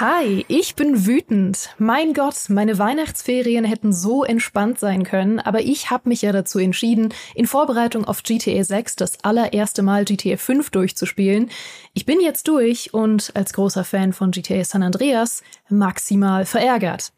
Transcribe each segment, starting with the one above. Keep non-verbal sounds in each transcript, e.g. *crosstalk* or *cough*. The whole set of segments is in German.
Hi, ich bin wütend. Mein Gott, meine Weihnachtsferien hätten so entspannt sein können, aber ich habe mich ja dazu entschieden, in Vorbereitung auf GTA 6 das allererste Mal GTA 5 durchzuspielen. Ich bin jetzt durch und als großer Fan von GTA San Andreas maximal verärgert.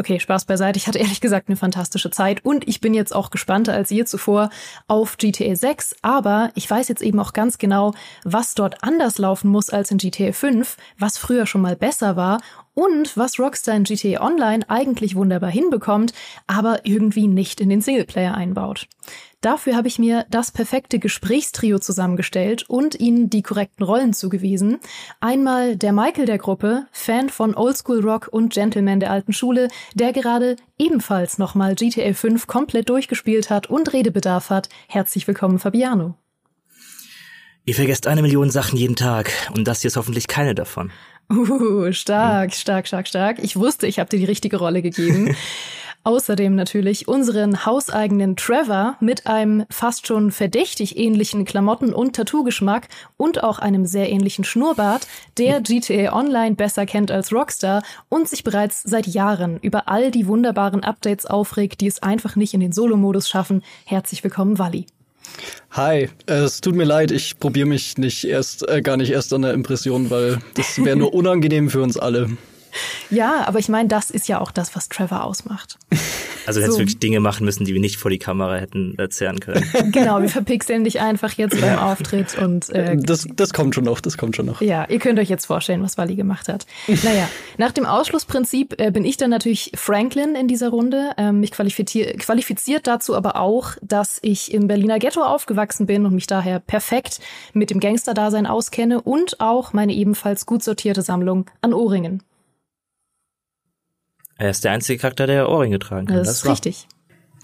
Okay, Spaß beiseite. Ich hatte ehrlich gesagt eine fantastische Zeit und ich bin jetzt auch gespannter als je zuvor auf GTA 6, aber ich weiß jetzt eben auch ganz genau, was dort anders laufen muss als in GTA 5, was früher schon mal besser war und was Rockstar in GTA Online eigentlich wunderbar hinbekommt, aber irgendwie nicht in den Singleplayer einbaut. Dafür habe ich mir das perfekte Gesprächstrio zusammengestellt und ihnen die korrekten Rollen zugewiesen. Einmal der Michael der Gruppe, Fan von Oldschool Rock und Gentleman der alten Schule, der gerade ebenfalls nochmal GTA 5 komplett durchgespielt hat und Redebedarf hat. Herzlich willkommen, Fabiano. Ihr vergesst eine Million Sachen jeden Tag und das hier ist hoffentlich keine davon. Uh, stark, stark, stark, stark. Ich wusste, ich habe dir die richtige Rolle gegeben. *laughs* Außerdem natürlich unseren hauseigenen Trevor mit einem fast schon verdächtig ähnlichen Klamotten- und Tattoo-Geschmack und auch einem sehr ähnlichen Schnurrbart, der GTA Online besser kennt als Rockstar und sich bereits seit Jahren über all die wunderbaren Updates aufregt, die es einfach nicht in den Solo-Modus schaffen. Herzlich willkommen, Wally. Hi, es tut mir leid, ich probiere mich nicht erst, äh, gar nicht erst an der Impression, weil das wäre nur unangenehm für uns alle. Ja, aber ich meine, das ist ja auch das, was Trevor ausmacht. Also hättest so. wirklich Dinge machen müssen, die wir nicht vor die Kamera hätten erzählen können. *laughs* Genau, wir verpixeln dich einfach jetzt beim Auftritt und äh, das, das kommt schon noch, das kommt schon noch. Ja, ihr könnt euch jetzt vorstellen, was Wally gemacht hat. *laughs* naja, nach dem Ausschlussprinzip äh, bin ich dann natürlich Franklin in dieser Runde. Ähm, mich qualifizier qualifiziert dazu aber auch, dass ich im Berliner Ghetto aufgewachsen bin und mich daher perfekt mit dem Gangster-Dasein auskenne und auch meine ebenfalls gut sortierte Sammlung an Ohrringen. Er ist der einzige Charakter, der Ohrringe tragen kann. Das, das ist richtig.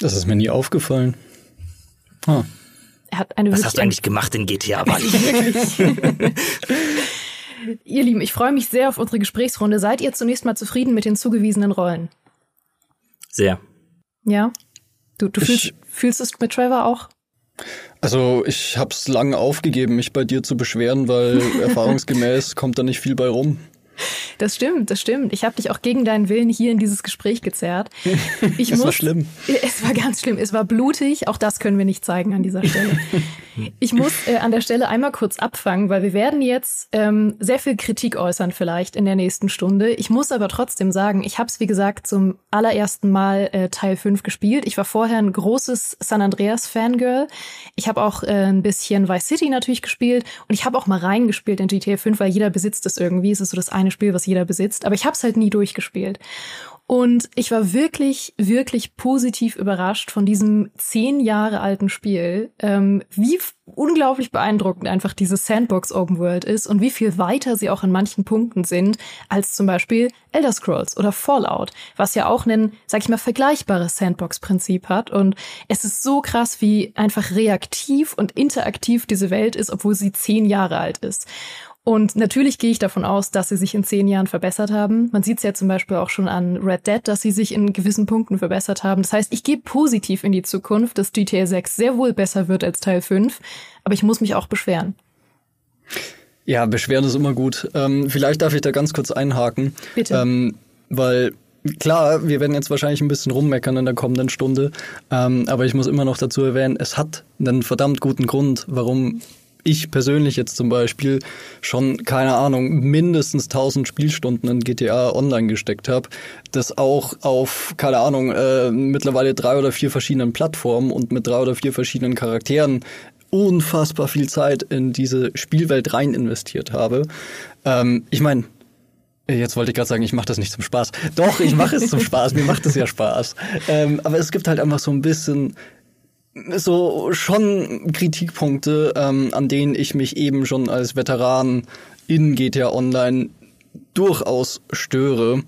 Das ist mir nie aufgefallen. Huh. Er hat eine Was hast du eigentlich gemacht in GTA? *laughs* ihr Lieben, ich freue mich sehr auf unsere Gesprächsrunde. Seid ihr zunächst mal zufrieden mit den zugewiesenen Rollen? Sehr. Ja? Du, du fühlst, fühlst es mit Trevor auch? Also ich habe es lange aufgegeben, mich bei dir zu beschweren, weil *laughs* erfahrungsgemäß kommt da nicht viel bei rum. Das stimmt, das stimmt. Ich habe dich auch gegen deinen Willen hier in dieses Gespräch gezerrt. *laughs* Ich es muss, war schlimm. Es war ganz schlimm. Es war blutig. Auch das können wir nicht zeigen an dieser Stelle. Ich muss äh, an der Stelle einmal kurz abfangen, weil wir werden jetzt ähm, sehr viel Kritik äußern vielleicht in der nächsten Stunde. Ich muss aber trotzdem sagen, ich habe es wie gesagt zum allerersten Mal äh, Teil 5 gespielt. Ich war vorher ein großes San Andreas Fangirl. Ich habe auch äh, ein bisschen Vice City natürlich gespielt und ich habe auch mal reingespielt in GTA 5, weil jeder besitzt es irgendwie. Es ist so das eine Spiel, was jeder besitzt. Aber ich habe es halt nie durchgespielt. Und ich war wirklich, wirklich positiv überrascht von diesem zehn Jahre alten Spiel, ähm, wie unglaublich beeindruckend einfach diese Sandbox Open World ist und wie viel weiter sie auch in manchen Punkten sind als zum Beispiel Elder Scrolls oder Fallout, was ja auch ein, sag ich mal, vergleichbares Sandbox-Prinzip hat. Und es ist so krass, wie einfach reaktiv und interaktiv diese Welt ist, obwohl sie zehn Jahre alt ist. Und natürlich gehe ich davon aus, dass sie sich in zehn Jahren verbessert haben. Man sieht es ja zum Beispiel auch schon an Red Dead, dass sie sich in gewissen Punkten verbessert haben. Das heißt, ich gehe positiv in die Zukunft, dass GTA 6 sehr wohl besser wird als Teil 5, aber ich muss mich auch beschweren. Ja, beschweren ist immer gut. Ähm, vielleicht darf ich da ganz kurz einhaken. Bitte. Ähm, weil Klar, wir werden jetzt wahrscheinlich ein bisschen rummeckern in der kommenden Stunde, ähm, aber ich muss immer noch dazu erwähnen, es hat einen verdammt guten Grund, warum ich persönlich jetzt zum Beispiel schon, keine Ahnung, mindestens 1000 Spielstunden in GTA Online gesteckt habe, das auch auf, keine Ahnung, äh, mittlerweile drei oder vier verschiedenen Plattformen und mit drei oder vier verschiedenen Charakteren unfassbar viel Zeit in diese Spielwelt rein investiert habe. Ähm, ich meine, Jetzt wollte ich gerade sagen, ich mache das nicht zum Spaß. Doch, ich mache es zum Spaß. Mir macht es ja Spaß. Ähm, aber es gibt halt einfach so ein bisschen so schon Kritikpunkte, ähm, an denen ich mich eben schon als Veteran in GTA Online durchaus störe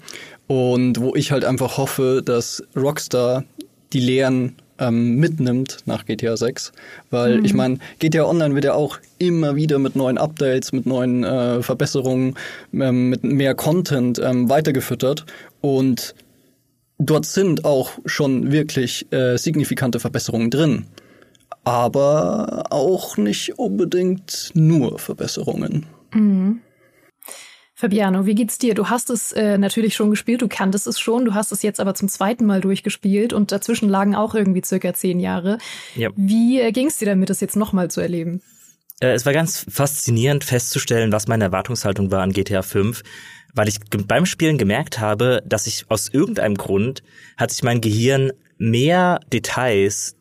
und wo ich halt einfach hoffe, dass Rockstar die Lehren ähm, mitnimmt nach GTA 6, weil mhm. ich meine, GTA Online wird ja auch immer wieder mit neuen Updates, mit neuen äh, Verbesserungen, ähm, mit mehr Content ähm, weitergefüttert und dort sind auch schon wirklich äh, signifikante Verbesserungen drin. Aber auch nicht unbedingt nur Verbesserungen. Mhm. Fabiano, wie geht's dir? Du hast es äh, natürlich schon gespielt, du kanntest es schon, du hast es jetzt aber zum zweiten Mal durchgespielt und dazwischen lagen auch irgendwie circa zehn Jahre. Ja. Wie äh, ging es dir damit, das jetzt nochmal zu erleben? Äh, es war ganz faszinierend festzustellen, was meine Erwartungshaltung war an GTA 5, weil ich beim Spielen gemerkt habe, dass ich aus irgendeinem Grund hat sich mein Gehirn mehr Details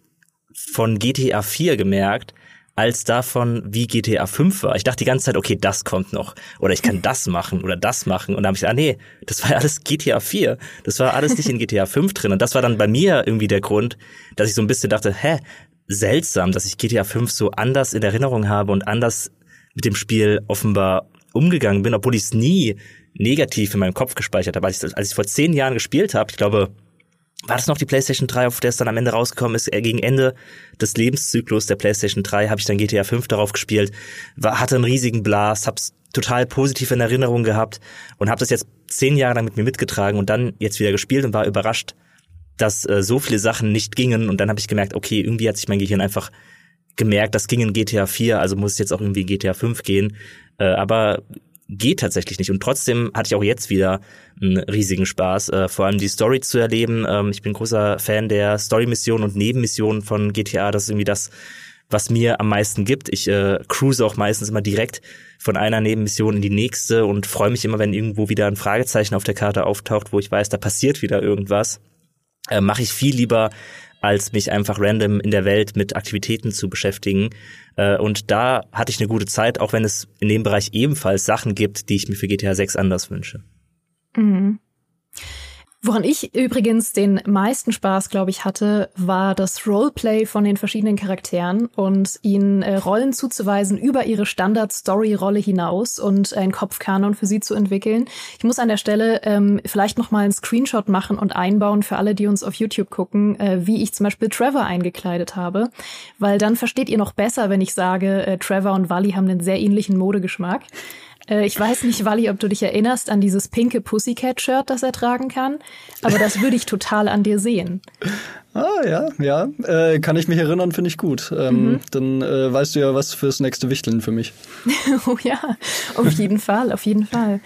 von GTA 4 gemerkt, als davon, wie GTA 5 war. Ich dachte die ganze Zeit, okay, das kommt noch. Oder ich kann *laughs* das machen oder das machen. Und dann habe ich gesagt, ah, nee, das war ja alles GTA 4. Das war alles nicht in GTA 5 drin. Und das war dann bei mir irgendwie der Grund, dass ich so ein bisschen dachte, hä, seltsam, dass ich GTA 5 so anders in Erinnerung habe und anders mit dem Spiel offenbar umgegangen bin, obwohl ich es nie negativ in meinem Kopf gespeichert habe. Als ich, als ich vor zehn Jahren gespielt habe, ich glaube, war das noch die PlayStation 3, auf der es dann am Ende rausgekommen ist? Äh, gegen Ende des Lebenszyklus der PlayStation 3 habe ich dann GTA 5 darauf gespielt, war, hatte einen riesigen Blast, hab's total positiv in Erinnerung gehabt und habe das jetzt zehn Jahre lang mit mir mitgetragen und dann jetzt wieder gespielt und war überrascht, dass äh, so viele Sachen nicht gingen und dann habe ich gemerkt, okay, irgendwie hat sich mein Gehirn einfach gemerkt, das ging in GTA 4, also muss es jetzt auch irgendwie in GTA 5 gehen. Äh, aber geht tatsächlich nicht. Und trotzdem hatte ich auch jetzt wieder einen riesigen Spaß, äh, vor allem die Story zu erleben. Ähm, ich bin großer Fan der Story-Missionen und Nebenmissionen von GTA. Das ist irgendwie das, was mir am meisten gibt. Ich äh, cruise auch meistens immer direkt von einer Nebenmission in die nächste und freue mich immer, wenn irgendwo wieder ein Fragezeichen auf der Karte auftaucht, wo ich weiß, da passiert wieder irgendwas. Äh, Mache ich viel lieber als mich einfach random in der Welt mit Aktivitäten zu beschäftigen. Äh, und da hatte ich eine gute Zeit, auch wenn es in dem Bereich ebenfalls Sachen gibt, die ich mir für GTA 6 anders wünsche. Mhm. Woran ich übrigens den meisten Spaß, glaube ich, hatte, war das Roleplay von den verschiedenen Charakteren und ihnen äh, Rollen zuzuweisen über ihre Standard-Story-Rolle hinaus und einen Kopfkanon für sie zu entwickeln. Ich muss an der Stelle ähm, vielleicht noch mal einen Screenshot machen und einbauen für alle, die uns auf YouTube gucken, äh, wie ich zum Beispiel Trevor eingekleidet habe, weil dann versteht ihr noch besser, wenn ich sage, äh, Trevor und Wally haben einen sehr ähnlichen Modegeschmack. Äh, ich weiß nicht, Wally, ob du dich erinnerst an dieses pinke Pussycat-Shirt, das er tragen kann, aber das würde ich total an dir sehen. Ah ja, ja, äh, kann ich mich erinnern, finde ich gut. Ähm, mhm. Dann äh, weißt du ja, was fürs nächste Wichteln für mich. *laughs* oh ja, auf jeden Fall, auf jeden Fall.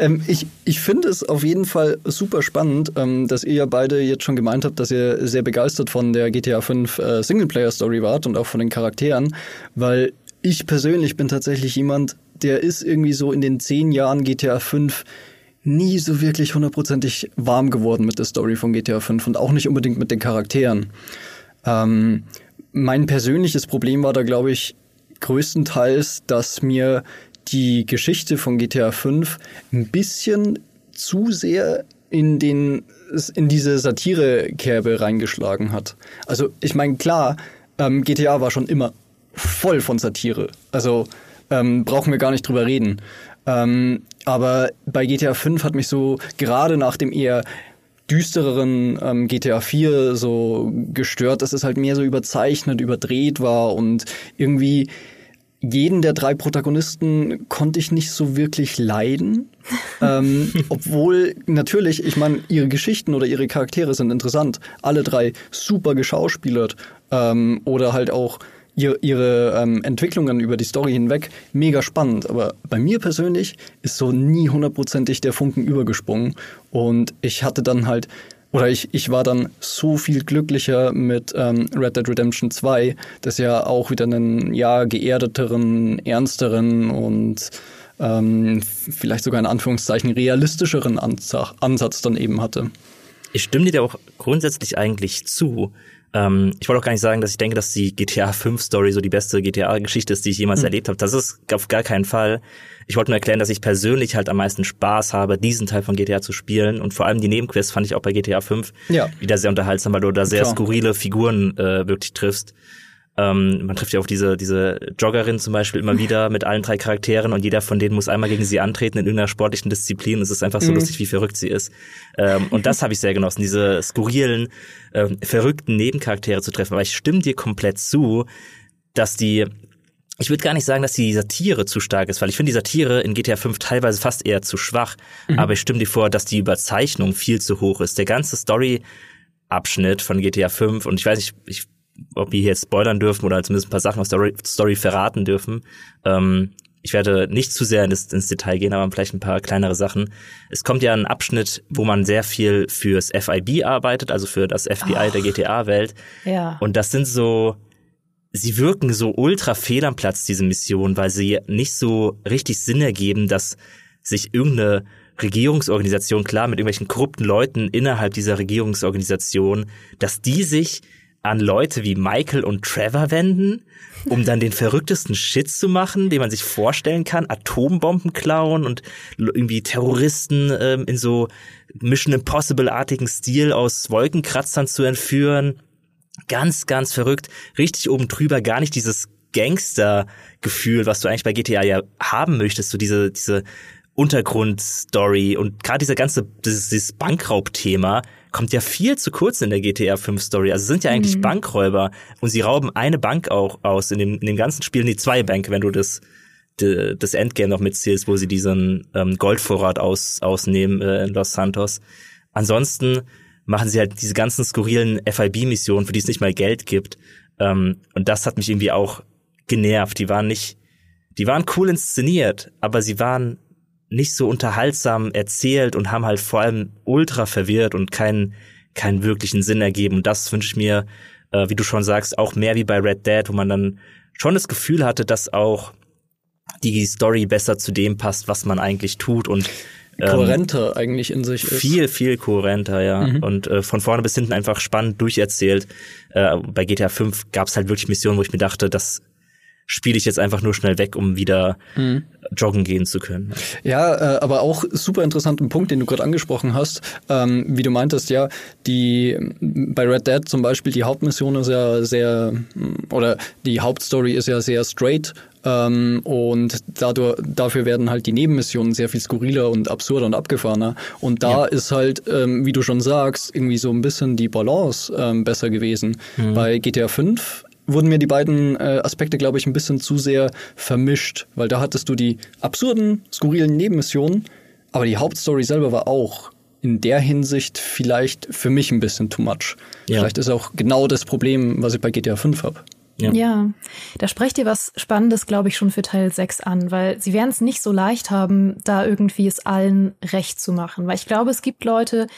Ähm, ich ich finde es auf jeden Fall super spannend, ähm, dass ihr ja beide jetzt schon gemeint habt, dass ihr sehr begeistert von der GTA 5 äh, Singleplayer-Story wart und auch von den Charakteren, weil ich persönlich bin tatsächlich jemand, der ist irgendwie so in den zehn Jahren GTA 5 nie so wirklich hundertprozentig warm geworden mit der Story von GTA 5 und auch nicht unbedingt mit den Charakteren. Ähm, mein persönliches Problem war da, glaube ich, größtenteils, dass mir die Geschichte von GTA 5 ein bisschen zu sehr in den in diese Satire-Kerbe reingeschlagen hat. Also ich meine, klar, ähm, GTA war schon immer voll von Satire. Also ähm, brauchen wir gar nicht drüber reden. Ähm, aber bei GTA 5 hat mich so gerade nach dem eher düstereren ähm, GTA 4 so gestört, dass es halt mehr so überzeichnet, überdreht war und irgendwie jeden der drei Protagonisten konnte ich nicht so wirklich leiden. *laughs* ähm, obwohl natürlich, ich meine, ihre Geschichten oder ihre Charaktere sind interessant. Alle drei super geschauspielert ähm, oder halt auch ihre, ihre ähm, Entwicklungen über die Story hinweg mega spannend. Aber bei mir persönlich ist so nie hundertprozentig der Funken übergesprungen. Und ich hatte dann halt, oder ich, ich war dann so viel glücklicher mit ähm, Red Dead Redemption 2, das ja auch wieder einen ja geerdeteren, ernsteren und ähm, vielleicht sogar in Anführungszeichen realistischeren Ansatz dann eben hatte. Ich stimme dir auch grundsätzlich eigentlich zu. Ähm, ich wollte auch gar nicht sagen, dass ich denke, dass die GTA 5 Story so die beste GTA-Geschichte ist, die ich jemals mhm. erlebt habe. Das ist auf gar keinen Fall. Ich wollte nur erklären, dass ich persönlich halt am meisten Spaß habe, diesen Teil von GTA zu spielen. Und vor allem die Nebenquests fand ich auch bei GTA 5 ja. wieder sehr unterhaltsam, weil du da sehr Klar. skurrile Figuren äh, wirklich triffst. Ähm, man trifft ja auf diese, diese Joggerin zum Beispiel immer *laughs* wieder mit allen drei Charakteren und jeder von denen muss einmal gegen sie antreten in irgendeiner sportlichen Disziplin. Es ist einfach so mhm. lustig, wie verrückt sie ist. Ähm, und das habe ich sehr genossen, diese skurrilen, ähm, verrückten Nebencharaktere zu treffen. Aber ich stimme dir komplett zu, dass die ich würde gar nicht sagen, dass die Satire zu stark ist, weil ich finde die Satire in GTA 5 teilweise fast eher zu schwach. Mhm. Aber ich stimme dir vor, dass die Überzeichnung viel zu hoch ist. Der ganze Story-Abschnitt von GTA 5 und ich weiß nicht, ich ob wir hier jetzt spoilern dürfen oder zumindest ein paar Sachen aus der Story verraten dürfen. Ähm, ich werde nicht zu sehr ins, ins, Detail gehen, aber vielleicht ein paar kleinere Sachen. Es kommt ja ein Abschnitt, wo man sehr viel fürs FIB arbeitet, also für das FBI Ach, der GTA-Welt. Ja. Und das sind so, sie wirken so ultra fehl am Platz, diese Mission, weil sie nicht so richtig Sinn ergeben, dass sich irgendeine Regierungsorganisation, klar, mit irgendwelchen korrupten Leuten innerhalb dieser Regierungsorganisation, dass die sich an Leute wie Michael und Trevor wenden, um dann den verrücktesten Shit zu machen, den man sich vorstellen kann, Atombomben klauen und irgendwie Terroristen ähm, in so Mission Impossible-artigen Stil aus Wolkenkratzern zu entführen. Ganz, ganz verrückt. Richtig oben drüber, gar nicht dieses Gangster-Gefühl, was du eigentlich bei GTA ja haben möchtest, so diese, diese Untergrundstory und gerade dieser ganze, dieses, dieses Bankraubthema kommt ja viel zu kurz in der GTA 5 Story. Also sind ja eigentlich mhm. Bankräuber und sie rauben eine Bank auch aus. In dem, in dem ganzen Spiel die zwei Bänke, wenn du das, de, das Endgame noch mitzählst, wo sie diesen ähm, Goldvorrat aus, ausnehmen äh, in Los Santos. Ansonsten machen sie halt diese ganzen skurrilen FIB-Missionen, für die es nicht mal Geld gibt. Ähm, und das hat mich irgendwie auch genervt. Die waren nicht, die waren cool inszeniert, aber sie waren nicht so unterhaltsam erzählt und haben halt vor allem ultra verwirrt und keinen keinen wirklichen Sinn ergeben. Und das wünsche ich mir, äh, wie du schon sagst, auch mehr wie bei Red Dead, wo man dann schon das Gefühl hatte, dass auch die Story besser zu dem passt, was man eigentlich tut und ähm, kohärenter eigentlich in sich ist. Viel, viel kohärenter, ja. Mhm. Und äh, von vorne bis hinten einfach spannend durcherzählt. Äh, bei GTA 5 gab es halt wirklich Missionen, wo ich mir dachte, das spiele ich jetzt einfach nur schnell weg, um wieder mhm. joggen gehen zu können. Ja, äh, aber auch super interessanten Punkt, den du gerade angesprochen hast, ähm, wie du meintest, ja, die bei Red Dead zum Beispiel die Hauptmission ist ja sehr oder die Hauptstory ist ja sehr straight ähm, und dadurch, dafür werden halt die Nebenmissionen sehr viel skurriler und absurder und abgefahrener. Und da ja. ist halt, ähm, wie du schon sagst, irgendwie so ein bisschen die Balance ähm, besser gewesen. Mhm. Bei GTA 5 wurden mir die beiden äh, Aspekte, glaube ich, ein bisschen zu sehr vermischt, weil da hattest du die absurden, skurrilen Nebenmissionen, aber die Hauptstory selber war auch in der Hinsicht vielleicht für mich ein bisschen too much. Ja. Vielleicht ist auch genau das Problem, was ich bei GTA 5 habe. Ja. ja, da sprecht ihr was Spannendes, glaube ich, schon für Teil 6 an, weil sie werden es nicht so leicht haben, da irgendwie es allen recht zu machen. Weil ich glaube, es gibt Leute,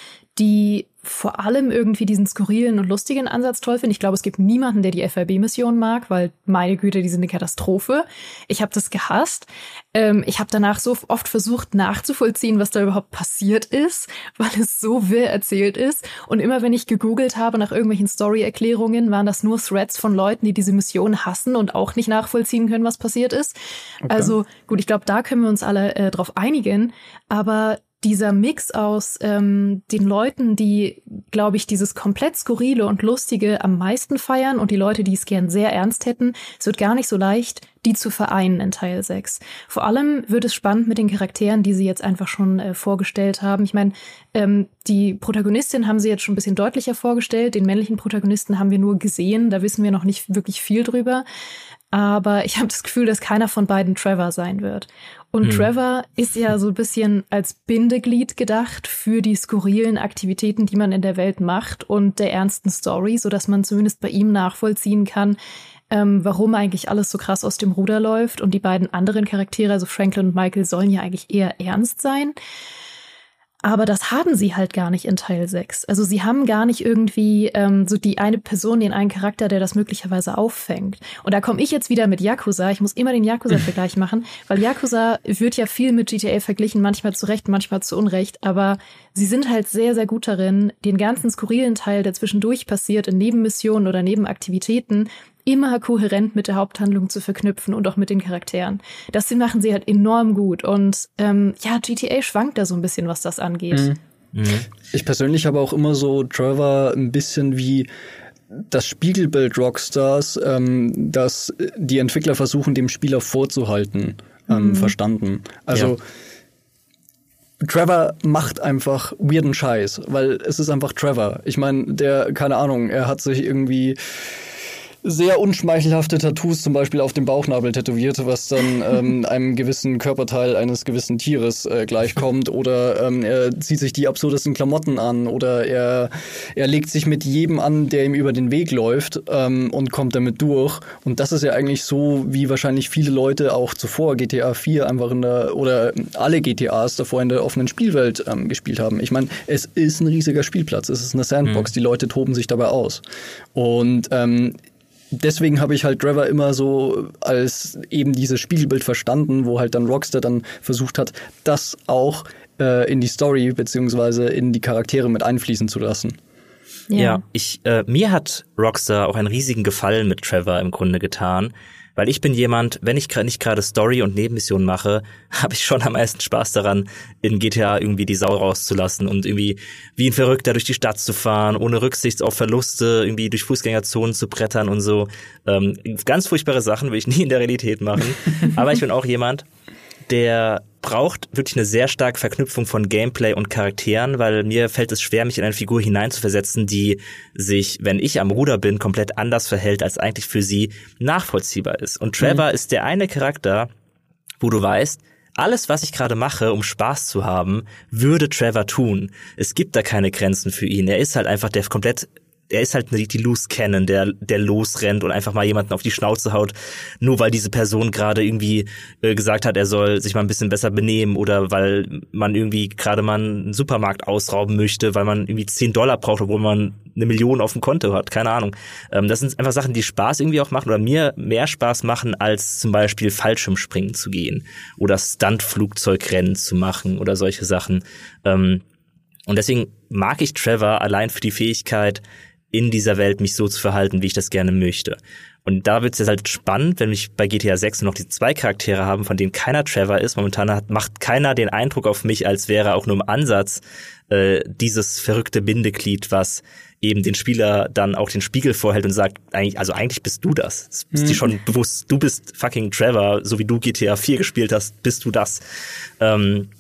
die vor allem irgendwie diesen skurrilen und lustigen Ansatz toll finden. Ich glaube, es gibt niemanden, der die FRB-Mission mag, weil meine Güte, die sind eine Katastrophe. Ich habe das gehasst. Ähm, ich habe danach so oft versucht nachzuvollziehen, was da überhaupt passiert ist, *laughs* weil es so wirr erzählt ist. Und immer wenn ich gegoogelt habe nach irgendwelchen Story-Erklärungen, waren das nur Threads von Leuten, die diese Mission hassen und auch nicht nachvollziehen können, was passiert ist. Okay. Also gut, ich glaube, da können wir uns alle äh, drauf einigen. Aber dieser Mix aus ähm, den Leuten, die, glaube ich, dieses komplett skurrile und lustige am meisten feiern und die Leute, die es gern sehr ernst hätten, es wird gar nicht so leicht, die zu vereinen in Teil 6. Vor allem wird es spannend mit den Charakteren, die sie jetzt einfach schon äh, vorgestellt haben. Ich meine, ähm, die Protagonistin haben sie jetzt schon ein bisschen deutlicher vorgestellt, den männlichen Protagonisten haben wir nur gesehen, da wissen wir noch nicht wirklich viel drüber. Aber ich *laughs* habe das Gefühl, dass keiner von beiden Trevor sein wird. Und hm. Trevor ist ja so ein bisschen als Bindeglied gedacht für die skurrilen Aktivitäten, die man in der Welt macht und der ernsten Story, so dass man zumindest bei ihm nachvollziehen kann, ähm, warum eigentlich alles so krass aus dem Ruder läuft. Und die beiden anderen Charaktere, also Franklin und Michael, sollen ja eigentlich eher ernst sein. Aber das haben sie halt gar nicht in Teil 6. Also sie haben gar nicht irgendwie ähm, so die eine Person, den einen Charakter, der das möglicherweise auffängt. Und da komme ich jetzt wieder mit Yakuza. Ich muss immer den Yakuza-Vergleich *laughs* machen, weil Yakuza wird ja viel mit GTA verglichen, manchmal zu Recht, manchmal zu Unrecht. Aber sie sind halt sehr, sehr gut darin, den ganzen skurrilen Teil, der zwischendurch passiert, in Nebenmissionen oder Nebenaktivitäten, immer kohärent mit der Haupthandlung zu verknüpfen und auch mit den Charakteren. Das machen sie halt enorm gut. Und ähm, ja, GTA schwankt da so ein bisschen, was das angeht. Mhm. Mhm. Ich persönlich habe auch immer so Trevor ein bisschen wie das Spiegelbild Rockstars, ähm, das die Entwickler versuchen, dem Spieler vorzuhalten, ähm, mhm. verstanden. Also ja. Trevor macht einfach weirden Scheiß, weil es ist einfach Trevor. Ich meine, der, keine Ahnung, er hat sich irgendwie sehr unschmeichelhafte Tattoos zum Beispiel auf dem Bauchnabel tätowiert, was dann *laughs* ähm, einem gewissen Körperteil eines gewissen Tieres äh, gleichkommt. Oder ähm, er zieht sich die absurdesten Klamotten an oder er, er legt sich mit jedem an, der ihm über den Weg läuft ähm, und kommt damit durch. Und das ist ja eigentlich so, wie wahrscheinlich viele Leute auch zuvor GTA 4 einfach in der oder alle GTAs davor in der offenen Spielwelt ähm, gespielt haben. Ich meine, es ist ein riesiger Spielplatz, es ist eine Sandbox, mhm. die Leute toben sich dabei aus. Und ähm, deswegen habe ich halt Trevor immer so als eben dieses Spiegelbild verstanden, wo halt dann Rockstar dann versucht hat, das auch äh, in die Story beziehungsweise in die Charaktere mit einfließen zu lassen. Ja, ja ich äh, mir hat Rockstar auch einen riesigen Gefallen mit Trevor im Grunde getan, weil ich bin jemand, wenn ich nicht gerade Story und Nebenmissionen mache, *laughs* habe ich schon am meisten Spaß daran, in GTA irgendwie die Sau rauszulassen und irgendwie wie ein Verrückter durch die Stadt zu fahren, ohne Rücksicht auf Verluste, irgendwie durch Fußgängerzonen zu brettern und so. Ähm, ganz furchtbare Sachen will ich *laughs* nie in der Realität machen. Aber ich bin auch jemand, der braucht wirklich eine sehr starke Verknüpfung von Gameplay und Charakteren, weil mir fällt es schwer, mich in eine Figur hineinzuversetzen, die sich, wenn ich am Ruder bin, komplett anders verhält, als eigentlich für sie nachvollziehbar ist. Und Trevor mhm. ist der eine Charakter, wo du weißt, alles, was ich gerade mache, um Spaß zu haben, würde Trevor tun. Es gibt da keine Grenzen für ihn. Er ist halt einfach der komplett er ist halt die, die Loose Cannon, der, der losrennt und einfach mal jemanden auf die Schnauze haut, nur weil diese Person gerade irgendwie äh, gesagt hat, er soll sich mal ein bisschen besser benehmen oder weil man irgendwie gerade mal einen Supermarkt ausrauben möchte, weil man irgendwie 10 Dollar braucht, obwohl man eine Million auf dem Konto hat, keine Ahnung. Ähm, das sind einfach Sachen, die Spaß irgendwie auch machen oder mir mehr Spaß machen, als zum Beispiel Fallschirmspringen zu gehen oder Stuntflugzeugrennen zu machen oder solche Sachen. Ähm, und deswegen mag ich Trevor allein für die Fähigkeit, in dieser Welt mich so zu verhalten, wie ich das gerne möchte. Und da wird es jetzt halt spannend, wenn ich bei GTA 6 noch die zwei Charaktere haben, von denen keiner Trevor ist. Momentan hat, macht keiner den Eindruck auf mich, als wäre auch nur im Ansatz äh, dieses verrückte Bindeglied, was eben den Spieler dann auch den Spiegel vorhält und sagt, eigentlich, also eigentlich bist du das. Es ist mhm. dir schon bewusst, du bist fucking Trevor, so wie du GTA 4 gespielt hast, bist du das. Ähm,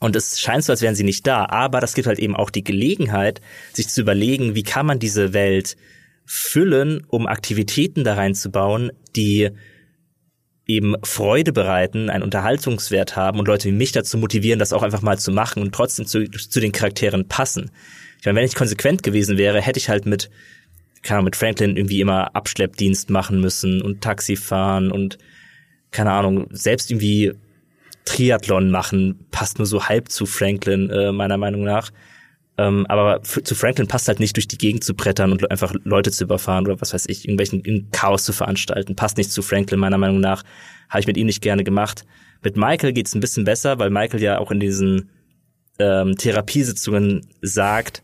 und es scheint so, als wären sie nicht da. Aber das gibt halt eben auch die Gelegenheit, sich zu überlegen, wie kann man diese Welt füllen, um Aktivitäten da reinzubauen, die eben Freude bereiten, einen Unterhaltungswert haben und Leute wie mich dazu motivieren, das auch einfach mal zu machen und trotzdem zu, zu den Charakteren passen. Ich meine, wenn ich konsequent gewesen wäre, hätte ich halt mit, keine Ahnung, mit Franklin irgendwie immer Abschleppdienst machen müssen und Taxi fahren und keine Ahnung, selbst irgendwie Triathlon machen passt nur so halb zu Franklin, äh, meiner Meinung nach. Ähm, aber zu Franklin passt halt nicht durch die Gegend zu brettern und einfach Leute zu überfahren oder was weiß ich, irgendwelchen Chaos zu veranstalten. Passt nicht zu Franklin, meiner Meinung nach. Habe ich mit ihm nicht gerne gemacht. Mit Michael geht's ein bisschen besser, weil Michael ja auch in diesen ähm, Therapiesitzungen sagt,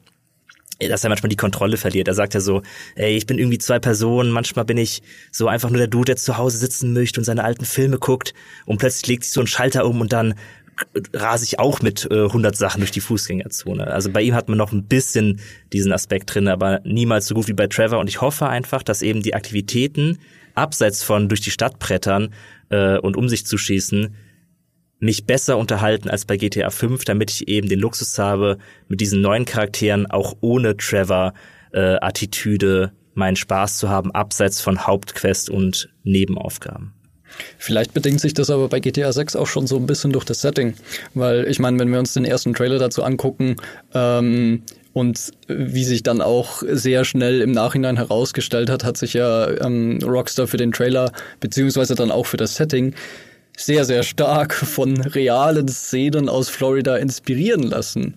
dass er manchmal die Kontrolle verliert. Er sagt ja so, ey, ich bin irgendwie zwei Personen, manchmal bin ich so einfach nur der Dude, der zu Hause sitzen möchte und seine alten Filme guckt und plötzlich legt sich so ein Schalter um und dann rase ich auch mit äh, 100 Sachen durch die Fußgängerzone. Also bei ihm hat man noch ein bisschen diesen Aspekt drin, aber niemals so gut wie bei Trevor und ich hoffe einfach, dass eben die Aktivitäten abseits von durch die Stadt brettern äh, und um sich zu schießen, mich besser unterhalten als bei GTA 5, damit ich eben den Luxus habe, mit diesen neuen Charakteren auch ohne Trevor-Attitüde äh, meinen Spaß zu haben, abseits von Hauptquest und Nebenaufgaben. Vielleicht bedingt sich das aber bei GTA 6 auch schon so ein bisschen durch das Setting, weil ich meine, wenn wir uns den ersten Trailer dazu angucken ähm, und wie sich dann auch sehr schnell im Nachhinein herausgestellt hat, hat sich ja ähm, Rockstar für den Trailer beziehungsweise dann auch für das Setting sehr, sehr stark von realen Szenen aus Florida inspirieren lassen.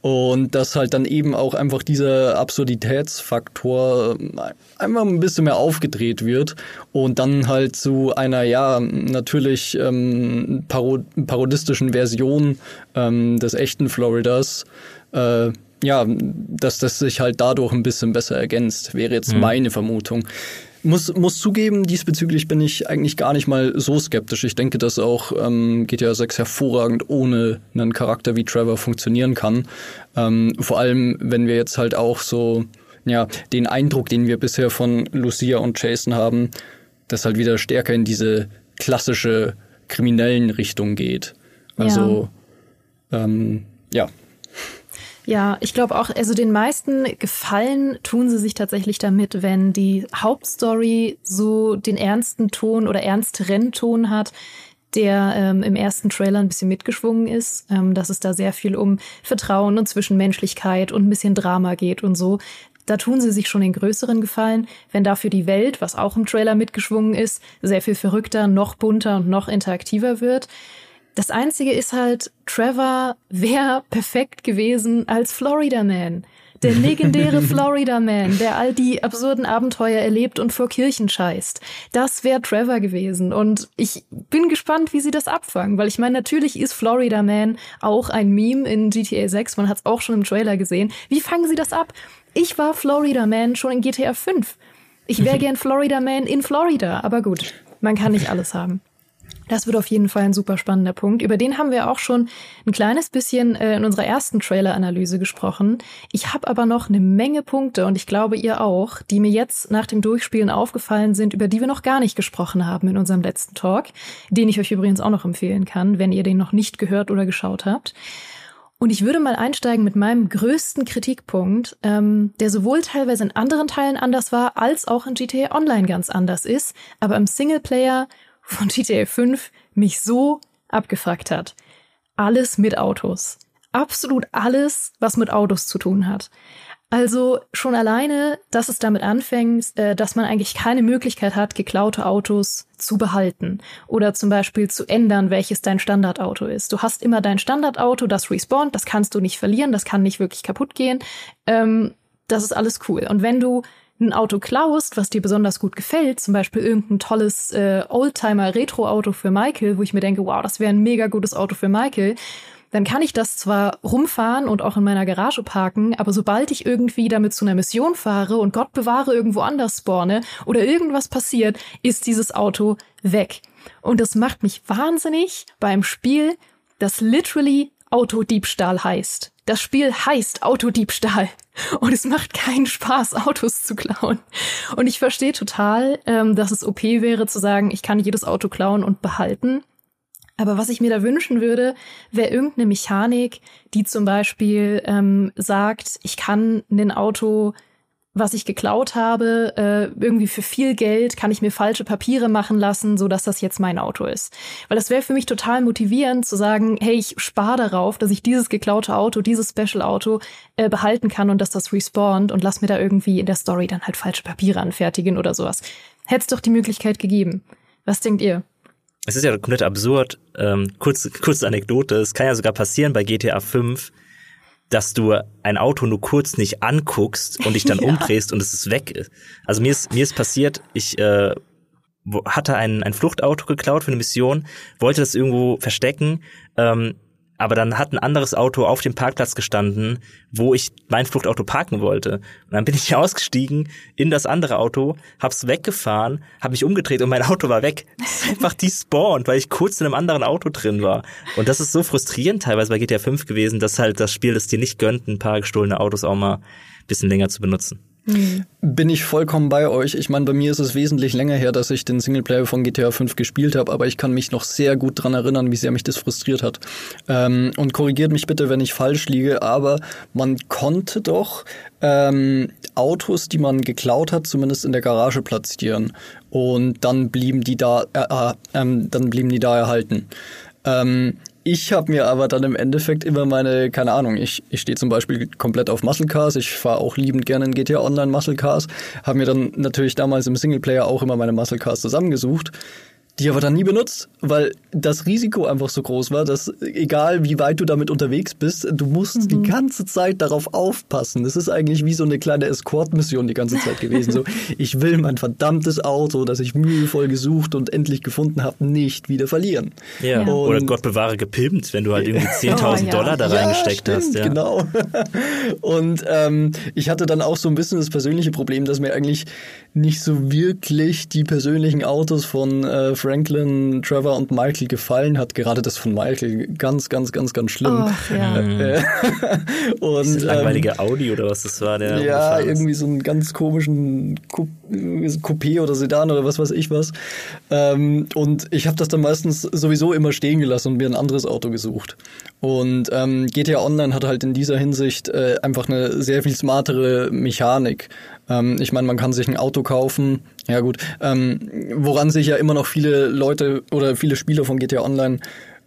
Und dass halt dann eben auch einfach dieser Absurditätsfaktor ähm, einfach ein bisschen mehr aufgedreht wird und dann halt zu einer, ja, natürlich ähm, parod parodistischen Version ähm, des echten Floridas äh, ja, dass das sich halt dadurch ein bisschen besser ergänzt, wäre jetzt mhm. meine Vermutung. Muss, muss zugeben, diesbezüglich bin ich eigentlich gar nicht mal so skeptisch. Ich denke, dass auch ähm, GTA 6 hervorragend ohne einen Charakter wie Trevor funktionieren kann. Ähm, vor allem, wenn wir jetzt halt auch so, ja, den Eindruck, den wir bisher von Lucia und Jason haben, das halt wieder stärker in diese klassische kriminellen Richtung geht. Also, ja. Ähm, ja. Ja, ich glaube auch, also den meisten Gefallen tun sie sich tatsächlich damit, wenn die Hauptstory so den ernsten Ton oder ernsteren Ton hat, der ähm, im ersten Trailer ein bisschen mitgeschwungen ist, ähm, dass es da sehr viel um Vertrauen und Zwischenmenschlichkeit und ein bisschen Drama geht und so. Da tun sie sich schon den größeren Gefallen, wenn dafür die Welt, was auch im Trailer mitgeschwungen ist, sehr viel verrückter, noch bunter und noch interaktiver wird. Das Einzige ist halt, Trevor wäre perfekt gewesen als Florida Man. Der legendäre *laughs* Florida Man, der all die absurden Abenteuer erlebt und vor Kirchen scheißt. Das wäre Trevor gewesen. Und ich bin gespannt, wie sie das abfangen, weil ich meine, natürlich ist Florida Man auch ein Meme in GTA 6. Man hat es auch schon im Trailer gesehen. Wie fangen sie das ab? Ich war Florida Man schon in GTA 5. Ich wäre *laughs* gern Florida Man in Florida, aber gut, man kann nicht alles haben. Das wird auf jeden Fall ein super spannender Punkt. Über den haben wir auch schon ein kleines bisschen äh, in unserer ersten Trailer-Analyse gesprochen. Ich habe aber noch eine Menge Punkte und ich glaube ihr auch, die mir jetzt nach dem Durchspielen aufgefallen sind, über die wir noch gar nicht gesprochen haben in unserem letzten Talk, den ich euch übrigens auch noch empfehlen kann, wenn ihr den noch nicht gehört oder geschaut habt. Und ich würde mal einsteigen mit meinem größten Kritikpunkt, ähm, der sowohl teilweise in anderen Teilen anders war, als auch in GTA Online ganz anders ist, aber im Singleplayer von GTA 5 mich so abgefuckt hat. Alles mit Autos. Absolut alles, was mit Autos zu tun hat. Also schon alleine, dass es damit anfängt, äh, dass man eigentlich keine Möglichkeit hat, geklaute Autos zu behalten oder zum Beispiel zu ändern, welches dein Standardauto ist. Du hast immer dein Standardauto, das respawnt, das kannst du nicht verlieren, das kann nicht wirklich kaputt gehen. Ähm, das ist alles cool. Und wenn du ein Auto klaust, was dir besonders gut gefällt, zum Beispiel irgendein tolles äh, Oldtimer-Retro-Auto für Michael, wo ich mir denke, wow, das wäre ein mega gutes Auto für Michael, dann kann ich das zwar rumfahren und auch in meiner Garage parken, aber sobald ich irgendwie damit zu einer Mission fahre und Gott bewahre irgendwo anders spawne oder irgendwas passiert, ist dieses Auto weg. Und das macht mich wahnsinnig beim Spiel, das literally Autodiebstahl heißt. Das Spiel heißt Autodiebstahl. Und es macht keinen Spaß, Autos zu klauen. Und ich verstehe total, ähm, dass es OP wäre zu sagen, ich kann jedes Auto klauen und behalten. Aber was ich mir da wünschen würde, wäre irgendeine Mechanik, die zum Beispiel ähm, sagt, ich kann ein Auto was ich geklaut habe, äh, irgendwie für viel Geld kann ich mir falsche Papiere machen lassen, so dass das jetzt mein Auto ist. Weil das wäre für mich total motivierend zu sagen, hey, ich spare darauf, dass ich dieses geklaute Auto, dieses Special Auto äh, behalten kann und dass das respawnt und lass mir da irgendwie in der Story dann halt falsche Papiere anfertigen oder sowas. Hätte es doch die Möglichkeit gegeben. Was denkt ihr? Es ist ja komplett absurd. Ähm, kurze, kurze Anekdote. Es kann ja sogar passieren bei GTA 5, dass du ein Auto nur kurz nicht anguckst und dich dann *laughs* ja. umdrehst und es ist weg. Also mir ist mir ist passiert, ich äh, hatte ein, ein Fluchtauto geklaut für eine Mission, wollte das irgendwo verstecken, ähm, aber dann hat ein anderes Auto auf dem Parkplatz gestanden, wo ich mein Fluchtauto parken wollte. Und dann bin ich *laughs* ausgestiegen in das andere Auto, hab's weggefahren, hab mich umgedreht und mein Auto war weg. Einfach despawned, weil ich kurz in einem anderen Auto drin war. Und das ist so frustrierend teilweise bei GTA 5 gewesen, dass halt das Spiel es dir nicht gönnt, ein paar gestohlene Autos auch mal bisschen länger zu benutzen. Mhm. Bin ich vollkommen bei euch. Ich meine, bei mir ist es wesentlich länger her, dass ich den Singleplayer von GTA 5 gespielt habe, aber ich kann mich noch sehr gut dran erinnern, wie sehr mich das frustriert hat. Ähm, und korrigiert mich bitte, wenn ich falsch liege, aber man konnte doch ähm, Autos, die man geklaut hat, zumindest in der Garage platzieren. Und dann blieben die da, äh, äh, ähm, dann blieben die da erhalten. Ähm, ich habe mir aber dann im Endeffekt immer meine, keine Ahnung, ich, ich stehe zum Beispiel komplett auf Muscle Cars, ich fahre auch liebend gerne in GTA Online Muscle Cars, habe mir dann natürlich damals im Singleplayer auch immer meine Muscle Cars zusammengesucht die aber dann nie benutzt, weil das Risiko einfach so groß war, dass egal wie weit du damit unterwegs bist, du musst mhm. die ganze Zeit darauf aufpassen. Das ist eigentlich wie so eine kleine Escort-Mission die ganze Zeit gewesen. So, *laughs* ich will mein verdammtes Auto, das ich mühevoll gesucht und endlich gefunden habe, nicht wieder verlieren. Ja. Und Oder Gott bewahre gepimpt, wenn du halt irgendwie *laughs* 10.000 oh, ja. Dollar da reingesteckt ja, stimmt, hast. Ja. Genau. *laughs* Und ähm, ich hatte dann auch so ein bisschen das persönliche Problem, dass mir eigentlich nicht so wirklich die persönlichen Autos von, äh, Franklin, Trevor und Michael gefallen hat. Gerade das von Michael ganz, ganz, ganz, ganz schlimm. Oh, ja. Äh, *laughs* und, das langweilige ähm, Audi oder was das war, der. Ja, irgendwie so einen ganz komischen Coupé oder Sedan oder was weiß ich was. Ähm, und ich habe das dann meistens sowieso immer stehen gelassen und mir ein anderes Auto gesucht. Und ähm, GTA Online hat halt in dieser Hinsicht äh, einfach eine sehr viel smartere Mechanik. Ähm, ich meine, man kann sich ein Auto kaufen. Ja gut, ähm, woran sich ja immer noch viele Leute oder viele Spieler von GTA Online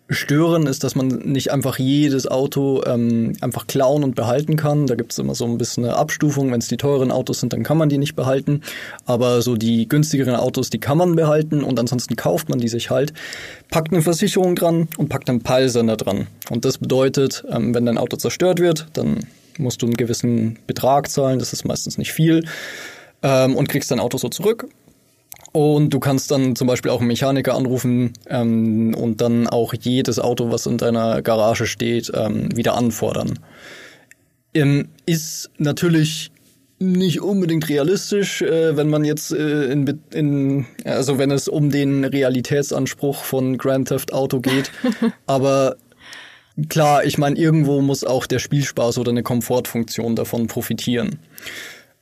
stören, ist, dass man nicht einfach jedes Auto ähm, einfach klauen und behalten kann. Da gibt es immer so ein bisschen eine Abstufung. Wenn es die teuren Autos sind, dann kann man die nicht behalten. Aber so die günstigeren Autos, die kann man behalten und ansonsten kauft man die sich halt, packt eine Versicherung dran und packt einen Peilsender dran. Und das bedeutet, ähm, wenn dein Auto zerstört wird, dann musst du einen gewissen Betrag zahlen, das ist meistens nicht viel, ähm, und kriegst dein Auto so zurück. Und du kannst dann zum Beispiel auch einen Mechaniker anrufen ähm, und dann auch jedes Auto, was in deiner Garage steht, ähm, wieder anfordern. Ähm, ist natürlich nicht unbedingt realistisch, äh, wenn man jetzt äh, in, in, also wenn es um den Realitätsanspruch von Grand Theft Auto geht. *laughs* Aber klar, ich meine, irgendwo muss auch der Spielspaß oder eine Komfortfunktion davon profitieren.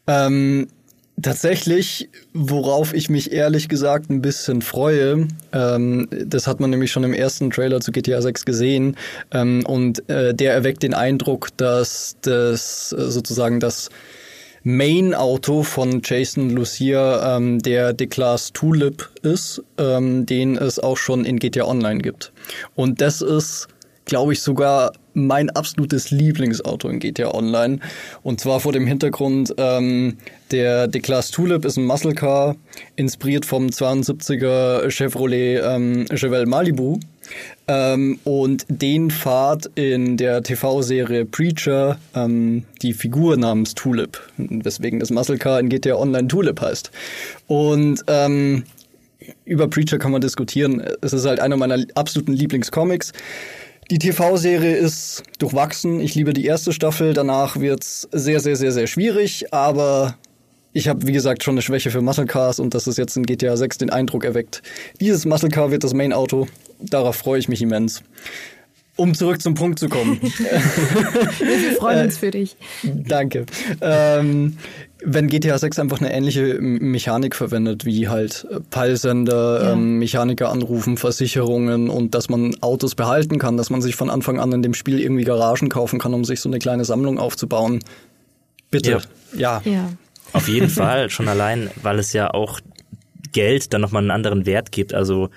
Ähm, Tatsächlich, worauf ich mich ehrlich gesagt ein bisschen freue, ähm, das hat man nämlich schon im ersten Trailer zu GTA 6 gesehen, ähm, und äh, der erweckt den Eindruck, dass das äh, sozusagen das Main-Auto von Jason Lucia ähm, der D-Class Tulip ist, ähm, den es auch schon in GTA Online gibt. Und das ist glaube ich, sogar mein absolutes Lieblingsauto in GTA Online. Und zwar vor dem Hintergrund, ähm, der D-Class Tulip ist ein Muscle Car, inspiriert vom 72er Chevrolet ähm, Chevelle Malibu. Ähm, und den fahrt in der TV-Serie Preacher ähm, die Figur namens Tulip, weswegen das Muscle Car in GTA Online Tulip heißt. Und ähm, über Preacher kann man diskutieren. Es ist halt einer meiner absoluten Lieblingscomics. Die TV-Serie ist durchwachsen. Ich liebe die erste Staffel. Danach wird's sehr, sehr, sehr, sehr schwierig. Aber ich habe, wie gesagt, schon eine Schwäche für Muscle Cars und dass es jetzt in GTA 6 den Eindruck erweckt. Dieses Muscle Car wird das Main-Auto. Darauf freue ich mich immens. Um zurück zum Punkt zu kommen. *laughs* Wir freuen uns für dich. Danke. Ähm, wenn GTA 6 einfach eine ähnliche Mechanik verwendet, wie halt Peilsender, ja. ähm, Mechaniker anrufen, Versicherungen und dass man Autos behalten kann, dass man sich von Anfang an in dem Spiel irgendwie Garagen kaufen kann, um sich so eine kleine Sammlung aufzubauen. Bitte. Ja. ja. ja. Auf jeden Fall, schon allein, weil es ja auch Geld dann nochmal einen anderen Wert gibt. Also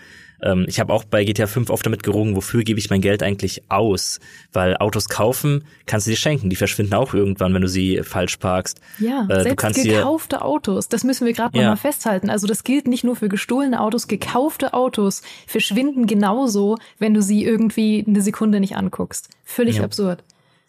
ähm, ich habe auch bei GTA 5 oft damit gerungen, wofür gebe ich mein Geld eigentlich aus? Weil Autos kaufen kannst du dir schenken, die verschwinden auch irgendwann, wenn du sie falsch parkst. Ja, äh, selbst gekaufte Autos, das müssen wir gerade ja. nochmal festhalten. Also das gilt nicht nur für gestohlene Autos, gekaufte Autos verschwinden genauso, wenn du sie irgendwie eine Sekunde nicht anguckst. Völlig ja. absurd.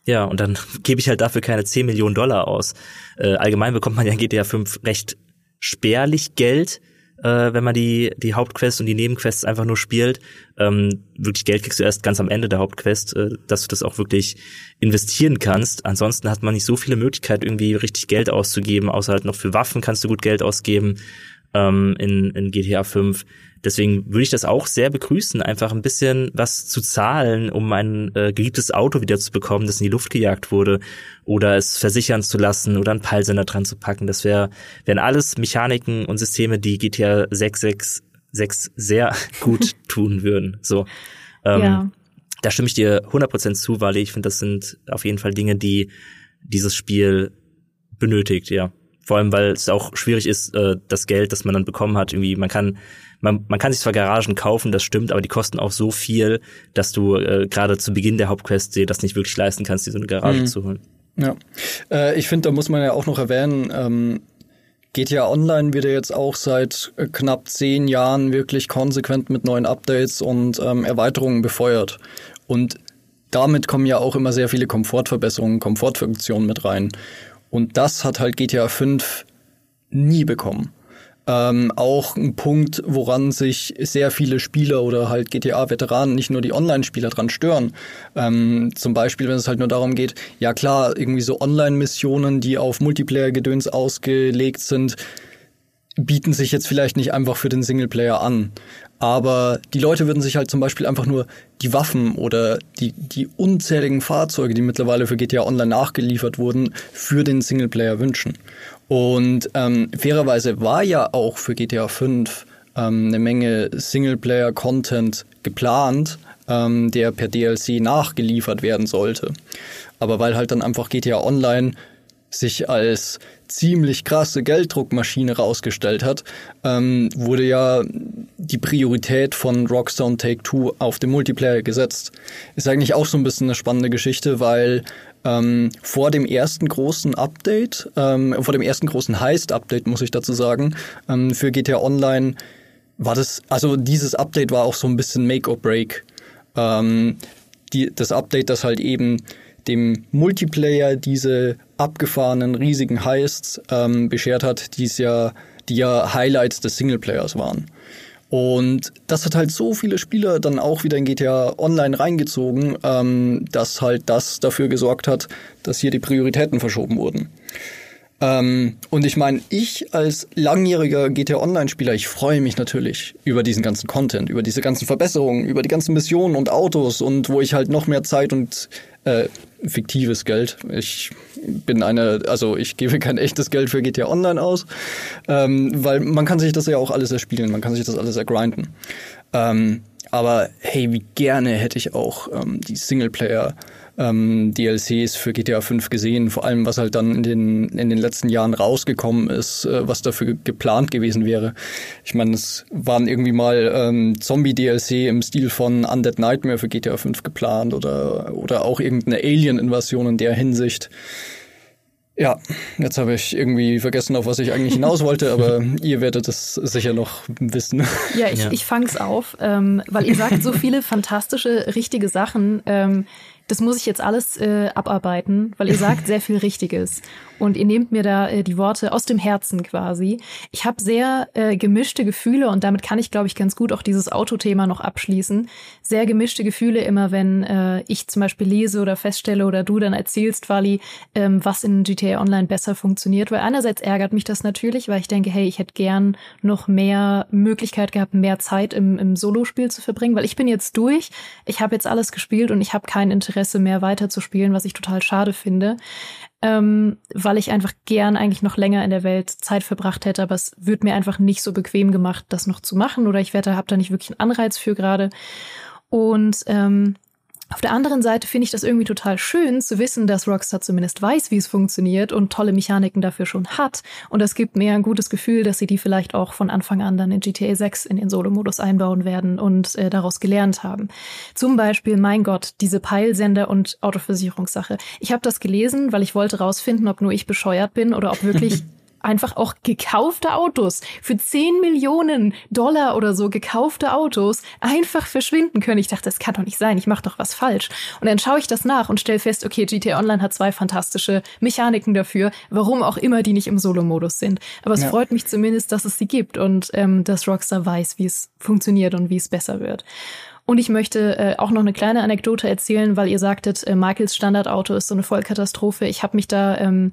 Ja, und dann *laughs* gebe ich halt dafür keine 10 Millionen Dollar aus. Äh, allgemein bekommt man ja in GTA 5 recht spärlich Geld äh, wenn man die, die Hauptquests und die Nebenquests einfach nur spielt. Ähm, wirklich Geld kriegst du erst ganz am Ende der Hauptquest, äh, dass du das auch wirklich investieren kannst. Ansonsten hat man nicht so viele Möglichkeiten, irgendwie richtig Geld auszugeben, außer halt noch für Waffen kannst du gut Geld ausgeben ähm, in, in GTA 5. Deswegen würde ich das auch sehr begrüßen, einfach ein bisschen was zu zahlen, um ein äh, geliebtes Auto wieder zu bekommen, das in die Luft gejagt wurde, oder es versichern zu lassen oder einen Peilsender dran zu packen. Das wäre wären alles Mechaniken und Systeme, die GTA 666 sehr *laughs* gut *laughs* tun würden. So. Ähm, ja. Da stimme ich dir 100% zu, weil ich finde, das sind auf jeden Fall Dinge, die dieses Spiel benötigt, ja. Vor allem, weil es auch schwierig ist, äh, das Geld, das man dann bekommen hat, irgendwie, man kann, man, man kann sich zwar Garagen kaufen, das stimmt, aber die kosten auch so viel, dass du äh, gerade zu Beginn der Hauptquest dir das nicht wirklich leisten kannst, dir so eine Garage mhm. zu holen. Ja, äh, ich finde, da muss man ja auch noch erwähnen, ähm, GTA Online wird ja jetzt auch seit äh, knapp zehn Jahren wirklich konsequent mit neuen Updates und ähm, Erweiterungen befeuert. Und damit kommen ja auch immer sehr viele Komfortverbesserungen, Komfortfunktionen mit rein. Und das hat halt GTA 5 nie bekommen. Ähm, auch ein Punkt, woran sich sehr viele Spieler oder halt GTA-Veteranen, nicht nur die Online-Spieler dran stören. Ähm, zum Beispiel, wenn es halt nur darum geht, ja klar, irgendwie so Online-Missionen, die auf Multiplayer-Gedöns ausgelegt sind, bieten sich jetzt vielleicht nicht einfach für den Singleplayer an. Aber die Leute würden sich halt zum Beispiel einfach nur die Waffen oder die, die unzähligen Fahrzeuge, die mittlerweile für GTA Online nachgeliefert wurden, für den Singleplayer wünschen. Und ähm, fairerweise war ja auch für GTA 5 ähm, eine Menge Singleplayer-Content geplant, ähm, der per DLC nachgeliefert werden sollte. Aber weil halt dann einfach GTA Online sich als ziemlich krasse Gelddruckmaschine rausgestellt hat, ähm, wurde ja die Priorität von Rockstar und Take-Two auf den Multiplayer gesetzt. Ist eigentlich auch so ein bisschen eine spannende Geschichte, weil ähm, vor dem ersten großen Update, ähm, vor dem ersten großen Heist-Update, muss ich dazu sagen, ähm, für GTA Online war das, also dieses Update war auch so ein bisschen Make or Break. Ähm, die, das Update, das halt eben dem Multiplayer diese abgefahrenen riesigen Heists ähm, beschert hat, die ja, die ja Highlights des Singleplayers waren. Und das hat halt so viele Spieler dann auch wieder in GTA Online reingezogen, ähm, dass halt das dafür gesorgt hat, dass hier die Prioritäten verschoben wurden. Ähm, und ich meine, ich als langjähriger GTA Online-Spieler, ich freue mich natürlich über diesen ganzen Content, über diese ganzen Verbesserungen, über die ganzen Missionen und Autos und wo ich halt noch mehr Zeit und äh, fiktives Geld. Ich bin eine, also ich gebe kein echtes Geld für GTA Online aus, ähm, weil man kann sich das ja auch alles erspielen, man kann sich das alles ergrinden. Ähm, aber hey, wie gerne hätte ich auch ähm, die Singleplayer ähm, DLCs für GTA 5 gesehen, vor allem was halt dann in den, in den letzten Jahren rausgekommen ist, äh, was dafür geplant gewesen wäre. Ich meine, es waren irgendwie mal ähm, Zombie-DLC im Stil von Undead Nightmare für GTA 5 geplant oder, oder auch irgendeine Alien-Invasion in der Hinsicht. Ja, jetzt habe ich irgendwie vergessen, auf was ich eigentlich hinaus wollte, aber *laughs* ihr werdet es sicher noch wissen. Ja, ich, ja. ich fange es auf, ähm, weil ihr sagt so viele fantastische, richtige Sachen. Ähm, das muss ich jetzt alles äh, abarbeiten, weil ihr sagt sehr viel Richtiges. Und ihr nehmt mir da äh, die Worte aus dem Herzen quasi. Ich habe sehr äh, gemischte Gefühle und damit kann ich, glaube ich, ganz gut auch dieses Autothema noch abschließen. Sehr gemischte Gefühle immer, wenn äh, ich zum Beispiel lese oder feststelle oder du dann erzählst, Wally, ähm, was in GTA Online besser funktioniert. Weil einerseits ärgert mich das natürlich, weil ich denke, hey, ich hätte gern noch mehr Möglichkeit gehabt, mehr Zeit im, im Solospiel zu verbringen, weil ich bin jetzt durch. Ich habe jetzt alles gespielt und ich habe kein Interesse mehr weiterzuspielen, was ich total schade finde ähm, weil ich einfach gern eigentlich noch länger in der Welt Zeit verbracht hätte, aber es wird mir einfach nicht so bequem gemacht, das noch zu machen oder ich werde, habe da nicht wirklich einen Anreiz für gerade. Und ähm, auf der anderen Seite finde ich das irgendwie total schön zu wissen, dass Rockstar zumindest weiß, wie es funktioniert und tolle Mechaniken dafür schon hat. Und es gibt mir ein gutes Gefühl, dass sie die vielleicht auch von Anfang an dann in GTA 6 in den Solo-Modus einbauen werden und äh, daraus gelernt haben. Zum Beispiel, mein Gott, diese Peilsender und Autoversicherungssache. Ich habe das gelesen, weil ich wollte rausfinden, ob nur ich bescheuert bin oder ob wirklich *laughs* einfach auch gekaufte Autos für 10 Millionen Dollar oder so gekaufte Autos einfach verschwinden können. Ich dachte, das kann doch nicht sein, ich mache doch was falsch. Und dann schaue ich das nach und stelle fest, okay, GTA Online hat zwei fantastische Mechaniken dafür, warum auch immer die nicht im Solo-Modus sind. Aber es ja. freut mich zumindest, dass es sie gibt und ähm, dass Rockstar weiß, wie es funktioniert und wie es besser wird. Und ich möchte äh, auch noch eine kleine Anekdote erzählen, weil ihr sagtet, äh, Michaels Standardauto ist so eine Vollkatastrophe. Ich habe mich da ähm,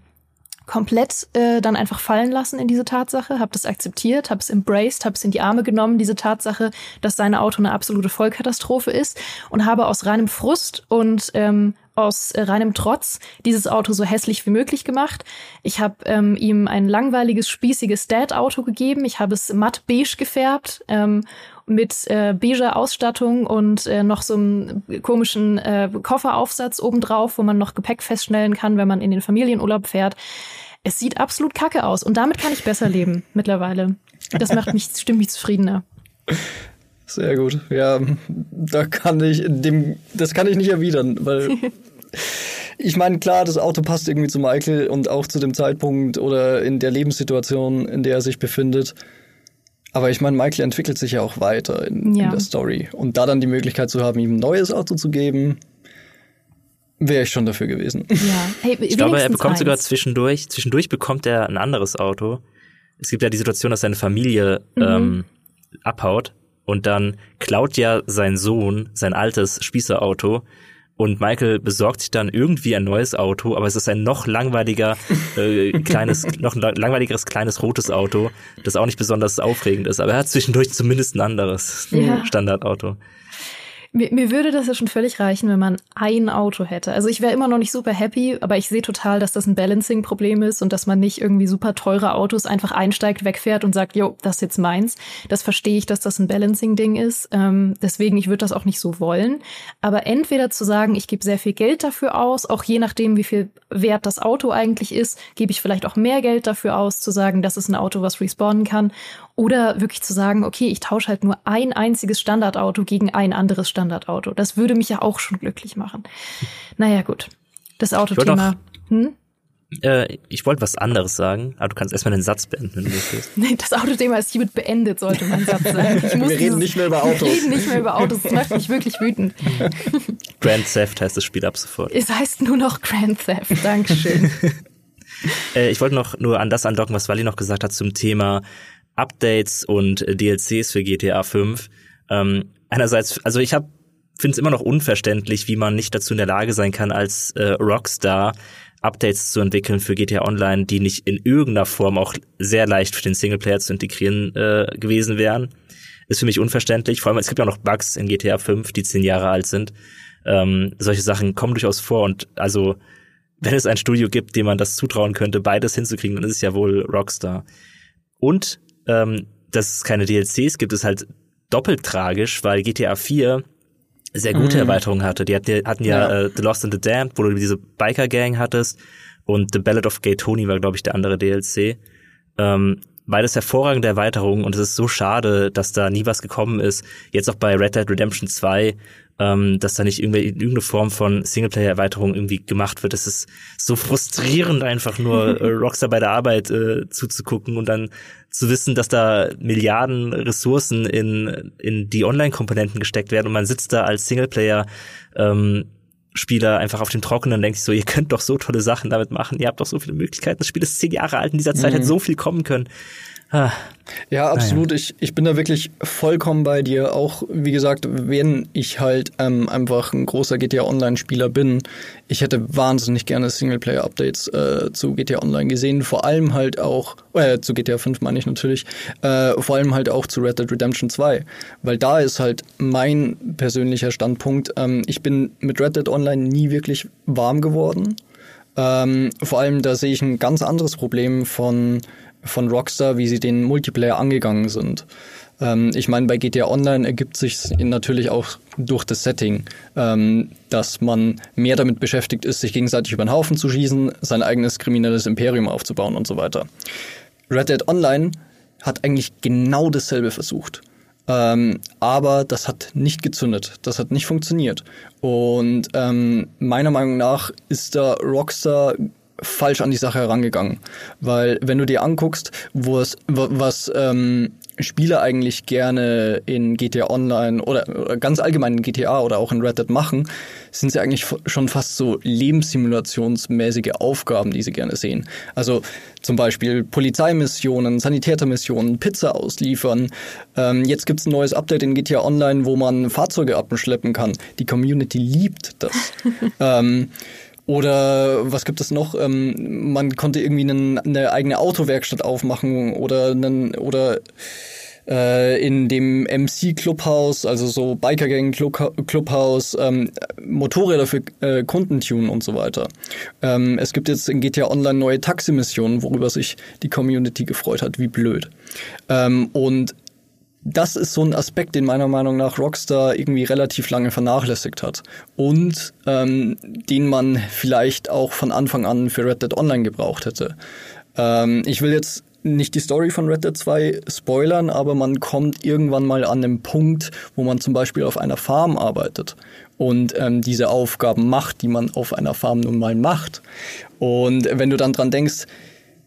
komplett äh, dann einfach fallen lassen in diese Tatsache, habe das akzeptiert, habe es embraced, habe es in die Arme genommen, diese Tatsache, dass sein Auto eine absolute Vollkatastrophe ist und habe aus reinem Frust und ähm, aus äh, reinem Trotz dieses Auto so hässlich wie möglich gemacht. Ich habe ähm, ihm ein langweiliges, spießiges Dad-Auto gegeben. Ich habe es matt beige gefärbt ähm, mit äh, beiger Ausstattung und äh, noch so einem komischen äh, Kofferaufsatz obendrauf, wo man noch Gepäck feststellen kann, wenn man in den Familienurlaub fährt. Es sieht absolut kacke aus und damit kann ich besser leben *laughs* mittlerweile. Das macht mich, stimmt mich zufriedener. Sehr gut. Ja, da kann ich dem, das kann ich nicht erwidern, weil *laughs* ich meine, klar, das Auto passt irgendwie zu Michael und auch zu dem Zeitpunkt oder in der Lebenssituation, in der er sich befindet. Aber ich meine, Michael entwickelt sich ja auch weiter in, ja. in der Story. Und da dann die Möglichkeit zu haben, ihm ein neues Auto zu geben, wäre ich schon dafür gewesen. Ja. Hey, *laughs* ich glaube, er bekommt eins. sogar zwischendurch, zwischendurch bekommt er ein anderes Auto. Es gibt ja die Situation, dass seine Familie mhm. ähm, abhaut und dann klaut ja sein Sohn sein altes Spießerauto und Michael besorgt sich dann irgendwie ein neues Auto, aber es ist ein noch langweiliger *laughs* äh, kleines, noch langweiligeres kleines rotes Auto, das auch nicht besonders aufregend ist, aber er hat zwischendurch zumindest ein anderes ja. Standardauto. Mir, mir würde das ja schon völlig reichen, wenn man ein Auto hätte. Also ich wäre immer noch nicht super happy, aber ich sehe total, dass das ein Balancing-Problem ist und dass man nicht irgendwie super teure Autos einfach einsteigt, wegfährt und sagt, jo, das ist jetzt meins. Das verstehe ich, dass das ein Balancing-Ding ist. Ähm, deswegen, ich würde das auch nicht so wollen. Aber entweder zu sagen, ich gebe sehr viel Geld dafür aus, auch je nachdem, wie viel wert das Auto eigentlich ist, gebe ich vielleicht auch mehr Geld dafür aus, zu sagen, das ist ein Auto, was respawnen kann. Oder wirklich zu sagen, okay, ich tausche halt nur ein einziges Standardauto gegen ein anderes Standardauto. Das würde mich ja auch schon glücklich machen. Naja, gut. Das Autothema. Hm? Äh, ich wollte was anderes sagen, aber du kannst erstmal den Satz beenden, wenn du möchtest. Nee, das Autothema ist hiermit beendet, sollte mein Satz sein. Wir reden nicht mehr über Autos. Wir reden nicht mehr über Autos. Das macht mich wirklich wütend. Grand Theft heißt das Spiel ab sofort. Es heißt nur noch Grand Theft. Dankeschön. *laughs* äh, ich wollte noch nur an das andocken, was Wally noch gesagt hat zum Thema Updates und äh, DLCs für GTA 5. Ähm, einerseits, also ich habe finde es immer noch unverständlich, wie man nicht dazu in der Lage sein kann, als äh, Rockstar Updates zu entwickeln für GTA Online, die nicht in irgendeiner Form auch sehr leicht für den Singleplayer zu integrieren äh, gewesen wären. Ist für mich unverständlich. Vor allem, es gibt ja noch Bugs in GTA 5, die zehn Jahre alt sind. Ähm, solche Sachen kommen durchaus vor und also wenn es ein Studio gibt, dem man das zutrauen könnte, beides hinzukriegen, dann ist es ja wohl Rockstar. Und ähm, dass es keine DLCs gibt, ist halt doppelt tragisch, weil GTA 4 sehr gute mhm. Erweiterungen hatte. Die hatten, hatten ja, ja. Äh, The Lost and the Damned, wo du diese Biker-Gang hattest und The Ballad of Gay Tony war, glaube ich, der andere DLC. Ähm, beides hervorragende Erweiterungen und es ist so schade, dass da nie was gekommen ist. Jetzt auch bei Red Dead Redemption 2 ähm, dass da nicht irgendeine Form von Singleplayer-Erweiterung irgendwie gemacht wird. Es ist so frustrierend, einfach nur *laughs* äh, Rockstar bei der Arbeit äh, zuzugucken und dann zu wissen, dass da Milliarden Ressourcen in, in die Online-Komponenten gesteckt werden und man sitzt da als Singleplayer ähm, Spieler einfach auf dem Trockenen und denkt sich so, ihr könnt doch so tolle Sachen damit machen, ihr habt doch so viele Möglichkeiten. Das Spiel ist zehn Jahre alt, in dieser Zeit mhm. hätte so viel kommen können. Ah. Ja, absolut. Naja. Ich, ich bin da wirklich vollkommen bei dir. Auch, wie gesagt, wenn ich halt ähm, einfach ein großer GTA Online-Spieler bin, ich hätte wahnsinnig gerne Singleplayer-Updates äh, zu GTA Online gesehen. Vor allem halt auch, äh, zu GTA 5 meine ich natürlich, äh, vor allem halt auch zu Red Dead Redemption 2. Weil da ist halt mein persönlicher Standpunkt. Ähm, ich bin mit Red Dead Online nie wirklich warm geworden. Ähm, vor allem, da sehe ich ein ganz anderes Problem von von Rockstar, wie sie den Multiplayer angegangen sind. Ähm, ich meine, bei GTA Online ergibt sich natürlich auch durch das Setting, ähm, dass man mehr damit beschäftigt ist, sich gegenseitig über den Haufen zu schießen, sein eigenes kriminelles Imperium aufzubauen und so weiter. Red Dead Online hat eigentlich genau dasselbe versucht. Ähm, aber das hat nicht gezündet, das hat nicht funktioniert. Und ähm, meiner Meinung nach ist da Rockstar falsch an die Sache herangegangen. Weil wenn du dir anguckst, wo es, was ähm, Spieler eigentlich gerne in GTA Online oder ganz allgemein in GTA oder auch in Red Dead machen, sind sie eigentlich schon fast so lebenssimulationsmäßige Aufgaben, die sie gerne sehen. Also zum Beispiel Polizeimissionen, Sanitätermissionen, Pizza ausliefern. Ähm, jetzt gibt's ein neues Update in GTA Online, wo man Fahrzeuge abschleppen kann. Die Community liebt das. *laughs* ähm, oder was gibt es noch? Ähm, man konnte irgendwie einen, eine eigene Autowerkstatt aufmachen oder einen, oder äh, in dem MC Clubhaus, also so Biker Gang Club, Clubhaus, ähm, Motorräder für äh, Kunden tunen und so weiter. Ähm, es gibt jetzt in GTA Online neue Taximissionen, worüber sich die Community gefreut hat, wie blöd. Ähm, und das ist so ein Aspekt, den meiner Meinung nach Rockstar irgendwie relativ lange vernachlässigt hat und ähm, den man vielleicht auch von Anfang an für Red Dead Online gebraucht hätte. Ähm, ich will jetzt nicht die Story von Red Dead 2 spoilern, aber man kommt irgendwann mal an den Punkt, wo man zum Beispiel auf einer Farm arbeitet und ähm, diese Aufgaben macht, die man auf einer Farm nun mal macht. Und wenn du dann dran denkst,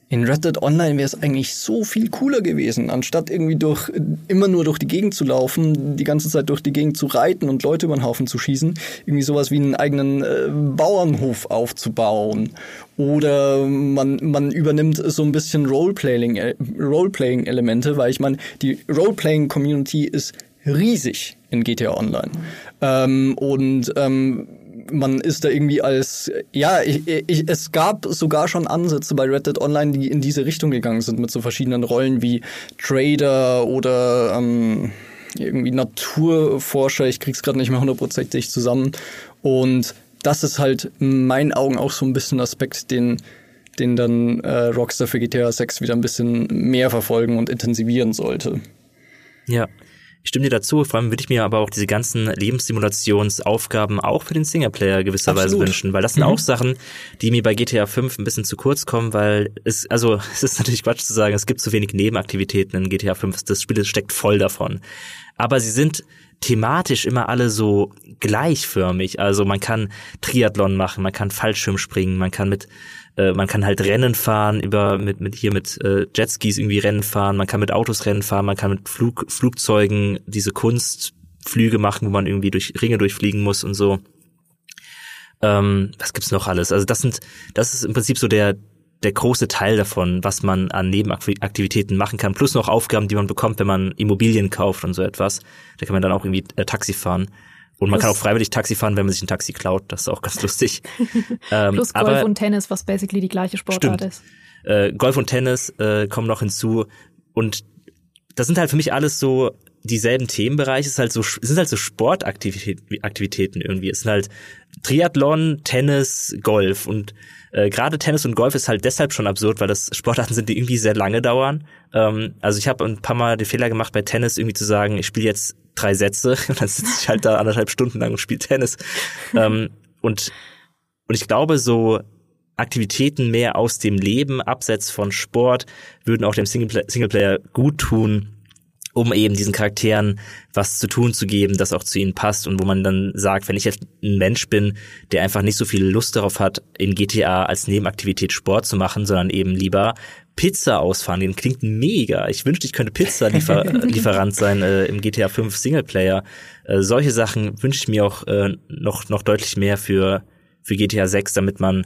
in Red Dead Online wäre es eigentlich so viel cooler gewesen, anstatt irgendwie durch immer nur durch die Gegend zu laufen, die ganze Zeit durch die Gegend zu reiten und Leute über den Haufen zu schießen, irgendwie sowas wie einen eigenen äh, Bauernhof aufzubauen. Oder man, man übernimmt so ein bisschen Roleplaying, äh, Roleplaying-Elemente, weil ich meine, die Roleplaying-Community ist riesig in GTA Online. Ähm, und ähm, man ist da irgendwie als, ja, ich, ich, es gab sogar schon Ansätze bei Red Dead Online, die in diese Richtung gegangen sind, mit so verschiedenen Rollen wie Trader oder ähm, irgendwie Naturforscher. Ich krieg's gerade nicht mehr hundertprozentig zusammen. Und das ist halt in meinen Augen auch so ein bisschen Aspekt, den den dann äh, Rockstar für GTA 6 wieder ein bisschen mehr verfolgen und intensivieren sollte. Ja, ich stimme dir dazu, vor allem würde ich mir aber auch diese ganzen Lebenssimulationsaufgaben auch für den Singleplayer gewisserweise wünschen, weil das sind mhm. auch Sachen, die mir bei GTA 5 ein bisschen zu kurz kommen, weil es, also *laughs* es ist natürlich Quatsch zu sagen, es gibt zu wenig Nebenaktivitäten in GTA 5, das Spiel steckt voll davon. Aber sie sind thematisch immer alle so gleichförmig. Also man kann Triathlon machen, man kann Fallschirm springen, man kann mit äh, man kann halt Rennen fahren über mit mit hier mit äh, Jetskis irgendwie Rennen fahren, man kann mit Autos Rennen fahren, man kann mit Flug, Flugzeugen diese Kunstflüge machen, wo man irgendwie durch Ringe durchfliegen muss und so. Ähm, was gibt's noch alles? Also das sind das ist im Prinzip so der der große Teil davon, was man an Nebenaktivitäten machen kann, plus noch Aufgaben, die man bekommt, wenn man Immobilien kauft und so etwas. Da kann man dann auch irgendwie äh, Taxi fahren. Und man plus, kann auch freiwillig Taxi fahren, wenn man sich ein Taxi klaut. Das ist auch ganz lustig. *laughs* ähm, plus Golf aber, und Tennis, was basically die gleiche Sportart stimmt. ist. Äh, Golf und Tennis äh, kommen noch hinzu. Und das sind halt für mich alles so dieselben Themenbereiche. Es ist halt so, es sind halt so Sportaktivitäten irgendwie. Es sind halt Triathlon, Tennis, Golf und äh, gerade Tennis und Golf ist halt deshalb schon absurd, weil das Sportarten sind, die irgendwie sehr lange dauern. Ähm, also ich habe ein paar Mal den Fehler gemacht bei Tennis irgendwie zu sagen, ich spiele jetzt drei Sätze *laughs* und dann sitze ich halt da anderthalb Stunden lang und spiele Tennis. ähm, und und ich glaube, so Aktivitäten mehr aus dem Leben, abseits von Sport, würden auch dem Singleplayer, gut tun, um eben diesen Charakteren was zu tun zu geben, das auch zu ihnen passt und wo man dann sagt, wenn ich jetzt ein Mensch bin, der einfach nicht so viel Lust darauf hat, in GTA als Nebenaktivität Sport zu machen, sondern eben lieber Pizza ausfahren, den klingt mega. Ich wünschte, ich könnte Pizza-Lieferant *laughs* sein äh, im GTA 5 Singleplayer. Äh, solche Sachen wünsche ich mir auch äh, noch, noch deutlich mehr für, für GTA 6, damit man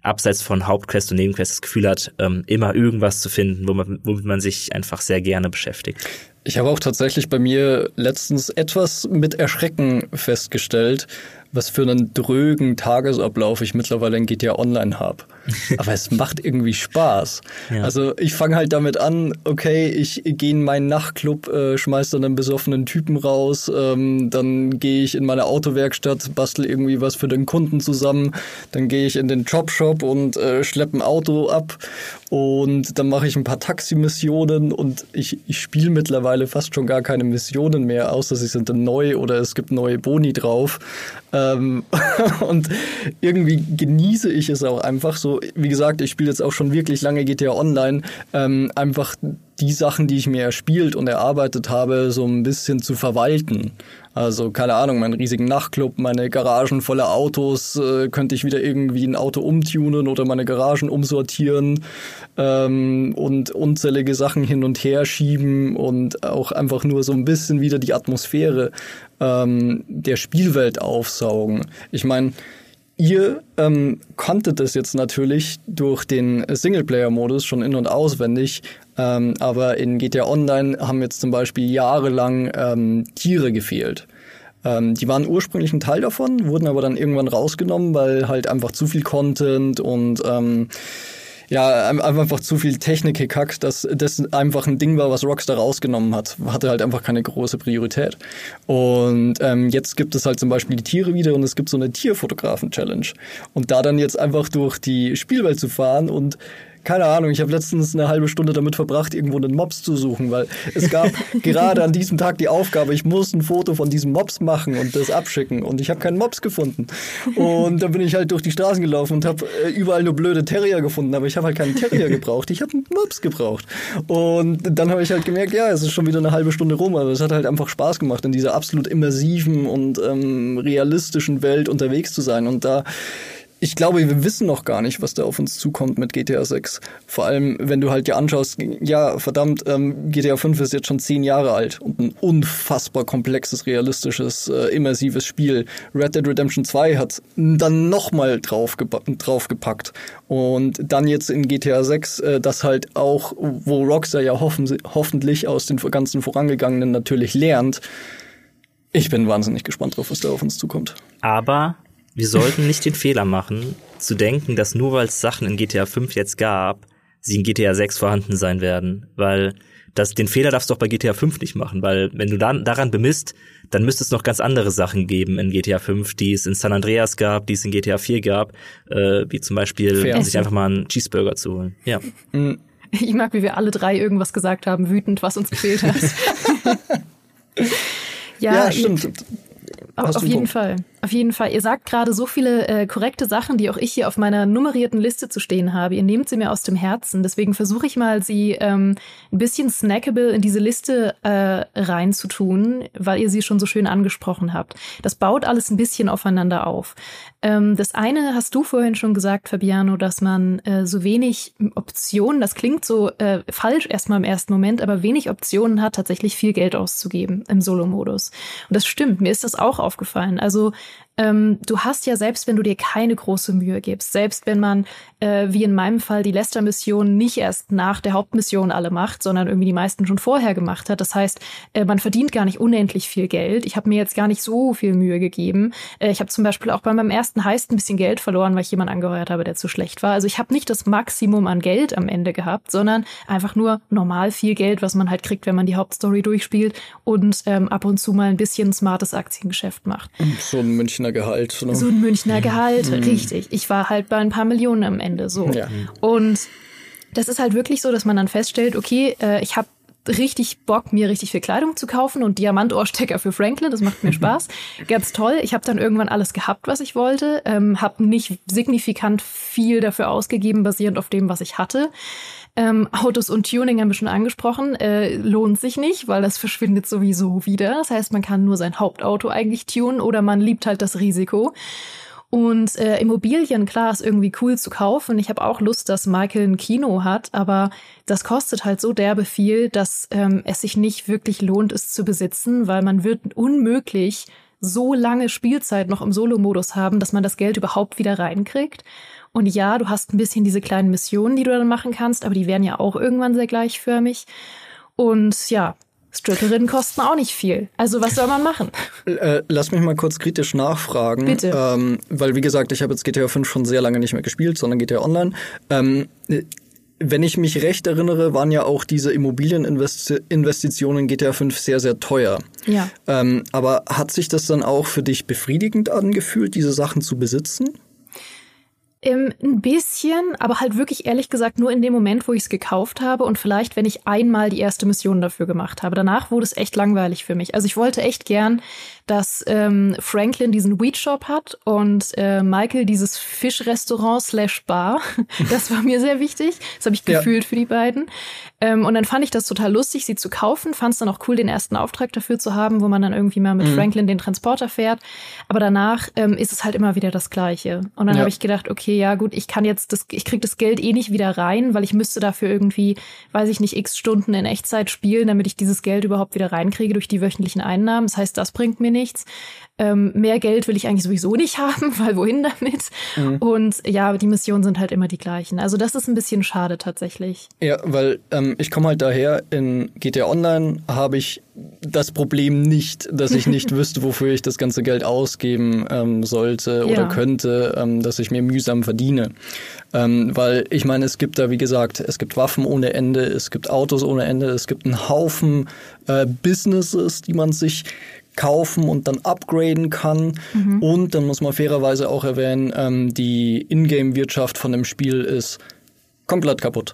abseits von Hauptquest und Nebenquest das Gefühl hat, ähm, immer irgendwas zu finden, womit man sich einfach sehr gerne beschäftigt. Ich habe auch tatsächlich bei mir letztens etwas mit Erschrecken festgestellt, was für einen drögen Tagesablauf ich mittlerweile in GTA Online habe. *laughs* Aber es macht irgendwie Spaß. Ja. Also ich fange halt damit an, okay, ich gehe in meinen Nachtclub, äh, schmeiß dann einen besoffenen Typen raus, ähm, dann gehe ich in meine Autowerkstatt, bastel irgendwie was für den Kunden zusammen, dann gehe ich in den Jobshop und äh, schleppe ein Auto ab und dann mache ich ein paar Taximissionen und ich, ich spiele mittlerweile fast schon gar keine Missionen mehr, außer sie sind dann neu oder es gibt neue Boni drauf. Ähm, *laughs* und irgendwie genieße ich es auch einfach so. Wie gesagt, ich spiele jetzt auch schon wirklich lange GTA Online. Ähm, einfach die Sachen, die ich mir erspielt und erarbeitet habe, so ein bisschen zu verwalten. Also keine Ahnung, meinen riesigen Nachtclub, meine Garagen voller Autos, äh, könnte ich wieder irgendwie ein Auto umtunen oder meine Garagen umsortieren ähm, und unzählige Sachen hin und her schieben und auch einfach nur so ein bisschen wieder die Atmosphäre ähm, der Spielwelt aufsaugen. Ich meine, Ihr ähm, konntet es jetzt natürlich durch den Singleplayer-Modus schon in- und auswendig, ähm, aber in GTA Online haben jetzt zum Beispiel jahrelang ähm, Tiere gefehlt. Ähm, die waren ursprünglich ein Teil davon, wurden aber dann irgendwann rausgenommen, weil halt einfach zu viel Content und ähm, ja, einfach zu viel Technik gekackt, dass das einfach ein Ding war, was Rockstar rausgenommen hat. Hatte halt einfach keine große Priorität. Und ähm, jetzt gibt es halt zum Beispiel die Tiere wieder und es gibt so eine Tierfotografen-Challenge. Und da dann jetzt einfach durch die Spielwelt zu fahren und keine Ahnung, ich habe letztens eine halbe Stunde damit verbracht, irgendwo einen Mops zu suchen, weil es gab *laughs* gerade an diesem Tag die Aufgabe, ich muss ein Foto von diesem Mops machen und das abschicken und ich habe keinen Mops gefunden. Und dann bin ich halt durch die Straßen gelaufen und habe äh, überall nur blöde Terrier gefunden, aber ich habe halt keinen Terrier gebraucht, ich habe einen Mops gebraucht. Und dann habe ich halt gemerkt, ja, es ist schon wieder eine halbe Stunde rum, aber es hat halt einfach Spaß gemacht, in dieser absolut immersiven und ähm, realistischen Welt unterwegs zu sein und da ich glaube, wir wissen noch gar nicht, was da auf uns zukommt mit GTA 6. Vor allem, wenn du halt dir anschaust, ja, verdammt, ähm, GTA 5 ist jetzt schon zehn Jahre alt und ein unfassbar komplexes, realistisches, äh, immersives Spiel. Red Dead Redemption 2 hat dann nochmal draufgepackt. Und dann jetzt in GTA 6, äh, das halt auch, wo Rockstar ja hoffen, hoffentlich aus den ganzen vorangegangenen natürlich lernt. Ich bin wahnsinnig gespannt drauf, was da auf uns zukommt. Aber wir sollten nicht den Fehler machen, zu denken, dass nur weil es Sachen in GTA 5 jetzt gab, sie in GTA 6 vorhanden sein werden, weil das, den Fehler darfst du doch bei GTA 5 nicht machen, weil wenn du dann daran bemisst, dann müsste es noch ganz andere Sachen geben in GTA 5, die es in San Andreas gab, die es in GTA 4 gab, äh, wie zum Beispiel Fair. sich einfach mal einen Cheeseburger zu holen. Ja. Mhm. Ich mag, wie wir alle drei irgendwas gesagt haben, wütend, was uns gefehlt hat. *laughs* ja, ja, stimmt. Auf jeden Punkt. Fall. Auf jeden Fall. Ihr sagt gerade so viele äh, korrekte Sachen, die auch ich hier auf meiner nummerierten Liste zu stehen habe. Ihr nehmt sie mir aus dem Herzen. Deswegen versuche ich mal, sie ähm, ein bisschen snackable in diese Liste äh, reinzutun, weil ihr sie schon so schön angesprochen habt. Das baut alles ein bisschen aufeinander auf. Ähm, das eine hast du vorhin schon gesagt, Fabiano, dass man äh, so wenig Optionen, das klingt so äh, falsch erstmal im ersten Moment, aber wenig Optionen hat, tatsächlich viel Geld auszugeben im Solo-Modus. Und das stimmt, mir ist das auch aufgefallen. Also ähm, du hast ja selbst, wenn du dir keine große Mühe gibst, selbst wenn man, äh, wie in meinem Fall, die Lester-Mission nicht erst nach der Hauptmission alle macht, sondern irgendwie die meisten schon vorher gemacht hat. Das heißt, äh, man verdient gar nicht unendlich viel Geld. Ich habe mir jetzt gar nicht so viel Mühe gegeben. Äh, ich habe zum Beispiel auch bei meinem ersten Heist ein bisschen Geld verloren, weil ich jemanden angeheuert habe, der zu schlecht war. Also ich habe nicht das Maximum an Geld am Ende gehabt, sondern einfach nur normal viel Geld, was man halt kriegt, wenn man die Hauptstory durchspielt und ähm, ab und zu mal ein bisschen smartes Aktiengeschäft macht. So ein Münchner Münchner Gehalt. Ne? So ein Münchner Gehalt, mhm. richtig. Ich war halt bei ein paar Millionen am Ende so. Ja. Und das ist halt wirklich so, dass man dann feststellt, okay, äh, ich habe richtig Bock, mir richtig viel Kleidung zu kaufen und Diamantohrstecker für Franklin. Das macht mir *laughs* Spaß. Ganz toll. Ich habe dann irgendwann alles gehabt, was ich wollte. Ähm, habe nicht signifikant viel dafür ausgegeben, basierend auf dem, was ich hatte. Ähm, Autos und Tuning haben wir schon angesprochen. Äh, lohnt sich nicht, weil das verschwindet sowieso wieder. Das heißt, man kann nur sein Hauptauto eigentlich tunen oder man liebt halt das Risiko. Und äh, Immobilien, klar, ist irgendwie cool zu kaufen. Ich habe auch Lust, dass Michael ein Kino hat, aber das kostet halt so derbe viel, dass ähm, es sich nicht wirklich lohnt, es zu besitzen, weil man wird unmöglich so lange Spielzeit noch im Solo-Modus haben, dass man das Geld überhaupt wieder reinkriegt. Und ja, du hast ein bisschen diese kleinen Missionen, die du dann machen kannst, aber die werden ja auch irgendwann sehr gleichförmig. Und ja, Stripperinnen kosten auch nicht viel. Also was soll man machen? Äh, lass mich mal kurz kritisch nachfragen. Bitte. Ähm, weil wie gesagt, ich habe jetzt GTA 5 schon sehr lange nicht mehr gespielt, sondern GTA Online. Ähm, wenn ich mich recht erinnere, waren ja auch diese Immobilieninvestitionen in GTA 5 sehr, sehr teuer. Ja. Ähm, aber hat sich das dann auch für dich befriedigend angefühlt, diese Sachen zu besitzen? Ähm, ein bisschen, aber halt wirklich ehrlich gesagt nur in dem Moment, wo ich es gekauft habe und vielleicht, wenn ich einmal die erste Mission dafür gemacht habe. Danach wurde es echt langweilig für mich. Also ich wollte echt gern dass ähm, Franklin diesen Weed Shop hat und äh, Michael dieses Fischrestaurant slash Bar. *laughs* Das war mir sehr wichtig. Das habe ich gefühlt ja. für die beiden. Ähm, und dann fand ich das total lustig, sie zu kaufen. Fand es dann auch cool, den ersten Auftrag dafür zu haben, wo man dann irgendwie mal mit mhm. Franklin den Transporter fährt. Aber danach ähm, ist es halt immer wieder das Gleiche. Und dann ja. habe ich gedacht, okay, ja gut, ich kann jetzt das, ich krieg das Geld eh nicht wieder rein, weil ich müsste dafür irgendwie, weiß ich nicht, x Stunden in Echtzeit spielen, damit ich dieses Geld überhaupt wieder reinkriege durch die wöchentlichen Einnahmen. Das heißt, das bringt mir nichts. Ähm, mehr Geld will ich eigentlich sowieso nicht *laughs* haben, weil wohin damit? Mhm. Und ja, die Missionen sind halt immer die gleichen. Also das ist ein bisschen schade tatsächlich. Ja, weil ähm, ich komme halt daher, in GTA Online habe ich das Problem nicht, dass ich nicht *laughs* wüsste, wofür ich das ganze Geld ausgeben ähm, sollte oder ja. könnte, ähm, dass ich mir mühsam verdiene. Ähm, weil ich meine, es gibt da, wie gesagt, es gibt Waffen ohne Ende, es gibt Autos ohne Ende, es gibt einen Haufen äh, Businesses, die man sich kaufen und dann upgraden kann. Mhm. Und dann muss man fairerweise auch erwähnen, ähm, die Ingame-Wirtschaft von dem Spiel ist komplett kaputt.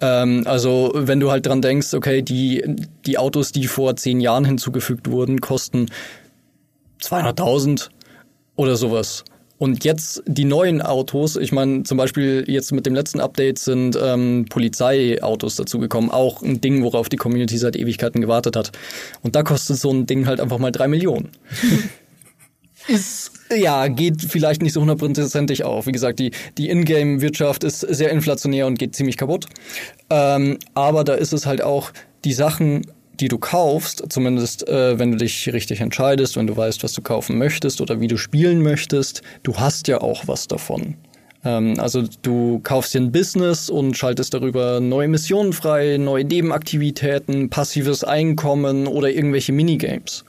Ähm, also wenn du halt dran denkst, okay, die, die Autos, die vor zehn Jahren hinzugefügt wurden, kosten 200.000 oder sowas. Und jetzt die neuen Autos, ich meine, zum Beispiel jetzt mit dem letzten Update sind ähm, Polizeiautos dazugekommen. Auch ein Ding, worauf die Community seit Ewigkeiten gewartet hat. Und da kostet so ein Ding halt einfach mal drei Millionen. *laughs* ist, ja, geht vielleicht nicht so hundertprozentig auf. Wie gesagt, die, die Ingame-Wirtschaft ist sehr inflationär und geht ziemlich kaputt. Ähm, aber da ist es halt auch, die Sachen die du kaufst, zumindest äh, wenn du dich richtig entscheidest, wenn du weißt, was du kaufen möchtest oder wie du spielen möchtest, du hast ja auch was davon. Ähm, also du kaufst dir ein Business und schaltest darüber neue Missionen frei, neue Nebenaktivitäten, passives Einkommen oder irgendwelche Minigames.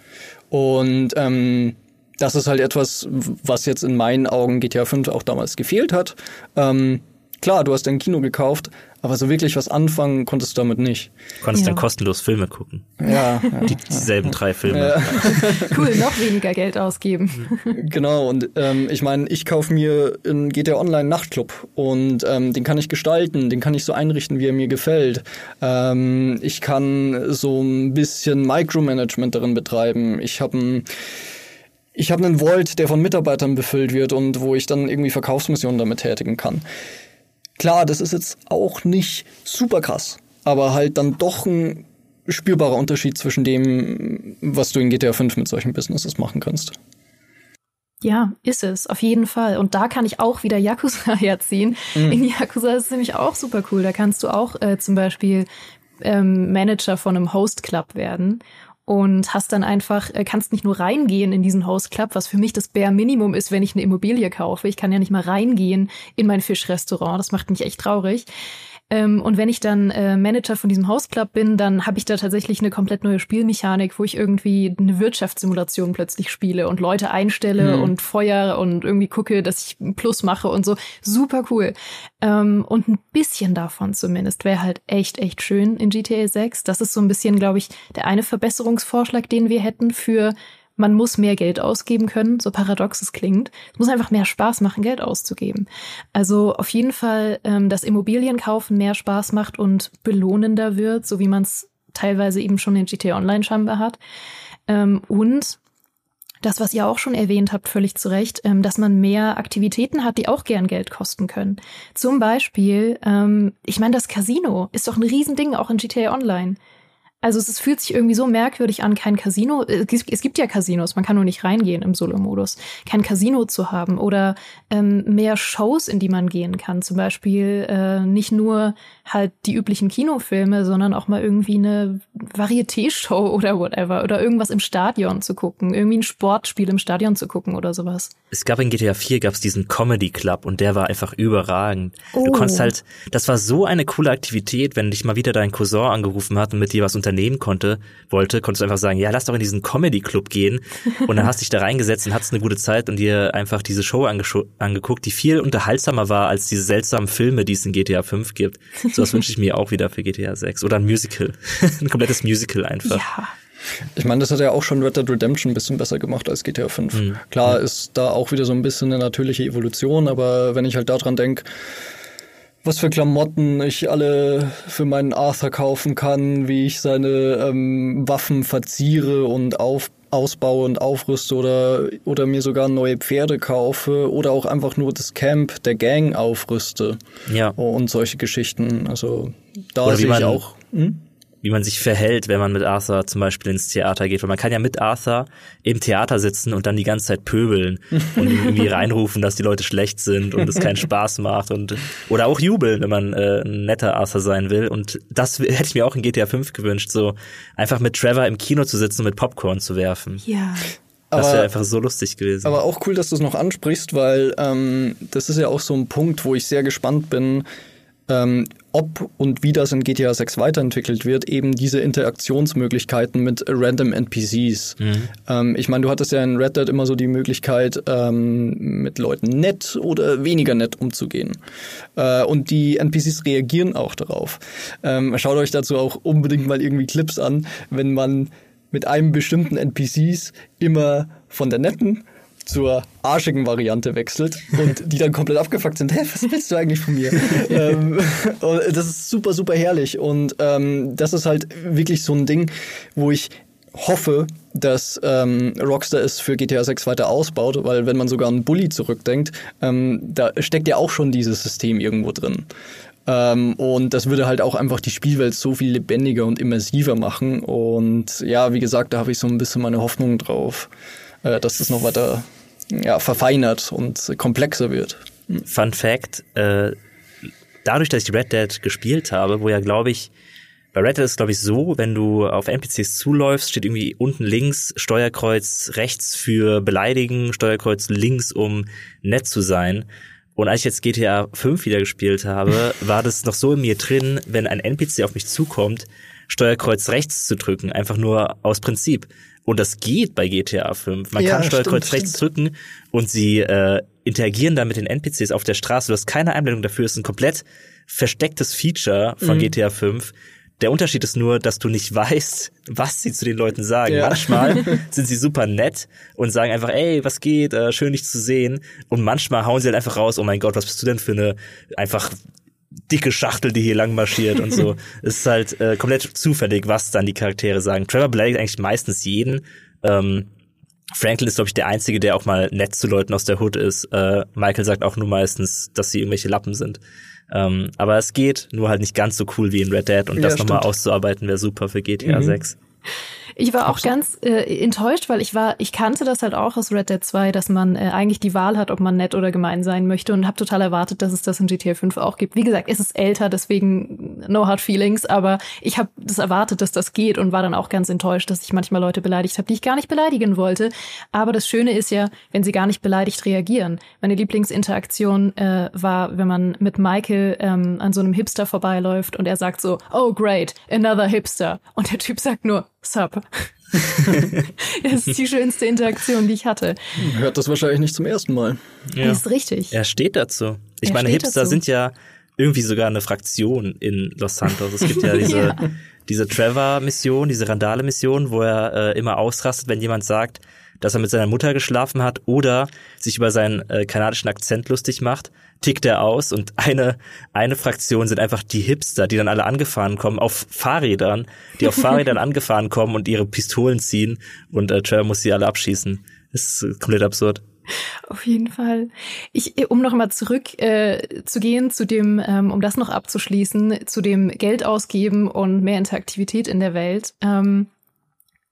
Und ähm, das ist halt etwas, was jetzt in meinen Augen GTA 5 auch damals gefehlt hat. Ähm, klar, du hast dein Kino gekauft, aber so wirklich was anfangen konntest du damit nicht. Du konntest ja. dann kostenlos Filme gucken. Ja. ja *laughs* Die, dieselben drei Filme. Ja. *laughs* cool, noch weniger Geld ausgeben. *laughs* Genau, und ähm, ich meine, ich kaufe mir in GTA Online Nachtclub und ähm, den kann ich gestalten, den kann ich so einrichten, wie er mir gefällt. Ähm, ich kann so ein bisschen Micromanagement darin betreiben. Ich habe ein ich habe einen Vault, der von Mitarbeitern befüllt wird und wo ich dann irgendwie Verkaufsmissionen damit tätigen kann. Klar, das ist jetzt auch nicht super krass, aber halt dann doch ein spürbarer Unterschied zwischen dem, was du in GTA 5 mit solchen Businesses machen kannst. Ja, ist es, auf jeden Fall. Und da kann ich auch wieder Yakuza *laughs* herziehen. Mhm. In Yakuza ist es nämlich auch super cool. Da kannst du auch äh, zum Beispiel ähm, Manager von einem Host Club werden und hast dann einfach, äh, kannst nicht nur reingehen in diesen Host Club, was für mich das Bare Minimum ist, wenn ich eine Immobilie kaufe. Ich kann ja nicht mal reingehen in mein Fischrestaurant. Das macht mich echt traurig. Ähm, und wenn ich dann äh, Manager von diesem Hausclub bin, dann habe ich da tatsächlich eine komplett neue Spielmechanik, wo ich irgendwie eine Wirtschaftssimulation plötzlich spiele und Leute einstelle mhm. und feuer und irgendwie gucke, dass ich einen Plus mache und so. Super cool. Ähm, und ein bisschen davon zumindest wäre halt echt, echt schön in GTA 6. Das ist so ein bisschen, glaube ich, der eine Verbesserungsvorschlag, den wir hätten für man muss mehr Geld ausgeben können, so paradox es klingt. Es muss einfach mehr Spaß machen, Geld auszugeben. Also auf jeden Fall, ähm, dass Immobilienkaufen mehr Spaß macht und belohnender wird, so wie man es teilweise eben schon in GTA Online scheinbar hat. Ähm, und das, was ihr auch schon erwähnt habt, völlig zu Recht, ähm, dass man mehr Aktivitäten hat, die auch gern Geld kosten können. Zum Beispiel, ähm, ich meine, das Casino ist doch ein Riesending auch in GTA Online. Also es, es, fühlt sich irgendwie so merkwürdig an, kein Casino. Es gibt, es gibt ja Casinos, man kann nur nicht reingehen im Solo-Modus. Kein Casino zu haben oder ähm, mehr Shows, in die man gehen kann. Zum Beispiel äh, nicht nur halt die üblichen Kinofilme, sondern auch mal irgendwie eine Varieté-Show *laughs* oder whatever. Oder irgendwas im Stadion zu gucken. Irgendwie ein Sportspiel im Stadion zu gucken oder sowas. Es gab in GTA 4 gab es diesen Comedy Club und der war einfach überragend. Oh. Du konntest halt, das war so eine coole Aktivität, wenn dich mal wieder dein Cousin angerufen hat und mit dir was unter unternehmen konnte, wollte, konntest du einfach sagen, ja, lass doch in diesen Comedy-Club gehen. Und dann *laughs* hast du dich da reingesetzt und hattest eine gute Zeit und dir einfach diese Show angeguckt, die viel unterhaltsamer war als diese seltsamen Filme, die es in GTA 5 gibt. So was wünsche ich mir auch wieder für GTA 6. Oder ein Musical. *laughs* ein komplettes Musical einfach. Ja. Ich meine, das hat ja auch schon Red Dead Redemption ein bisschen besser gemacht als GTA 5. Mhm. Klar ist da auch wieder so ein bisschen eine natürliche Evolution, aber wenn ich halt daran denke, was für Klamotten ich alle für meinen Arthur kaufen kann, wie ich seine ähm, Waffen verziere und auf, ausbaue und aufrüste oder, oder mir sogar neue Pferde kaufe oder auch einfach nur das Camp der Gang aufrüste. Ja. Und solche Geschichten. Also da sehe ich auch. Hm? Wie man sich verhält, wenn man mit Arthur zum Beispiel ins Theater geht. Weil man kann ja mit Arthur im Theater sitzen und dann die ganze Zeit pöbeln und irgendwie *laughs* reinrufen, dass die Leute schlecht sind und es keinen Spaß macht und oder auch jubeln, wenn man äh, ein netter Arthur sein will. Und das hätte ich mir auch in GTA 5 gewünscht, so einfach mit Trevor im Kino zu sitzen und mit Popcorn zu werfen. Ja. Das wäre einfach so lustig gewesen. Aber auch cool, dass du es noch ansprichst, weil ähm, das ist ja auch so ein Punkt, wo ich sehr gespannt bin, ähm, ob und wie das in GTA 6 weiterentwickelt wird, eben diese Interaktionsmöglichkeiten mit random NPCs. Mhm. Ähm, ich meine, du hattest ja in Red Dead immer so die Möglichkeit, ähm, mit Leuten nett oder weniger nett umzugehen. Äh, und die NPCs reagieren auch darauf. Ähm, schaut euch dazu auch unbedingt mal irgendwie Clips an, wenn man mit einem bestimmten NPCs immer von der netten zur arschigen Variante wechselt und die dann komplett abgefuckt sind. Hä, was willst du eigentlich von mir? *laughs* ähm, das ist super, super herrlich und ähm, das ist halt wirklich so ein Ding, wo ich hoffe, dass ähm, Rockstar es für GTA 6 weiter ausbaut, weil wenn man sogar an Bully zurückdenkt, ähm, da steckt ja auch schon dieses System irgendwo drin. Ähm, und das würde halt auch einfach die Spielwelt so viel lebendiger und immersiver machen. Und ja, wie gesagt, da habe ich so ein bisschen meine Hoffnung drauf, äh, dass das noch weiter ja, verfeinert und komplexer wird. Fun Fact, äh, dadurch, dass ich Red Dead gespielt habe, wo ja, glaube ich, bei Red Dead ist glaube ich so, wenn du auf NPCs zuläufst, steht irgendwie unten links Steuerkreuz rechts für beleidigen, Steuerkreuz links, um nett zu sein. Und als ich jetzt GTA 5 wieder gespielt habe, *laughs* war das noch so in mir drin, wenn ein NPC auf mich zukommt, Steuerkreuz rechts zu drücken, einfach nur aus Prinzip. Und das geht bei GTA 5. Man Ja, kann Steuerkreuz stimmt, rechts drücken und sie äh, interagieren dann mit den NPCs auf der Straße. Du hast keine Einblendung dafür. Es ist ein komplett verstecktes Feature von Mhm. GTA 5. Der Unterschied ist nur, dass du nicht *laughs* weißt, was sie zu den Leuten sagen. Ja. Manchmal *laughs* sind sie super nett und sagen einfach, ey, was geht, äh, schön dich zu sehen. Und manchmal hauen sie halt einfach raus, oh mein Gott, was bist du denn für eine einfach dicke Schachtel, die hier lang marschiert und so. *laughs* es ist halt äh, komplett zufällig, was dann die Charaktere sagen. Trevor beleidigt eigentlich meistens jeden. Ähm, Franklin ist, glaube ich, der Einzige, der auch mal nett zu Leuten aus der Hood ist. Äh, Michael sagt auch nur meistens, dass sie irgendwelche Lappen sind. Ähm, aber es geht, nur halt nicht ganz so cool wie in Red Dead und Ja, das nochmal auszuarbeiten wäre super für GTA Mhm. 6. Ich war auch ganz äh, enttäuscht, weil ich war, ich kannte das halt auch aus Red Dead 2, dass man äh, eigentlich die Wahl hat, ob man nett oder gemein sein möchte und habe total erwartet, dass es das in GTA 5 auch gibt. Wie gesagt, es ist älter, deswegen no hard feelings, aber ich habe das erwartet, dass das geht und war dann auch ganz enttäuscht, dass ich manchmal Leute beleidigt habe, die ich gar nicht beleidigen wollte. Aber das Schöne ist ja, wenn sie gar nicht beleidigt reagieren. Meine Lieblingsinteraktion äh, war, wenn man mit Michael ähm, an so einem Hipster vorbeiläuft und er sagt so, oh great, another hipster. Und der Typ sagt nur, sup. *laughs* das ist die schönste Interaktion, die ich hatte. Hört das wahrscheinlich nicht zum ersten Mal. Ja. Das ist richtig. Er steht dazu. Ich Er meine, Hipster dazu. sind ja irgendwie sogar eine Fraktion in Los Santos. Es gibt ja *laughs* diese, Ja. diese Trevor-Mission, diese Randale-Mission, wo er äh, immer ausrastet, wenn jemand sagt, dass er mit seiner Mutter geschlafen hat oder sich über seinen äh, kanadischen Akzent lustig macht, tickt er aus und eine, eine Fraktion sind einfach die Hipster, die dann alle angefahren kommen auf Fahrrädern, die auf Fahrrädern *laughs* angefahren kommen und ihre Pistolen ziehen und äh, Trevor muss sie alle abschießen. Das ist komplett absurd. Auf jeden Fall. Ich, um noch mal zurück äh, zu gehen zu dem, ähm, um das noch abzuschließen, zu dem Geld ausgeben und mehr Interaktivität in der Welt. Ähm,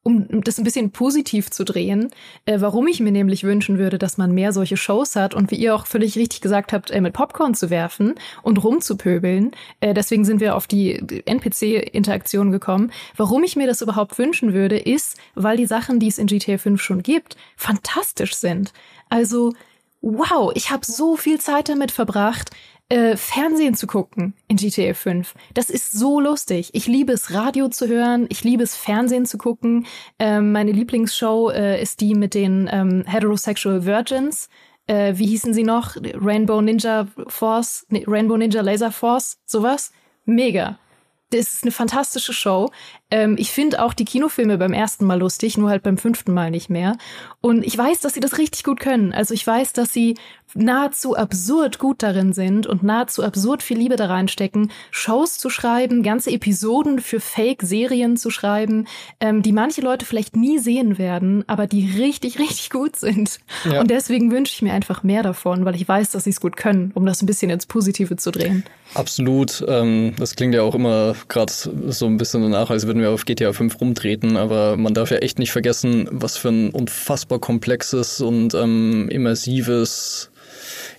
um das ein bisschen positiv zu drehen, äh, warum ich mir nämlich wünschen würde, dass man mehr solche Shows hat und wie ihr auch völlig richtig gesagt habt, äh, mit Popcorn zu werfen und rumzupöbeln. Äh, deswegen sind wir auf die NPC-Interaktion gekommen. Warum ich mir das überhaupt wünschen würde, ist, weil die Sachen, die es in GTA 5 schon gibt, fantastisch sind. Also, wow, ich habe so viel Zeit damit verbracht, äh, Fernsehen zu gucken in GTA 5. Das ist so lustig. Ich liebe es, Radio zu hören. Ich liebe es, Fernsehen zu gucken. Ähm, meine Lieblingsshow äh, ist die mit den ähm, Heterosexual Virgins. Äh, wie hießen sie noch? Rainbow Ninja Force, Rainbow Ninja Laser Force, sowas. Mega. Das ist eine fantastische Show. Ähm, ich finde auch die Kinofilme beim ersten Mal lustig, nur halt beim fünften Mal nicht mehr. Und ich weiß, dass sie das richtig gut können. Also ich weiß, dass sie nahezu absurd gut darin sind und nahezu absurd viel Liebe da reinstecken, Shows zu schreiben, ganze Episoden für Fake-Serien zu schreiben, ähm, die manche Leute vielleicht nie sehen werden, aber die richtig, *laughs* richtig gut sind. Ja. Und deswegen wünsche ich mir einfach mehr davon, weil ich weiß, dass sie es gut können, um das ein bisschen ins Positive zu drehen. Absolut. Ähm, das klingt ja auch immer gerade so ein bisschen danach, als würden wir auf GTA 5 rumtreten, aber man darf ja echt nicht vergessen, was für ein unfassbar komplexes und ähm, immersives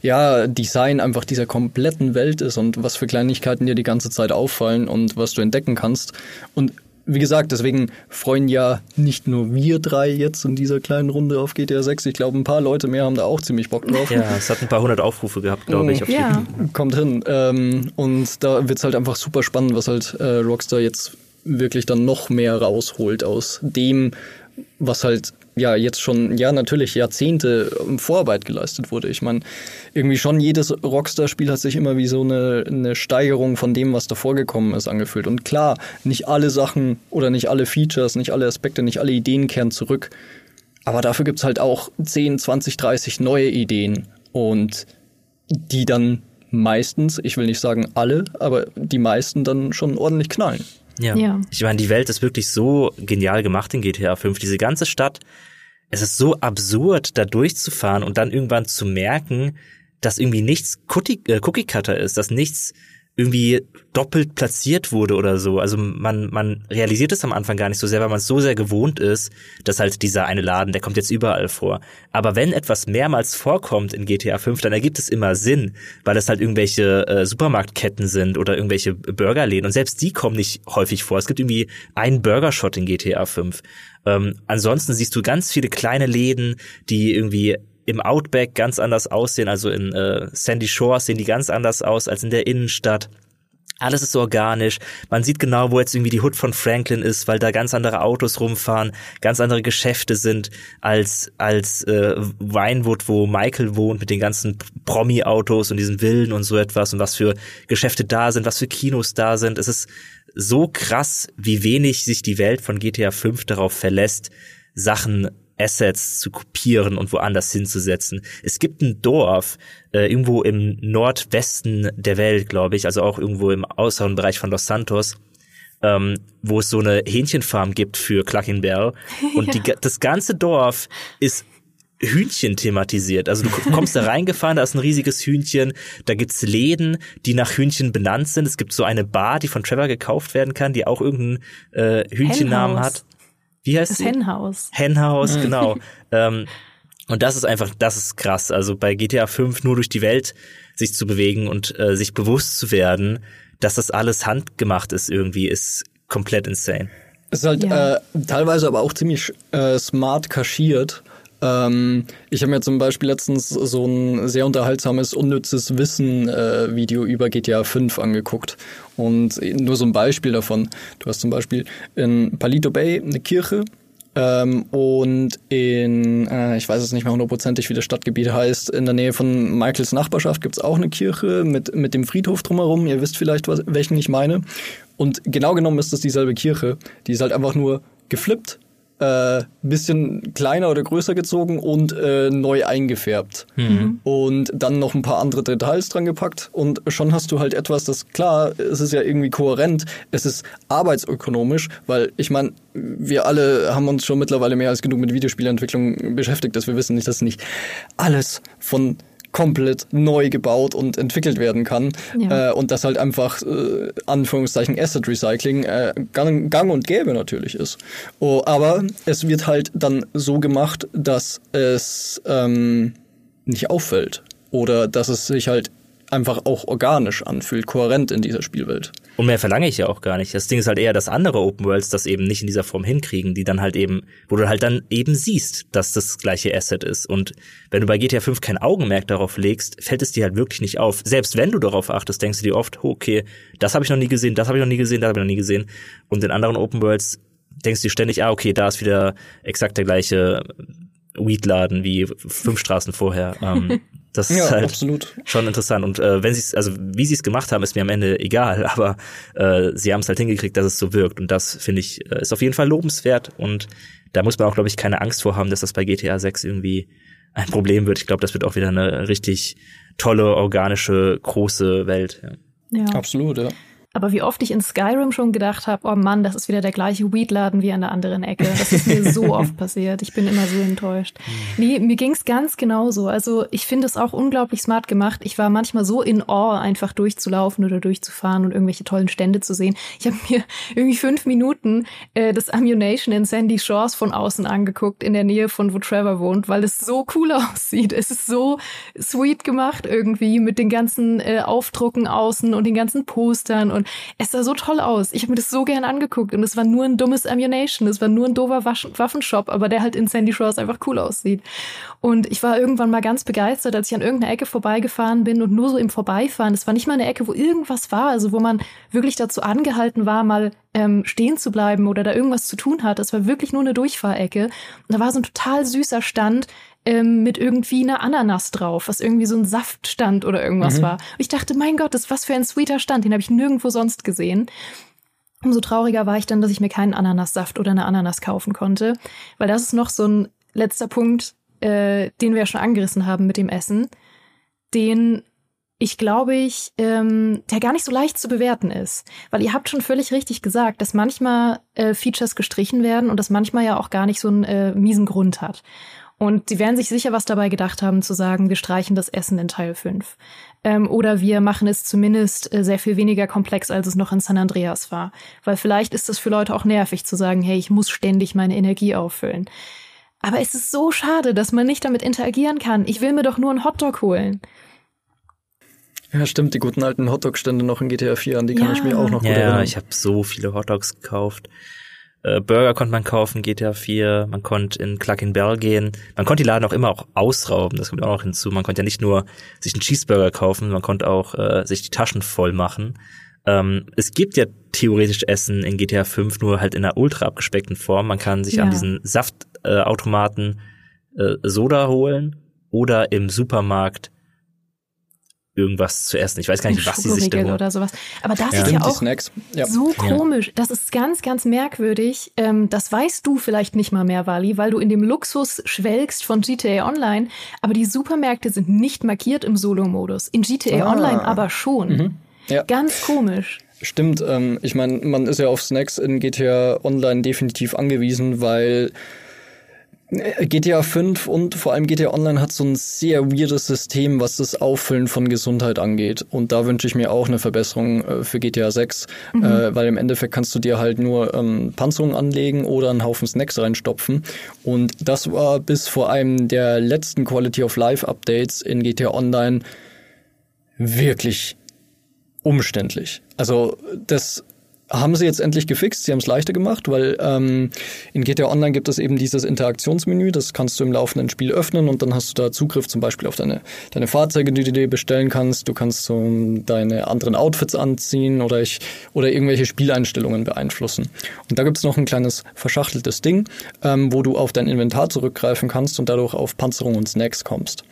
ja, Design einfach dieser kompletten Welt ist und was für Kleinigkeiten dir die ganze Zeit auffallen und was du entdecken kannst. Und wie gesagt, deswegen freuen ja nicht nur wir drei jetzt in dieser kleinen Runde auf GTA 6. Ich glaube, ein paar Leute mehr haben da auch ziemlich Bock drauf. Ja, es hat ein paar hundert Aufrufe gehabt, glaube ich. Auf Ja. Kommt hin. Ähm, und da wird's halt einfach super spannend, was halt äh, Rockstar jetzt wirklich dann noch mehr rausholt aus dem, was halt ja jetzt schon, ja natürlich Jahrzehnte ähm, Vorarbeit geleistet wurde. Ich meine, irgendwie schon jedes Rockstar-Spiel hat sich immer wie so eine, eine Steigerung von dem, was davor gekommen ist, angefühlt. Und klar, nicht alle Sachen oder nicht alle Features, nicht alle Aspekte, nicht alle Ideen kehren zurück. Aber dafür gibt's halt auch 10, 20, 30 neue Ideen. Und die dann meistens, ich will nicht sagen alle, aber die meisten dann schon ordentlich knallen. Ja. Ja. Ich meine, die Welt ist wirklich so genial gemacht in GTA 5. Diese ganze Stadt, es ist so absurd, da durchzufahren und dann irgendwann zu merken, dass irgendwie nichts Cookie- äh, Cookie-Cutter ist, dass nichts irgendwie doppelt platziert wurde oder so. Also man, man realisiert es am Anfang gar nicht so sehr, weil man es so sehr gewohnt ist, dass halt dieser eine Laden, der kommt jetzt überall vor. Aber wenn etwas mehrmals vorkommt in GTA 5, dann ergibt es immer Sinn, weil es halt irgendwelche äh, Supermarktketten sind oder irgendwelche Burgerläden und selbst die kommen nicht häufig vor. Es gibt irgendwie einen Burgershot in GTA 5. Ähm, ansonsten siehst du ganz viele kleine Läden, die irgendwie im Outback ganz anders aussehen, also in äh, Sandy Shores sehen die ganz anders aus als in der Innenstadt. alles ist organisch. Man sieht genau, wo jetzt irgendwie die Hood von Franklin ist, weil da ganz andere Autos rumfahren, ganz andere Geschäfte sind als als äh, Winewood, wo Michael wohnt mit den ganzen Promi-Autos und diesen Villen und so etwas und was für Geschäfte da sind, was für Kinos da sind. Es ist so krass, wie wenig sich die Welt von GTA 5 darauf verlässt, Sachen Assets zu kopieren und woanders hinzusetzen. Es gibt ein Dorf äh, irgendwo im Nordwesten der Welt, glaube ich, also auch irgendwo im äußeren Bereich von Los Santos, ähm, wo es so eine Hähnchenfarm gibt für Clucking Bell. *laughs* Und die, das ganze Dorf ist Hühnchen thematisiert. Also du kommst da reingefahren, da ist ein riesiges Hühnchen, da gibt's Läden, die nach Hühnchen benannt sind. Es gibt so eine Bar, die von Trevor gekauft werden kann, die auch irgendeinen äh, Hühnchennamen hat. Wie heißt das sie? Henhaus. Henhaus, mhm. genau. *laughs* ähm, und das ist einfach, das ist krass. Also bei GTA 5 nur durch die Welt sich zu bewegen und äh, sich bewusst zu werden, dass das alles handgemacht ist irgendwie, ist komplett insane. Es ist halt ja. äh, teilweise aber auch ziemlich äh, smart kaschiert. Ähm, ich habe mir zum Beispiel letztens so ein sehr unterhaltsames, unnützes Wissen-Video äh, über GTA 5 angeguckt. Und nur so ein Beispiel davon. Du hast zum Beispiel in Palito Bay eine Kirche, ähm, und in, äh, ich weiß es nicht mehr hundertprozentig, wie das Stadtgebiet heißt, in der Nähe von Michaels Nachbarschaft gibt's auch eine Kirche mit, mit dem Friedhof drumherum. Ihr wisst vielleicht, was, welchen ich meine. Und genau genommen ist das dieselbe Kirche. Die ist halt einfach nur geflippt äh, bisschen kleiner oder größer gezogen und äh, neu eingefärbt. Mhm. Und dann noch ein paar andere Details dran gepackt und schon hast du halt etwas, das klar, es ist ja irgendwie kohärent, es ist arbeitsökonomisch, weil ich meine, wir alle haben uns schon mittlerweile mehr als genug mit Videospielentwicklung beschäftigt, dass wir wissen nicht, dass nicht alles von komplett neu gebaut und entwickelt werden kann ja. äh, und das halt einfach äh, Anführungszeichen Asset Recycling äh, gang, gang und gäbe natürlich ist. Oh, aber es wird halt dann so gemacht, dass es ähm, nicht auffällt oder dass es sich halt einfach auch organisch anfühlt, kohärent in dieser Spielwelt. Und mehr verlange ich ja auch gar nicht. Das Ding ist halt eher, dass andere Open Worlds das eben nicht in dieser Form hinkriegen, die dann halt eben, wo du halt dann eben siehst, dass das gleiche Asset ist. Und wenn du bei GTA 5 kein Augenmerk darauf legst, fällt es dir halt wirklich nicht auf. Selbst wenn du darauf achtest, denkst du dir oft, okay, das habe ich noch nie gesehen, das habe ich noch nie gesehen, das habe ich noch nie gesehen. Und in anderen Open Worlds denkst du dir ständig, ah, okay, da ist wieder exakt der gleiche Weedladen wie fünf Straßen vorher. Ähm, *laughs* das ja, ist halt absolut. schon interessant. Und äh, wenn sie es, also wie sie es gemacht haben, ist mir am Ende egal, *laughs* aber äh, sie haben es halt hingekriegt, dass es so wirkt. Und das finde ich, äh, ist auf jeden Fall lobenswert. Und da muss man auch, glaube ich, keine Angst vor haben, dass das bei GTA 6 irgendwie ein Problem wird. Ich glaube, das wird auch wieder eine richtig tolle, organische, große Welt. Ja. ja. Absolut, ja. Aber wie oft ich in Skyrim schon gedacht habe, oh Mann, das ist wieder der gleiche Weedladen wie an der anderen Ecke. Das ist mir so *laughs* oft passiert. Ich bin immer so enttäuscht. Nee, mir ging's ganz genauso. Also ich finde es auch unglaublich smart gemacht. Ich war manchmal so in Awe, einfach durchzulaufen oder durchzufahren und irgendwelche tollen Stände zu sehen. Ich habe mir irgendwie fünf Minuten äh, das Ammunition in Sandy Shores von außen angeguckt, in der Nähe von wo Trevor wohnt, weil es so cool *laughs* aussieht. Es ist so sweet gemacht irgendwie mit den ganzen äh, Aufdrucken außen und den ganzen Postern und es sah so toll aus. Ich habe mir das so gern angeguckt und es war nur ein dummes Ammunition, es war nur ein doofer Waffenshop, aber der halt in Sandy Shores einfach cool aussieht. Und ich war irgendwann mal ganz begeistert, als ich an irgendeiner Ecke vorbeigefahren bin und nur so im Vorbeifahren, es war nicht mal eine Ecke, wo irgendwas war, also wo man wirklich dazu angehalten war, mal ähm, stehen zu bleiben oder da irgendwas zu tun hat. Das war wirklich nur eine Durchfahrecke. Und da war so ein total süßer Stand, ähm, mit irgendwie einer Ananas drauf, was irgendwie so ein Saftstand oder irgendwas mhm. war. Und ich dachte, mein Gott, das ist was für ein sweeter Stand, den habe ich nirgendwo sonst gesehen. Umso trauriger war ich dann, dass ich mir keinen Ananassaft oder eine Ananas kaufen konnte, weil das ist noch so ein letzter Punkt, äh, den wir ja schon angerissen haben mit dem Essen, den ich glaube ich, ähm, der gar nicht so leicht zu bewerten ist. Weil ihr habt schon völlig richtig gesagt, dass manchmal äh, Features gestrichen werden und das manchmal ja auch gar nicht so einen äh, miesen Grund hat. Und sie werden sich sicher was dabei gedacht haben, zu sagen, wir streichen das Essen in Teil 5. Ähm, oder wir machen es zumindest äh, sehr viel weniger komplex, als es noch in San Andreas war. Weil vielleicht ist es für Leute auch nervig zu sagen, hey, ich muss ständig meine Energie auffüllen. Aber es ist so schade, dass man nicht damit interagieren kann. Ich will mir doch nur einen Hotdog holen. Ja, stimmt, die guten alten Hotdog-Stände noch in GTA 4 an, die ja. kann ich mir auch noch gut ja, erinnern. Ja, ich habe so viele Hotdogs gekauft. Äh, Burger konnte man kaufen, GTA 4, man konnte in Clucking Bell gehen. Man konnte die Laden auch immer auch ausrauben, das kommt auch noch hinzu. Man konnte ja nicht nur sich einen Cheeseburger kaufen, man konnte auch äh, sich die Taschen voll machen. Ähm, es gibt ja theoretisch Essen in GTA 5 nur halt in einer ultra abgespeckten Form. Man kann sich ja. an diesen Saftautomaten äh, Soda holen oder im Supermarkt irgendwas zu essen. Ich weiß gar nicht, was sie sich da oder sowas. Aber das ja. ist ja auch ja. so komisch. Das ist ganz, ganz merkwürdig. Ähm, das weißt du vielleicht nicht mal mehr, Wally, weil du in dem Luxus schwelgst von GTA Online. Aber die Supermärkte sind nicht markiert im Solo-Modus. In GTA ah. Online aber schon. Mhm. Ja. Ganz komisch. Stimmt. Ähm, ich meine, man ist ja auf Snacks in GTA Online definitiv angewiesen, weil GTA 5 und vor allem GTA Online hat so ein sehr weirdes System, was das Auffüllen von Gesundheit angeht. Und da wünsche ich mir auch eine Verbesserung äh, für GTA 6, mhm. äh, weil im Endeffekt kannst du dir halt nur ähm, Panzerung anlegen oder einen Haufen Snacks reinstopfen. Und das war bis vor einem der letzten Quality of Life Updates in GTA Online wirklich umständlich. Also das haben sie jetzt endlich gefixt. Sie haben es leichter gemacht, weil ähm, in GTA Online gibt es eben dieses Interaktionsmenü. Das kannst du im laufenden Spiel öffnen und dann hast du da Zugriff zum Beispiel auf deine, deine Fahrzeuge, die du dir bestellen kannst. Du kannst so deine anderen Outfits anziehen oder, ich, oder irgendwelche Spieleinstellungen beeinflussen. Und da gibt es noch ein kleines verschachteltes Ding, ähm, wo du auf dein Inventar zurückgreifen kannst und dadurch auf Panzerung und Snacks kommst.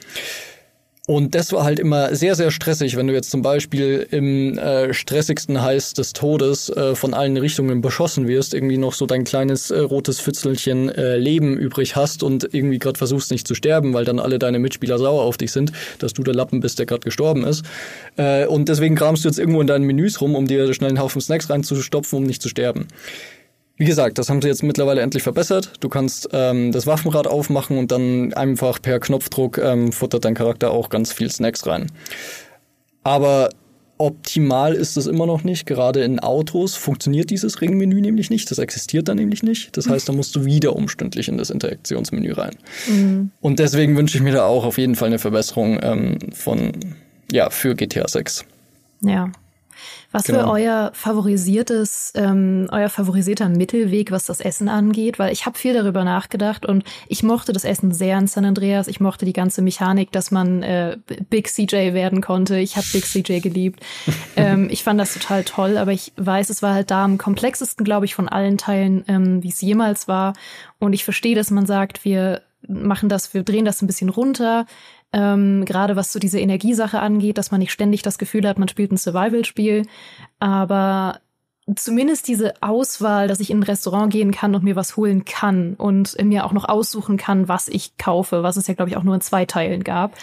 Und das war halt immer sehr, sehr stressig, wenn du jetzt zum Beispiel im äh, stressigsten Heiß des Todes äh, von allen Richtungen beschossen wirst, irgendwie noch so dein kleines äh, rotes Pfützelchen äh, Leben übrig hast und irgendwie gerade versuchst nicht zu sterben, weil dann alle deine Mitspieler sauer auf dich sind, dass du der Lappen bist, der gerade gestorben ist. Äh, und deswegen kramst du jetzt irgendwo in deinen Menüs rum, um dir schnell einen Haufen Snacks reinzustopfen, um nicht zu sterben. Wie gesagt, das haben sie jetzt mittlerweile endlich verbessert. Du kannst ähm, das Waffenrad aufmachen und dann einfach per Knopfdruck ähm, futtert dein Charakter auch ganz viel Snacks rein. Aber optimal ist es immer noch nicht. Gerade in Autos funktioniert dieses Ringmenü nämlich nicht. Das existiert da nämlich nicht. Das heißt, da musst du wieder umständlich in das Interaktionsmenü rein. Mhm. Und deswegen wünsche ich mir da auch auf jeden Fall eine Verbesserung ähm, von ja für GTA 6. Ja, was genau. für euer favorisiertes, ähm, euer favorisierter Mittelweg, was das Essen angeht? Weil ich habe viel darüber nachgedacht und ich mochte das Essen sehr in San Andreas. Ich mochte die ganze Mechanik, dass man äh, Big CJ werden konnte. Ich habe Big CJ geliebt. *laughs* ähm, ich fand das total toll, aber ich weiß, es war halt da am komplexesten, glaube ich, von allen Teilen, ähm, wie es jemals war. Und ich verstehe, dass man sagt, wir machen das, wir drehen das ein bisschen runter ähm, gerade was so diese Energiesache angeht, dass man nicht ständig das Gefühl hat, man spielt ein Survival-Spiel. Aber zumindest diese Auswahl, dass ich in ein Restaurant gehen kann und mir was holen kann und mir auch noch aussuchen kann, was ich kaufe, was es ja, glaube ich, auch nur in zwei Teilen gab,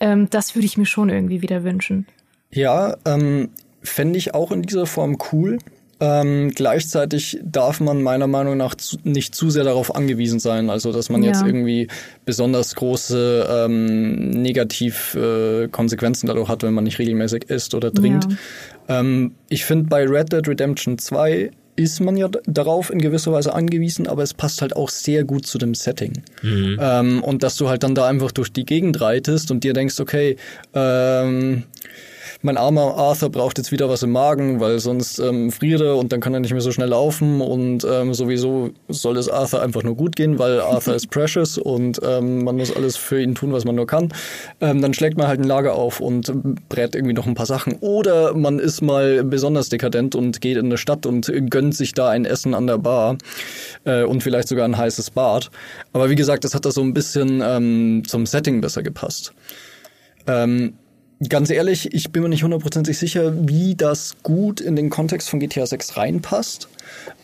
ähm, das würde ich mir schon irgendwie wieder wünschen. Ja, ähm, fände ich auch in dieser Form cool. Ähm, gleichzeitig darf man meiner Meinung nach zu, nicht zu sehr darauf angewiesen sein, also dass man ja. jetzt irgendwie besonders große ähm, Negativkonsequenzen äh, dadurch hat, wenn man nicht regelmäßig isst oder trinkt. Ja. Ähm, ich finde bei Red Dead Redemption 2 ist man ja darauf in gewisser Weise angewiesen, aber es passt halt auch sehr gut zu dem Setting. Mhm. Ähm, und dass du halt dann da einfach durch die Gegend reitest und dir denkst, okay, ähm, mein armer Arthur braucht jetzt wieder was im Magen, weil sonst ähm, friert er und dann kann er nicht mehr so schnell laufen und ähm, sowieso soll es Arthur einfach nur gut gehen, weil Arthur ist *laughs* precious und ähm, man muss alles für ihn tun, was man nur kann. Ähm, dann schlägt man halt ein Lager auf und brät irgendwie noch ein paar Sachen. Oder man ist mal besonders dekadent und geht in eine Stadt und gönnt sich da ein Essen an der Bar äh, und vielleicht sogar ein heißes Bad. Aber wie gesagt, das hat da so ein bisschen ähm, zum Setting besser gepasst. Ähm, Ganz ehrlich, ich bin mir nicht hundertprozentig sicher, wie das gut in den Kontext von GTA 6 reinpasst.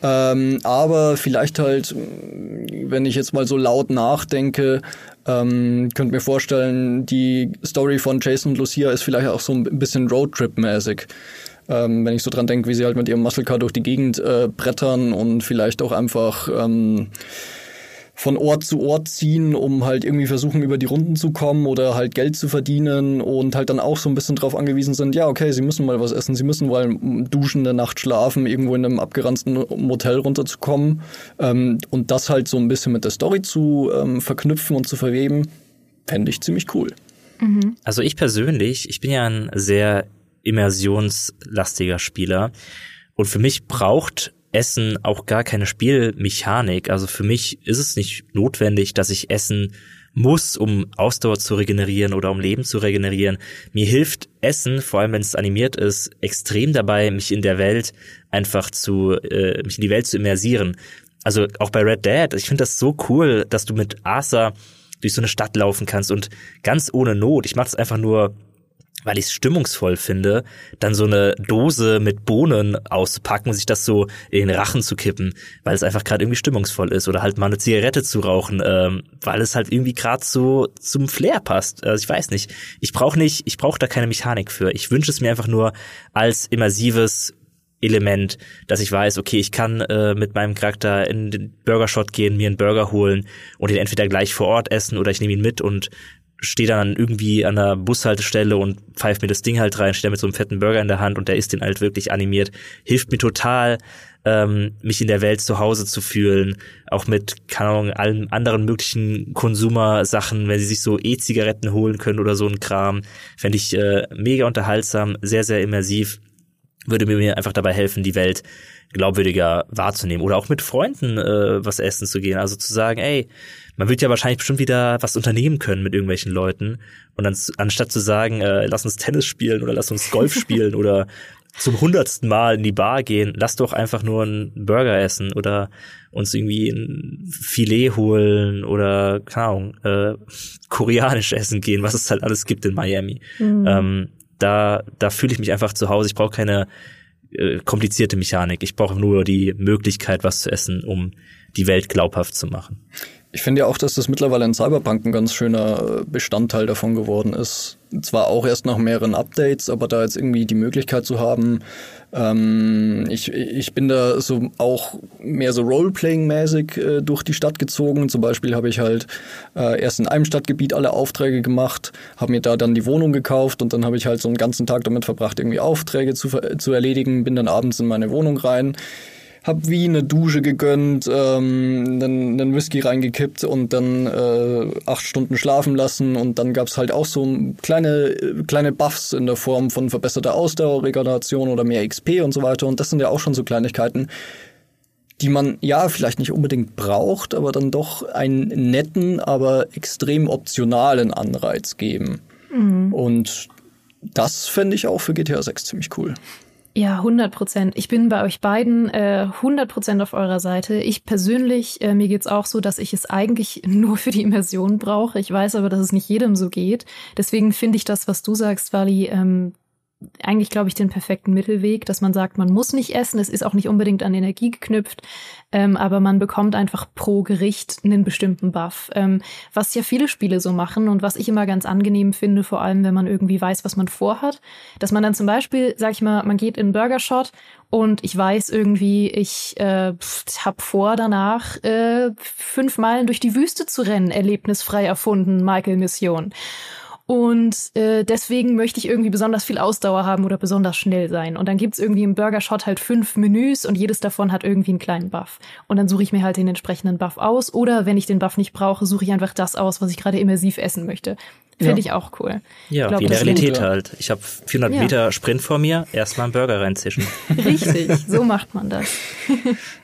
Ähm, aber vielleicht halt, wenn ich jetzt mal so laut nachdenke, ähm, könnt mir vorstellen, die Story von Jason und Lucia ist vielleicht auch so ein bisschen Roadtrip-mäßig. Ähm, wenn ich so dran denke, wie sie halt mit ihrem Muscle Car durch die Gegend äh, brettern und vielleicht auch einfach ähm, von Ort zu Ort ziehen, um halt irgendwie versuchen, über die Runden zu kommen oder halt Geld zu verdienen und halt dann auch so ein bisschen drauf angewiesen sind, ja, okay, sie müssen mal was essen, sie müssen mal duschen, eine Nacht schlafen, irgendwo in einem abgeranzten Motel runterzukommen ähm, und das halt so ein bisschen mit der Story zu ähm, verknüpfen und zu verweben, fände ich ziemlich cool. Mhm. Also ich persönlich, ich bin ja ein sehr immersionslastiger Spieler und für mich braucht Essen auch gar keine Spielmechanik. Also für mich ist es nicht notwendig, dass ich Essen muss, um Ausdauer zu regenerieren oder um Leben zu regenerieren. Mir hilft Essen, vor allem wenn es animiert ist, extrem dabei, mich in der Welt einfach zu, äh, mich in die Welt zu immersieren. Also auch bei Red Dead, ich finde das so cool, dass du mit Arthur durch so eine Stadt laufen kannst und ganz ohne Not. Ich mache das einfach nur weil ich es stimmungsvoll finde, dann so eine Dose mit Bohnen auszupacken und sich das so in den Rachen zu kippen, weil es einfach gerade irgendwie stimmungsvoll ist oder halt mal eine Zigarette zu rauchen, ähm, weil es halt irgendwie gerade so zum Flair passt. Also ich weiß nicht. Ich brauche nicht, ich brauche da keine Mechanik für. Ich wünsche es mir einfach nur als immersives Element, dass ich weiß, okay, ich kann äh, mit meinem Charakter in den Burgershot gehen, mir einen Burger holen und ihn entweder gleich vor Ort essen oder ich nehme ihn mit und stehe dann irgendwie an der Bushaltestelle und pfeift mir das Ding halt rein, stehe mit so einem fetten Burger in der Hand und der ist den halt wirklich animiert. Hilft mir total, ähm, mich in der Welt zu Hause zu fühlen. Auch mit, keine Ahnung, allen anderen möglichen Konsumersachen, wenn sie sich so E-Zigaretten holen können oder so ein Kram. Fände ich äh, mega unterhaltsam, sehr, sehr immersiv. Würde mir einfach dabei helfen, die Welt glaubwürdiger wahrzunehmen. Oder auch mit Freunden äh, was essen zu gehen. Also zu sagen, ey, man wird ja wahrscheinlich bestimmt wieder was unternehmen können mit irgendwelchen Leuten. Und dann, anstatt zu sagen, äh, lass uns Tennis spielen oder lass uns Golf *laughs* spielen oder zum hundertsten Mal in die Bar gehen, lass doch einfach nur einen Burger essen oder uns irgendwie ein Filet holen oder, keine Ahnung, äh, koreanisch essen gehen, was es halt alles gibt in Miami. Mhm. Ähm, da da fühle ich mich einfach zu Hause. Ich brauche keine äh, komplizierte Mechanik. Ich brauche nur die Möglichkeit, was zu essen, um die Welt glaubhaft zu machen. Ich finde ja auch, dass das mittlerweile in Cyberpunk ein ganz schöner Bestandteil davon geworden ist. Zwar auch erst nach mehreren Updates, aber da jetzt irgendwie die Möglichkeit zu haben, ähm, ich, ich bin da so auch mehr so Roleplaying-mäßig äh, durch die Stadt gezogen. Zum Beispiel habe ich halt äh, erst in einem Stadtgebiet alle Aufträge gemacht, habe mir da dann die Wohnung gekauft und dann habe ich halt so einen ganzen Tag damit verbracht, irgendwie Aufträge zu, zu erledigen, bin dann abends in meine Wohnung rein hab wie eine Dusche gegönnt, ähm, einen, einen Whisky reingekippt und dann äh, acht Stunden schlafen lassen und dann gab's halt auch so kleine kleine Buffs in der Form von verbesserter Ausdauer, Regeneration oder mehr XP und so weiter und das sind ja auch schon so Kleinigkeiten, die man ja vielleicht nicht unbedingt braucht, aber dann doch einen netten, aber extrem optionalen Anreiz geben. Mhm. Und das fände ich auch für GTA 6 ziemlich cool. Ja, 100 Prozent. Ich bin bei euch beiden äh, 100 Prozent auf eurer Seite. Ich persönlich, äh, mir geht's auch so, dass ich es eigentlich *laughs* nur für die Immersion brauche. Ich weiß aber, dass es nicht jedem so geht. Deswegen finde ich das, was du sagst, Wally, ähm, eigentlich, glaube ich, den perfekten Mittelweg, dass man sagt, man muss nicht essen, es ist auch nicht unbedingt an Energie geknüpft, ähm, aber man bekommt einfach pro Gericht einen bestimmten Buff, ähm, was ja viele Spiele so machen und was ich immer ganz angenehm finde, vor allem wenn man irgendwie weiß, was man vorhat, dass man dann zum Beispiel, sag ich mal, man geht in Burger Shot und ich weiß irgendwie, ich äh, habe vor, danach äh, fünf Meilen durch die Wüste zu rennen, erlebnisfrei erfunden, Michael Mission. Und äh, deswegen möchte ich irgendwie besonders viel Ausdauer haben oder besonders schnell sein. Und dann gibt's irgendwie im Burger Shot halt fünf Menüs und jedes davon hat irgendwie einen kleinen Buff. Und dann suche ich mir halt den entsprechenden Buff aus. Oder wenn ich den Buff nicht brauche, suche ich einfach das aus, was ich gerade immersiv essen möchte. Finde ja. ich auch cool. Ja, glaub, wie in der Realität halt. Ich habe 400 ja. Meter Sprint vor mir, erstmal einen Burger reinzischen. *laughs* Richtig, so macht man das. *laughs*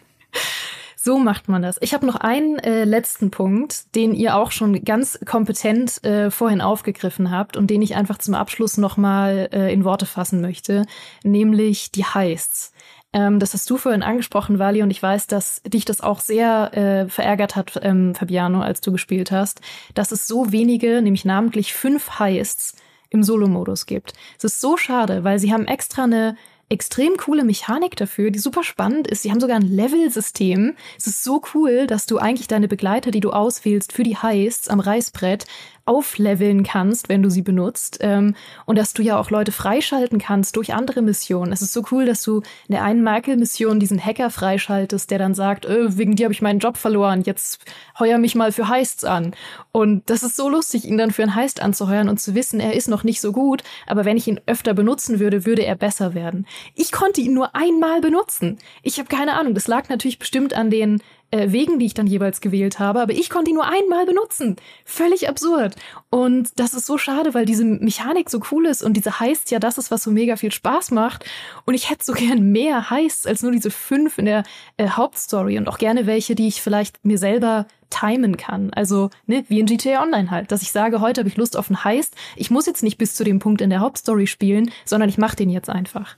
So macht man das. Ich habe noch einen äh, letzten Punkt, den ihr auch schon ganz kompetent äh, vorhin aufgegriffen habt und den ich einfach zum Abschluss nochmal äh, in Worte fassen möchte, nämlich die Heists. Ähm, das hast du vorhin angesprochen, Wally, und ich weiß, dass dich das auch sehr äh, verärgert hat, ähm, Fabiano, als du gespielt hast, dass es so wenige, nämlich namentlich fünf Heists im Solo-Modus gibt. Es ist so schade, weil sie haben extra eine extrem coole Mechanik dafür, die super spannend ist. Sie haben sogar ein Level-System. Es ist so cool, dass du eigentlich deine Begleiter, die du auswählst für die Heists am Reißbrett, aufleveln kannst, wenn du sie benutzt. Ähm, und dass du ja auch Leute freischalten kannst durch andere Missionen. Es ist so cool, dass du in der einen Michael-Mission diesen Hacker freischaltest, der dann sagt, äh, wegen dir habe ich meinen Job verloren, jetzt heuer mich mal für Heists an. Und das ist so lustig, ihn dann für einen Heist anzuheuern und zu wissen, er ist noch nicht so gut, aber wenn ich ihn öfter benutzen würde, würde er besser werden. Ich konnte ihn nur einmal benutzen. Ich habe keine Ahnung, das lag natürlich bestimmt an den äh, Wegen, die ich dann jeweils gewählt habe, aber ich konnte ihn nur einmal benutzen. Völlig absurd. Und das ist so schade, weil diese Mechanik so cool ist und diese heißt ja das ist, was so mega viel Spaß macht. Und ich hätte so *laughs* gern mehr heißt als nur diese fünf in der äh, Hauptstory und auch gerne welche, die ich vielleicht mir selber timen kann. Also, ne, wie in GTA Online halt, dass ich sage, heute habe ich Lust auf einen Heist. Ich muss jetzt nicht bis zu dem Punkt in der Hauptstory spielen, sondern ich mache den jetzt einfach.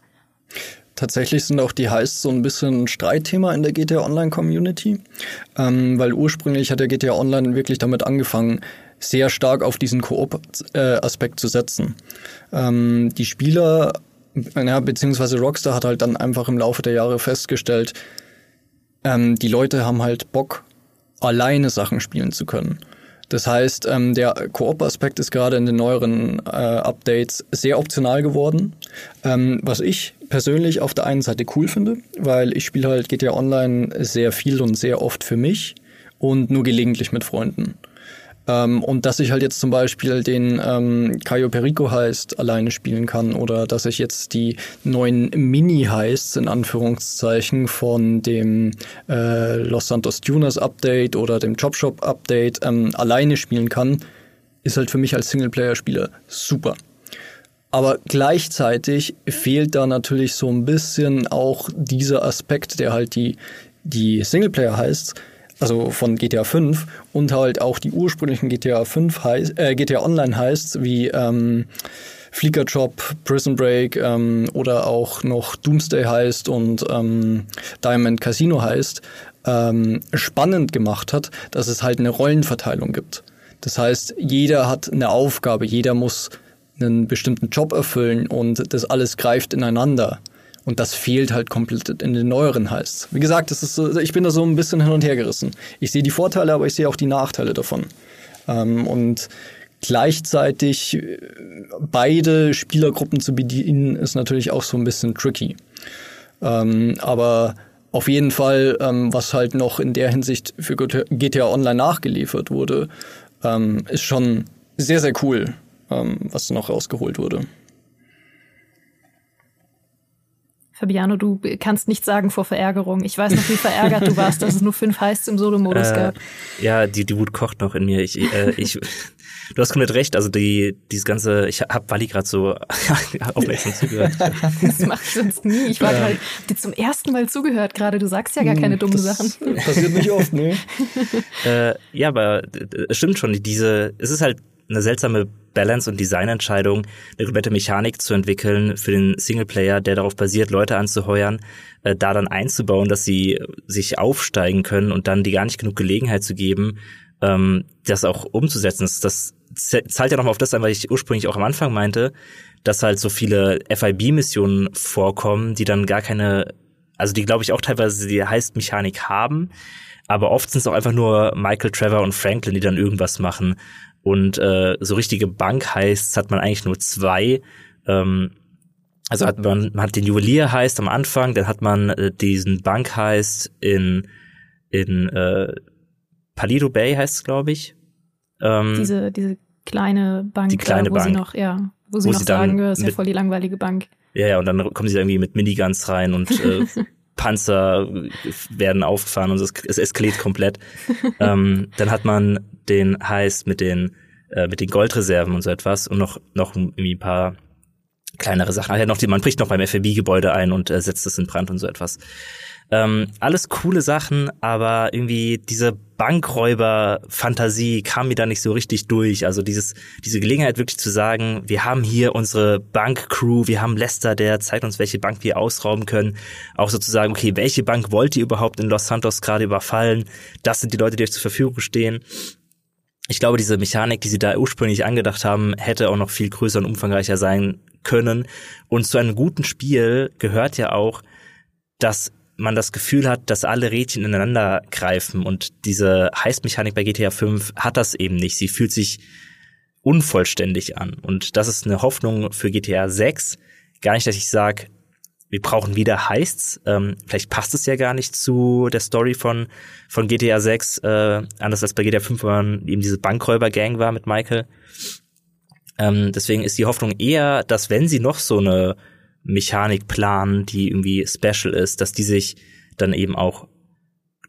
Tatsächlich sind auch die Heists so ein bisschen Streitthema in der GTA Online Community, ähm, weil ursprünglich hat der GTA Online wirklich damit angefangen, sehr stark auf diesen Koop-Aspekt zu setzen. Ähm, die Spieler, ja, beziehungsweise Rockstar hat halt dann einfach im Laufe der Jahre festgestellt, ähm, die Leute haben halt Bock, alleine Sachen spielen zu können. Das heißt, ähm, der Koop-Aspekt ist gerade in den neueren äh, Updates sehr optional geworden, ähm, was ich persönlich auf der einen Seite cool finde, weil ich spiele halt GTA Online sehr viel und sehr oft für mich und nur gelegentlich mit Freunden. Ähm, und dass ich halt jetzt zum Beispiel den ähm, Cayo Perico heißt alleine spielen kann oder dass ich jetzt die neuen Mini heißt in Anführungszeichen von dem äh, Los Santos Tuners Update oder dem Chop Shop Update ähm, alleine spielen kann, ist halt für mich als Singleplayer-Spieler super. Aber gleichzeitig fehlt da natürlich so ein bisschen auch dieser Aspekt, der halt die, die Singleplayer heißt, also von GTA 5 und halt auch die ursprünglichen GTA 5 heißt, äh, GTA Online heißt, wie ähm, Flicker Job, Prison Break ähm, oder auch noch Doomsday heißt und ähm, Diamond Casino heißt, ähm, spannend gemacht hat, dass es halt eine Rollenverteilung gibt. Das heißt, jeder hat eine Aufgabe, jeder muss einen bestimmten Job erfüllen und das alles greift ineinander. Und das fehlt halt komplett in den neueren Heists. Wie gesagt, das ist so, ich bin da so ein bisschen hin und her gerissen. Ich sehe die Vorteile, aber ich sehe auch die Nachteile davon. Ähm, und gleichzeitig äh, beide Spielergruppen zu bedienen, ist natürlich auch so ein bisschen tricky. Ähm, aber auf jeden Fall, ähm, was halt noch in der Hinsicht für GTA Online nachgeliefert wurde, ähm, ist schon sehr, sehr cool, ähm, was noch rausgeholt wurde. Fabiano, du kannst nicht sagen vor Verärgerung. Ich weiß noch, wie verärgert du warst, dass es nur fünf Heists im Solo-Modus äh, gab. Ja, die, die Wut kocht noch in mir. Ich, äh, ich, *laughs* du hast komplett recht. Also die, dieses ganze, ich hab Wally gerade so *laughs* aufmerksam zugehört. Das mache ich sonst nie. Ich war ja. halt dir zum ersten Mal zugehört gerade. Du sagst ja gar keine dummen das Sachen. Passiert nicht oft, ne? *laughs* äh, ja, aber es stimmt schon. Diese, es ist halt eine seltsame Balance- und Designentscheidung, eine komplette Mechanik zu entwickeln für den Singleplayer, der darauf basiert, Leute anzuheuern, äh, da dann einzubauen, dass sie sich aufsteigen können und dann die gar nicht genug Gelegenheit zu geben, ähm, das auch umzusetzen. Das, das zahlt ja nochmal auf das ein, was ich ursprünglich auch am Anfang meinte, dass halt so viele FIB-Missionen vorkommen, die dann gar keine, also die glaube ich auch teilweise die heißt Mechanik haben, aber oft sind es auch einfach nur Michael, Trevor und Franklin, die dann irgendwas machen. Und äh, so richtige Bank-Heists hat man eigentlich nur zwei. Ähm, also hat man, man hat den Juwelier heißt am Anfang, dann hat man äh, diesen Bank heist in in äh, Palido Bay heißt es, glaube ich. Ähm, diese diese kleine Bank, die kleine wo Bank. sie noch ja, wo sie wo noch sie sagen, das ist ja voll die langweilige Bank. Ja, ja, und dann kommen sie irgendwie mit Miniguns rein und äh, *laughs* Panzer werden aufgefahren und es, es eskaliert komplett. *laughs* ähm, dann hat man den Heist mit den äh, mit den Goldreserven und so etwas und noch noch irgendwie ein paar kleinere Sachen. Ah, noch die, man bricht noch beim FAB-Gebäude ein und äh, setzt es in Brand und so etwas. Ähm, alles coole Sachen, aber irgendwie diese Bankräuber-Fantasie kam mir da nicht so richtig durch. Also dieses, diese Gelegenheit wirklich zu sagen, wir haben hier unsere Bankcrew, wir haben Lester, der zeigt uns, welche Bank wir ausrauben können. Auch sozusagen, okay, welche Bank wollt ihr überhaupt in Los Santos gerade überfallen? Das sind die Leute, die euch zur Verfügung stehen. Ich glaube, diese Mechanik, die sie da ursprünglich angedacht haben, hätte auch noch viel größer und umfangreicher sein können. Und zu einem guten Spiel gehört ja auch, dass man das Gefühl hat, dass alle Rädchen ineinander greifen und diese Heißmechanik bei GTA 5 hat das eben nicht. Sie fühlt sich unvollständig an und das ist eine Hoffnung für GTA 6. Gar nicht, dass ich sage, wir brauchen wieder Heists. Ähm, vielleicht passt es ja gar nicht zu der Story von, von GTA 6, äh, anders als bei GTA 5, wo man eben diese Bankräuber-Gang war mit Michael. Ähm, deswegen ist die Hoffnung eher, dass wenn sie noch so eine Mechanik planen, die irgendwie special ist, dass die sich dann eben auch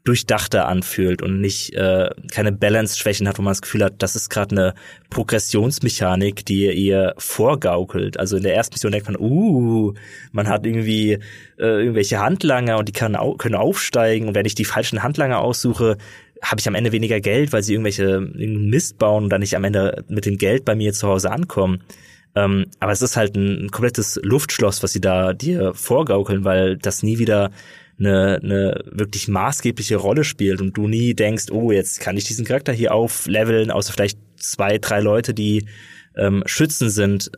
durchdachter anfühlt und nicht äh, keine Balance-Schwächen hat, wo man das Gefühl hat, das ist gerade eine Progressionsmechanik, die ihr ihr vorgaukelt. Also in der ersten Mission denkt man, uh, man hat irgendwie äh, irgendwelche Handlanger und die kann, können aufsteigen und wenn ich die falschen Handlanger aussuche, habe ich am Ende weniger Geld, weil sie irgendwelche Mist bauen und dann nicht am Ende mit dem Geld bei mir zu Hause ankommen. Ähm, aber es ist halt ein, ein komplettes Luftschloss, was sie da dir vorgaukeln, weil das nie wieder eine, eine wirklich maßgebliche Rolle spielt und du nie denkst, oh, jetzt kann ich diesen Charakter hier aufleveln, außer vielleicht zwei, drei Leute, die ähm, Schützen sind,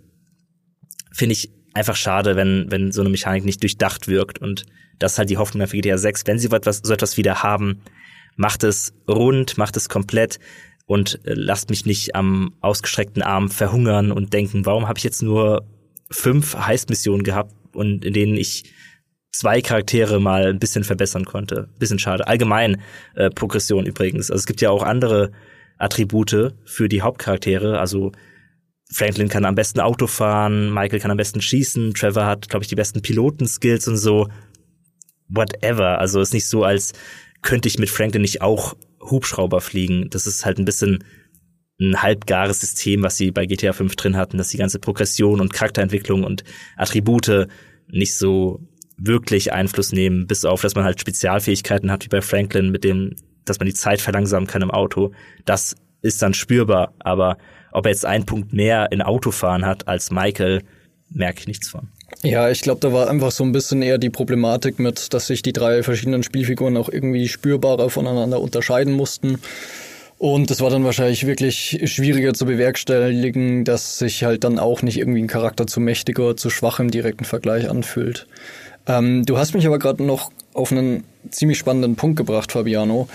finde ich einfach schade, wenn, wenn so eine Mechanik nicht durchdacht wirkt. Und das ist halt die Hoffnung für GTA 6. Wenn sie etwas, so etwas wieder haben, macht es rund, macht es komplett und äh, lasst mich nicht am ausgestreckten Arm verhungern und denken, warum habe ich jetzt nur fünf Heist-Missionen gehabt und in denen ich zwei Charaktere mal ein bisschen verbessern konnte. Bisschen schade. Allgemein äh, Progression übrigens. Also es gibt ja auch andere Attribute für die Hauptcharaktere. Also Franklin kann am besten Auto fahren, Michael kann am besten schießen, Trevor hat, glaube ich, die besten Pilotenskills und so. Whatever. Also ist nicht so, als könnte ich mit Franklin nicht auch Hubschrauber fliegen. Das ist halt ein bisschen ein halbgares System, was sie bei GTA 5 drin hatten, dass die ganze Progression und Charakterentwicklung und Attribute nicht so wirklich Einfluss nehmen, bis auf, dass man halt Spezialfähigkeiten hat, wie bei Franklin, mit dem, dass man die Zeit verlangsamen kann im Auto. Das ist dann spürbar, aber ob er jetzt einen Punkt mehr in Autofahren hat als Michael, merke ich nichts von. Ja, ich glaube, da war einfach so ein bisschen eher die Problematik mit, dass sich die drei verschiedenen Spielfiguren auch irgendwie spürbarer voneinander unterscheiden mussten. Und es war dann wahrscheinlich wirklich schwieriger zu bewerkstelligen, dass sich halt dann auch nicht irgendwie ein Charakter zu mächtiger oder zu schwach im direkten Vergleich anfühlt. Ähm, du hast mich aber gerade noch auf einen ziemlich spannenden Punkt gebracht, Fabiano.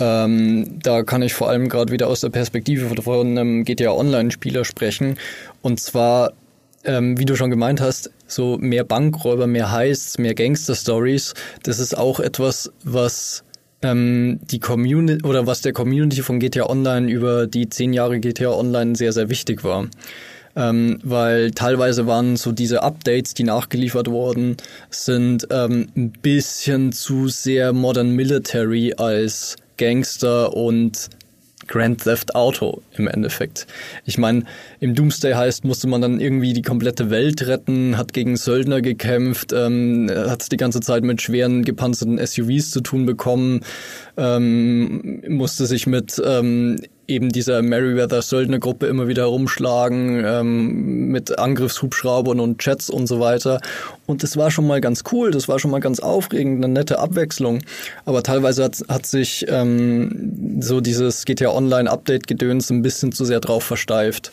Ähm, da kann ich vor allem gerade wieder aus der Perspektive von einem GTA Online-Spieler sprechen. Und zwar, ähm, wie du schon gemeint hast, so mehr Bankräuber, mehr Heists, mehr Gangster-Stories. Das ist auch etwas, was ähm, die Community oder was der Community von GTA Online über die zehn Jahre GTA Online sehr, sehr wichtig war ähm, weil teilweise waren so diese Updates, die nachgeliefert wurden, sind ähm, ein bisschen zu sehr Modern Military als Gangster und Grand Theft Auto im Endeffekt. Ich meine, im Doomsday heißt, musste man dann irgendwie die komplette Welt retten, hat gegen Söldner gekämpft, ähm, hat die ganze Zeit mit schweren gepanzerten SUVs zu tun bekommen, ähm, musste sich mit ähm, eben dieser Merryweather Söldnergruppe immer wieder herumschlagen ähm, mit Angriffshubschraubern und Jets und so weiter. Und das war schon mal ganz cool, das war schon mal ganz aufregend, eine nette Abwechslung. Aber teilweise hat, hat sich ähm, so dieses GTA Online Update Gedöns ein bisschen zu sehr drauf versteift.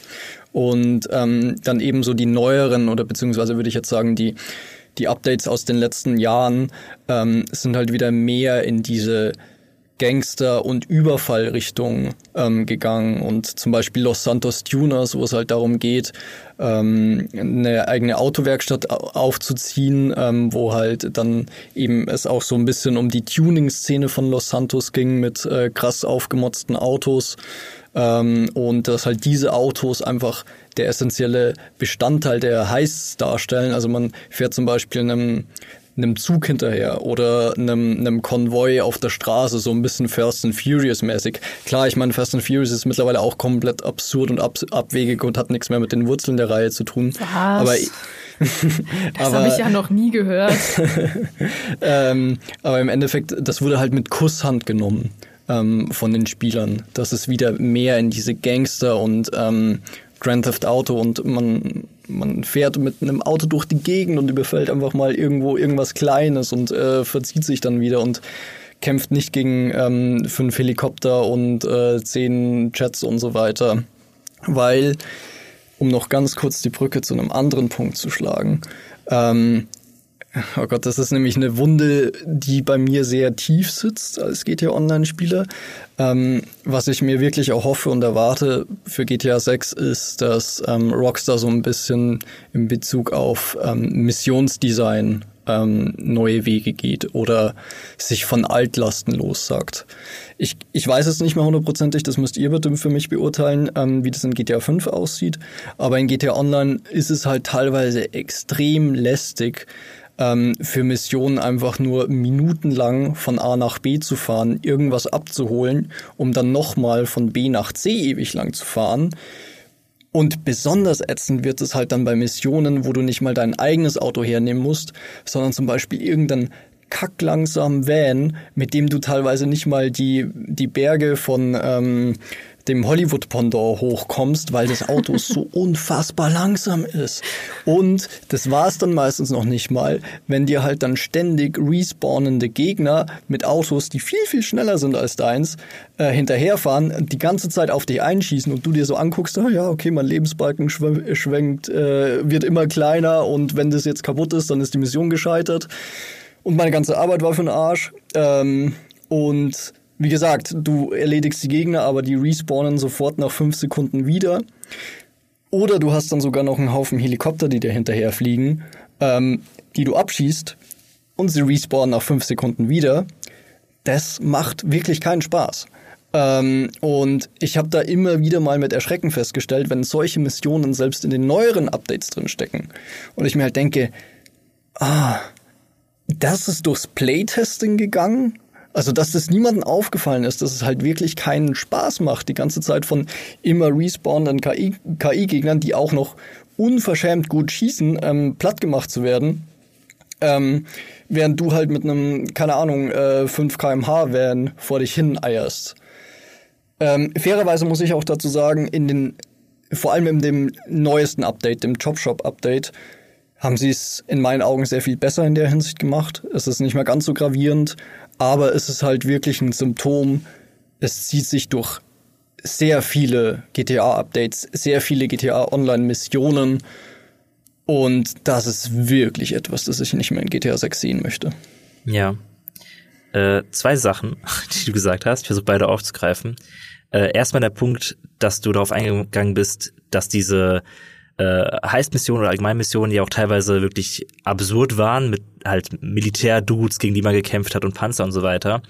Und ähm, dann eben so die neueren oder beziehungsweise würde ich jetzt sagen die die Updates aus den letzten Jahren ähm, sind halt wieder mehr in diese Gangster- und Überfallrichtung ähm, gegangen und zum Beispiel Los Santos Tuners, wo es halt darum geht, ähm, eine eigene Autowerkstatt aufzuziehen, ähm, wo halt dann eben es auch so ein bisschen um die Tuning-Szene von Los Santos ging mit äh, krass aufgemotzten Autos ähm, und dass halt diese Autos einfach der essentielle Bestandteil der Heists darstellen. Also man fährt zum Beispiel in einem einem Zug hinterher oder einem, einem Konvoi auf der Straße, so ein bisschen Fast and Furious mäßig. Klar, ich meine, Fast and Furious ist mittlerweile auch komplett absurd und ab, abwegig und hat nichts mehr mit den Wurzeln der Reihe zu tun. Was? Aber *laughs* das habe ich ja noch nie gehört. *laughs* ähm, aber im Endeffekt, das wurde halt mit Kusshand genommen ähm, von den Spielern, dass es wieder mehr in diese Gangster und ähm, Grand Theft Auto und man man fährt mit einem Auto durch die Gegend und überfällt einfach mal irgendwo irgendwas Kleines und äh, verzieht sich dann wieder und kämpft nicht gegen ähm, fünf Helikopter und äh, zehn Jets und so weiter. Weil, um noch ganz kurz die Brücke zu einem anderen Punkt zu schlagen, ähm, Oh Gott, das ist nämlich eine Wunde, die bei mir sehr tief sitzt als GTA Online-Spieler. Ähm, was ich mir wirklich auch hoffe und erwarte für GTA 6 ist, dass ähm, Rockstar so ein bisschen in Bezug auf ähm, Missionsdesign ähm, neue Wege geht oder sich von Altlasten lossagt. Ich, ich weiß es nicht mehr hundertprozentig, das müsst ihr bitte für mich beurteilen, ähm, wie das in GTA 5 aussieht. Aber in GTA Online ist es halt teilweise extrem lästig, ähm, für Missionen einfach nur minutenlang von A nach B zu fahren, irgendwas abzuholen, um dann nochmal von B nach C ewig lang zu fahren. Und besonders ätzend wird es halt dann bei Missionen, wo du nicht mal dein eigenes Auto hernehmen musst, sondern zum Beispiel irgendein kacklangsamen Van, mit dem du teilweise nicht mal die, die Berge von ähm, dem Hollywood-Pendant hochkommst, weil das Auto *laughs* so unfassbar langsam ist. Und das war es dann meistens noch nicht mal, wenn dir halt dann ständig respawnende Gegner mit Autos, die viel, viel schneller sind als deins, äh, hinterherfahren, die ganze Zeit auf dich einschießen und du dir so anguckst, ah ja, okay, mein Lebensbalken schwenkt, äh, wird immer kleiner und wenn das jetzt kaputt ist, dann ist die Mission gescheitert. Und meine ganze Arbeit war für den Arsch. Ähm, und wie gesagt, du erledigst die Gegner, aber die respawnen sofort nach fünf Sekunden wieder. Oder du hast dann sogar noch einen Haufen Helikopter, die dir hinterher fliegen, ähm, die du abschießt und sie respawnen nach fünf Sekunden wieder. Das macht wirklich keinen Spaß. Ähm, und ich habe da immer wieder mal mit Erschrecken festgestellt, wenn solche Missionen selbst in den neueren Updates drinstecken. Und ich mir halt denke, ah, das ist durchs Playtesting gegangen also, dass das niemandem aufgefallen ist, dass es halt wirklich keinen Spaß macht, die ganze Zeit von immer respawnenden KI-Gegnern, die auch noch unverschämt gut schießen, ähm, platt gemacht zu werden. Ähm, während du halt mit einem, keine Ahnung, äh, 5 kmh Van vor dich hin eierst. Ähm, fairerweise muss ich auch dazu sagen, in den, vor allem in dem neuesten Update, dem Chopshop Update, haben sie es in meinen Augen sehr viel besser in der Hinsicht gemacht. Es ist nicht mehr ganz so gravierend, aber es ist halt wirklich ein Symptom. Es zieht sich durch sehr viele GTA-Updates, sehr viele GTA Online-Missionen. Und das ist wirklich etwas, das ich nicht mehr in GTA 6 sehen möchte. Ja. Äh, zwei Sachen, *laughs* die du gesagt hast, ich versuche beide aufzugreifen. Äh, erstmal der Punkt, dass du darauf eingegangen bist, dass diese äh, Heistmissionen oder Allgemeinmissionen, die auch teilweise wirklich absurd waren, mit halt Militärdudes, gegen die man gekämpft hat und Panzer und so weiter.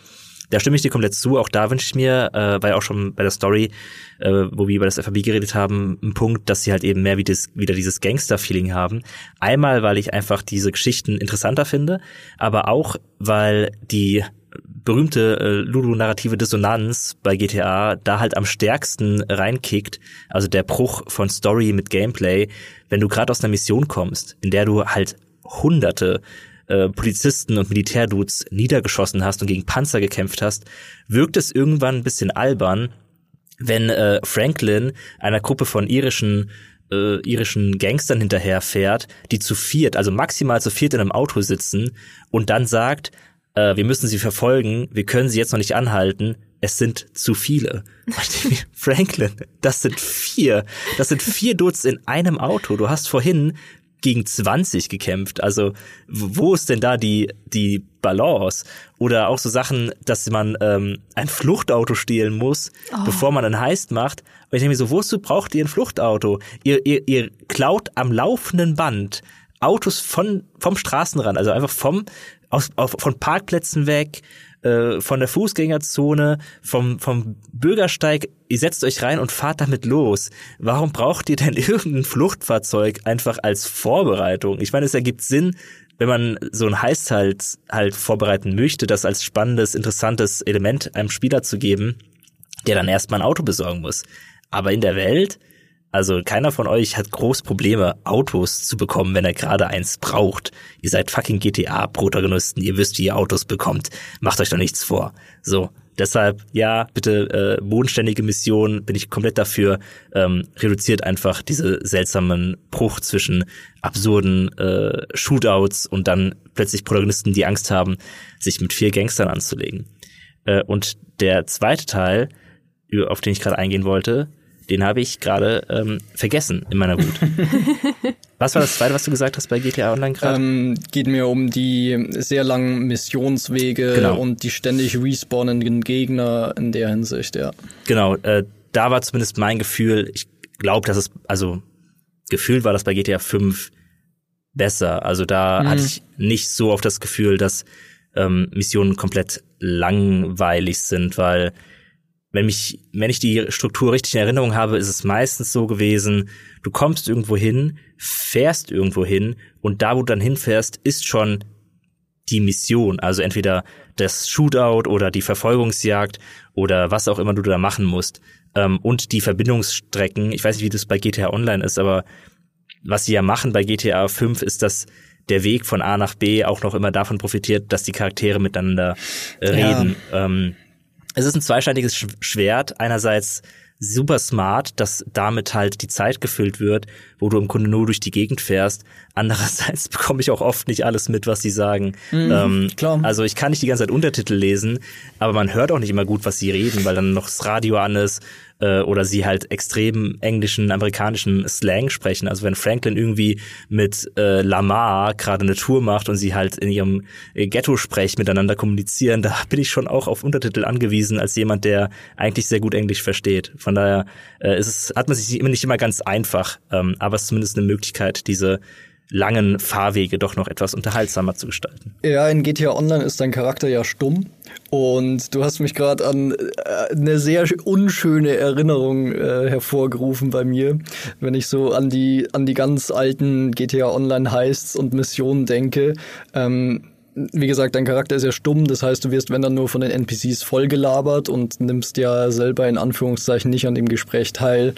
Da stimme ich dir komplett zu. Auch da wünsche ich mir, äh, ja auch schon bei der Story, äh, wo wir über das FAB geredet haben, ein Punkt, dass sie halt eben mehr wie das, wieder dieses Gangster-Feeling haben. Einmal, weil ich einfach diese Geschichten interessanter finde, aber auch, weil die berühmte äh, ludonarrative Dissonanz bei GTA da halt am stärksten reinkickt, also der Bruch von Story mit Gameplay, wenn du gerade aus einer Mission kommst, in der du halt hunderte äh, Polizisten und Militärdudes niedergeschossen hast und gegen Panzer gekämpft hast, wirkt es irgendwann ein bisschen albern, wenn äh, Franklin einer Gruppe von irischen äh, irischen Gangstern hinterherfährt, die zu viert, also maximal zu viert in einem Auto sitzen und dann sagt, äh, wir müssen sie verfolgen, wir können sie jetzt noch nicht anhalten, es sind zu viele. *laughs* Franklin, das sind vier. Das sind vier Dutz in einem Auto. Du hast vorhin gegen 20 gekämpft. Also wo ist denn da die, die Balance? Oder auch so Sachen, dass man ähm, ein Fluchtauto stehlen muss, oh. bevor man einen Heist macht. Und ich denke mir so, wozu braucht ihr ein Fluchtauto? Ihr, ihr, ihr klaut am laufenden Band Autos von, vom Straßenrand, also einfach vom aus, auf, von Parkplätzen weg, äh, von der Fußgängerzone, vom, vom Bürgersteig. Ihr setzt euch rein und fahrt damit los. Warum braucht ihr denn *laughs* irgendein Fluchtfahrzeug einfach als Vorbereitung? Ich meine, es ergibt Sinn, wenn man so ein Heist halt, halt vorbereiten möchte, das als spannendes, interessantes Element einem Spieler zu geben, der dann erstmal ein Auto besorgen muss. Aber in der Welt, also keiner von euch hat groß Probleme, Autos zu bekommen, wenn er gerade eins braucht. Ihr seid fucking GTA-Protagonisten, ihr wisst, wie ihr Autos bekommt. Macht euch doch nichts vor. So, deshalb, ja, bitte äh, bodenständige Mission, bin ich komplett dafür. Ähm, reduziert einfach diese seltsamen Bruch zwischen absurden äh, Shootouts und dann plötzlich Protagonisten, die Angst haben, sich mit vier Gangstern anzulegen. Äh, und der zweite Teil, auf den ich gerade eingehen wollte, den habe ich gerade ähm, vergessen in meiner Wut. *laughs* was war das zweite, was du gesagt hast bei GTA Online gerade? Ähm, geht mir um die sehr langen Missionswege genau. und die ständig respawnenden Gegner in der Hinsicht, ja. Genau, äh, da war zumindest mein Gefühl, ich glaube, dass es, also gefühlt war das bei GTA 5 besser. Also da mhm. hatte ich nicht so oft das Gefühl, dass ähm, Missionen komplett langweilig sind, weil wenn mich, wenn ich die Struktur richtig in Erinnerung habe, ist es meistens so gewesen, du kommst irgendwo hin, fährst irgendwo hin und da, wo du dann hinfährst, ist schon die Mission. Also entweder das Shootout oder die Verfolgungsjagd oder was auch immer du da machen musst. Ähm, und die Verbindungsstrecken. Ich weiß nicht, wie das bei GTA Online ist, aber was sie ja machen bei GTA 5 ist, dass der Weg von A nach B auch noch immer davon profitiert, dass die Charaktere miteinander äh, reden. Ja. Ähm, es ist ein zweischneidiges Schwert. Einerseits super smart, dass damit halt die Zeit gefüllt wird, wo du im Grunde nur durch die Gegend fährst. Andererseits *laughs* bekomme ich auch oft nicht alles mit, was sie sagen. Mhm, ähm, klar. Also ich kann nicht die ganze Zeit Untertitel lesen, aber man hört auch nicht immer gut, was sie reden, weil dann noch das Radio an ist äh, oder sie halt extrem englischen, amerikanischen Slang sprechen. Also wenn Franklin irgendwie mit äh, Lamar gerade eine Tour macht und sie halt in ihrem äh, Ghetto-Sprech miteinander kommunizieren, da bin ich schon auch auf Untertitel angewiesen als jemand, der eigentlich sehr gut Englisch versteht. Von daher äh, ist es, hat man sich immer nicht immer ganz einfach, ähm, aber es ist zumindest eine Möglichkeit, diese langen Fahrwege doch noch etwas unterhaltsamer zu gestalten. Ja, in GTA Online ist dein Charakter ja stumm und du hast mich gerade an äh, eine sehr unschöne Erinnerung äh, hervorgerufen bei mir, wenn ich so an die an die ganz alten GTA Online Heists und Missionen denke. Ähm, wie gesagt, dein Charakter ist ja stumm, das heißt, du wirst, wenn dann nur von den NPCs vollgelabert und nimmst ja selber in Anführungszeichen nicht an dem Gespräch teil.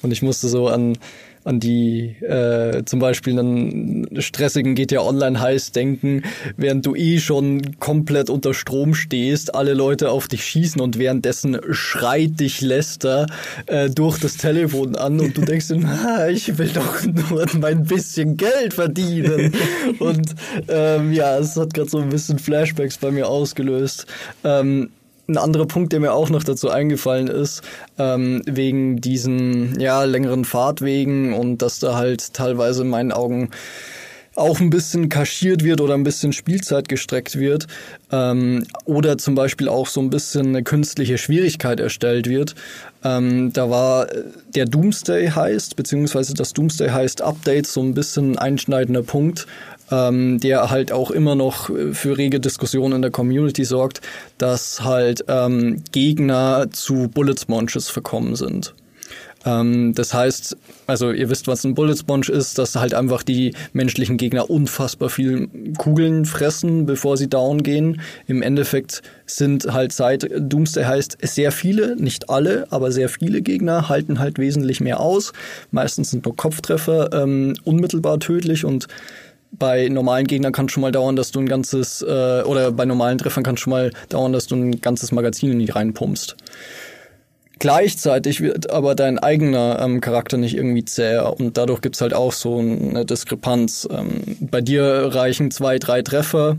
Und ich musste so an an die äh, zum Beispiel einen stressigen GTA Online heiß denken, während du eh schon komplett unter Strom stehst, alle Leute auf dich schießen und währenddessen schreit dich Lester äh, durch das Telefon an und du denkst, *laughs* ah, ich will doch nur mein bisschen Geld verdienen. *laughs* und ähm, ja, es hat gerade so ein bisschen Flashbacks bei mir ausgelöst. Ähm, ein anderer Punkt, der mir auch noch dazu eingefallen ist, ähm, wegen diesen ja, längeren Fahrtwegen und dass da halt teilweise in meinen Augen auch ein bisschen kaschiert wird oder ein bisschen Spielzeit gestreckt wird ähm, oder zum Beispiel auch so ein bisschen eine künstliche Schwierigkeit erstellt wird. Ähm, da war der Doomsday heißt, beziehungsweise das Doomsday heißt Update so ein bisschen ein einschneidender Punkt, ähm, der halt auch immer noch für rege Diskussionen in der Community sorgt, dass halt ähm, Gegner zu Bullet Sponges verkommen sind. Ähm, das heißt, also ihr wisst, was ein Bullet Sponge ist, dass halt einfach die menschlichen Gegner unfassbar viel Kugeln fressen, bevor sie down gehen. Im Endeffekt sind halt seit Doomsday heißt sehr viele, nicht alle, aber sehr viele Gegner halten halt wesentlich mehr aus. Meistens sind nur Kopftreffer ähm, unmittelbar tödlich und bei normalen Gegnern kann schon mal dauern, dass du ein ganzes, äh, oder bei normalen Treffern kann schon mal dauern, dass du ein ganzes Magazin in die reinpumpst. Gleichzeitig wird aber dein eigener ähm, Charakter nicht irgendwie zäher und dadurch gibt's halt auch so eine Diskrepanz. Ähm, bei dir reichen zwei, drei Treffer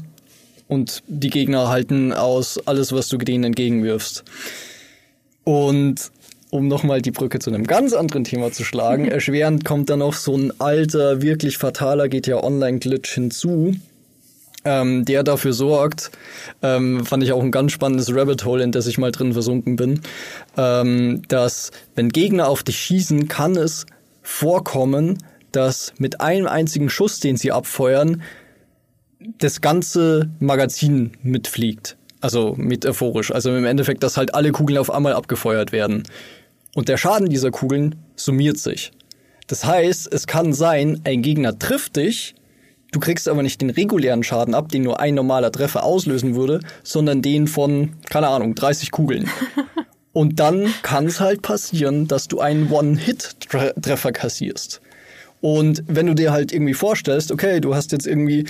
und die Gegner halten aus alles, was du denen entgegenwirfst. Und um nochmal die Brücke zu einem ganz anderen Thema zu schlagen, *laughs* erschwerend kommt dann noch so ein alter, wirklich fataler GTA Online-Glitch hinzu, ähm, der dafür sorgt, ähm, fand ich auch ein ganz spannendes Rabbit Hole, in das ich mal drin versunken bin, ähm, dass wenn Gegner auf dich schießen, kann es vorkommen, dass mit einem einzigen Schuss, den sie abfeuern, das ganze Magazin mitfliegt. Also metaphorisch. Also im Endeffekt, dass halt alle Kugeln auf einmal abgefeuert werden. Und der Schaden dieser Kugeln summiert sich. Das heißt, es kann sein, ein Gegner trifft dich, du kriegst aber nicht den regulären Schaden ab, den nur ein normaler Treffer auslösen würde, sondern den von, keine Ahnung, 30 Kugeln. *laughs* Und dann kann es halt passieren, dass du einen One-Hit-Treffer kassierst. Und wenn du dir halt irgendwie vorstellst, okay, du hast jetzt irgendwie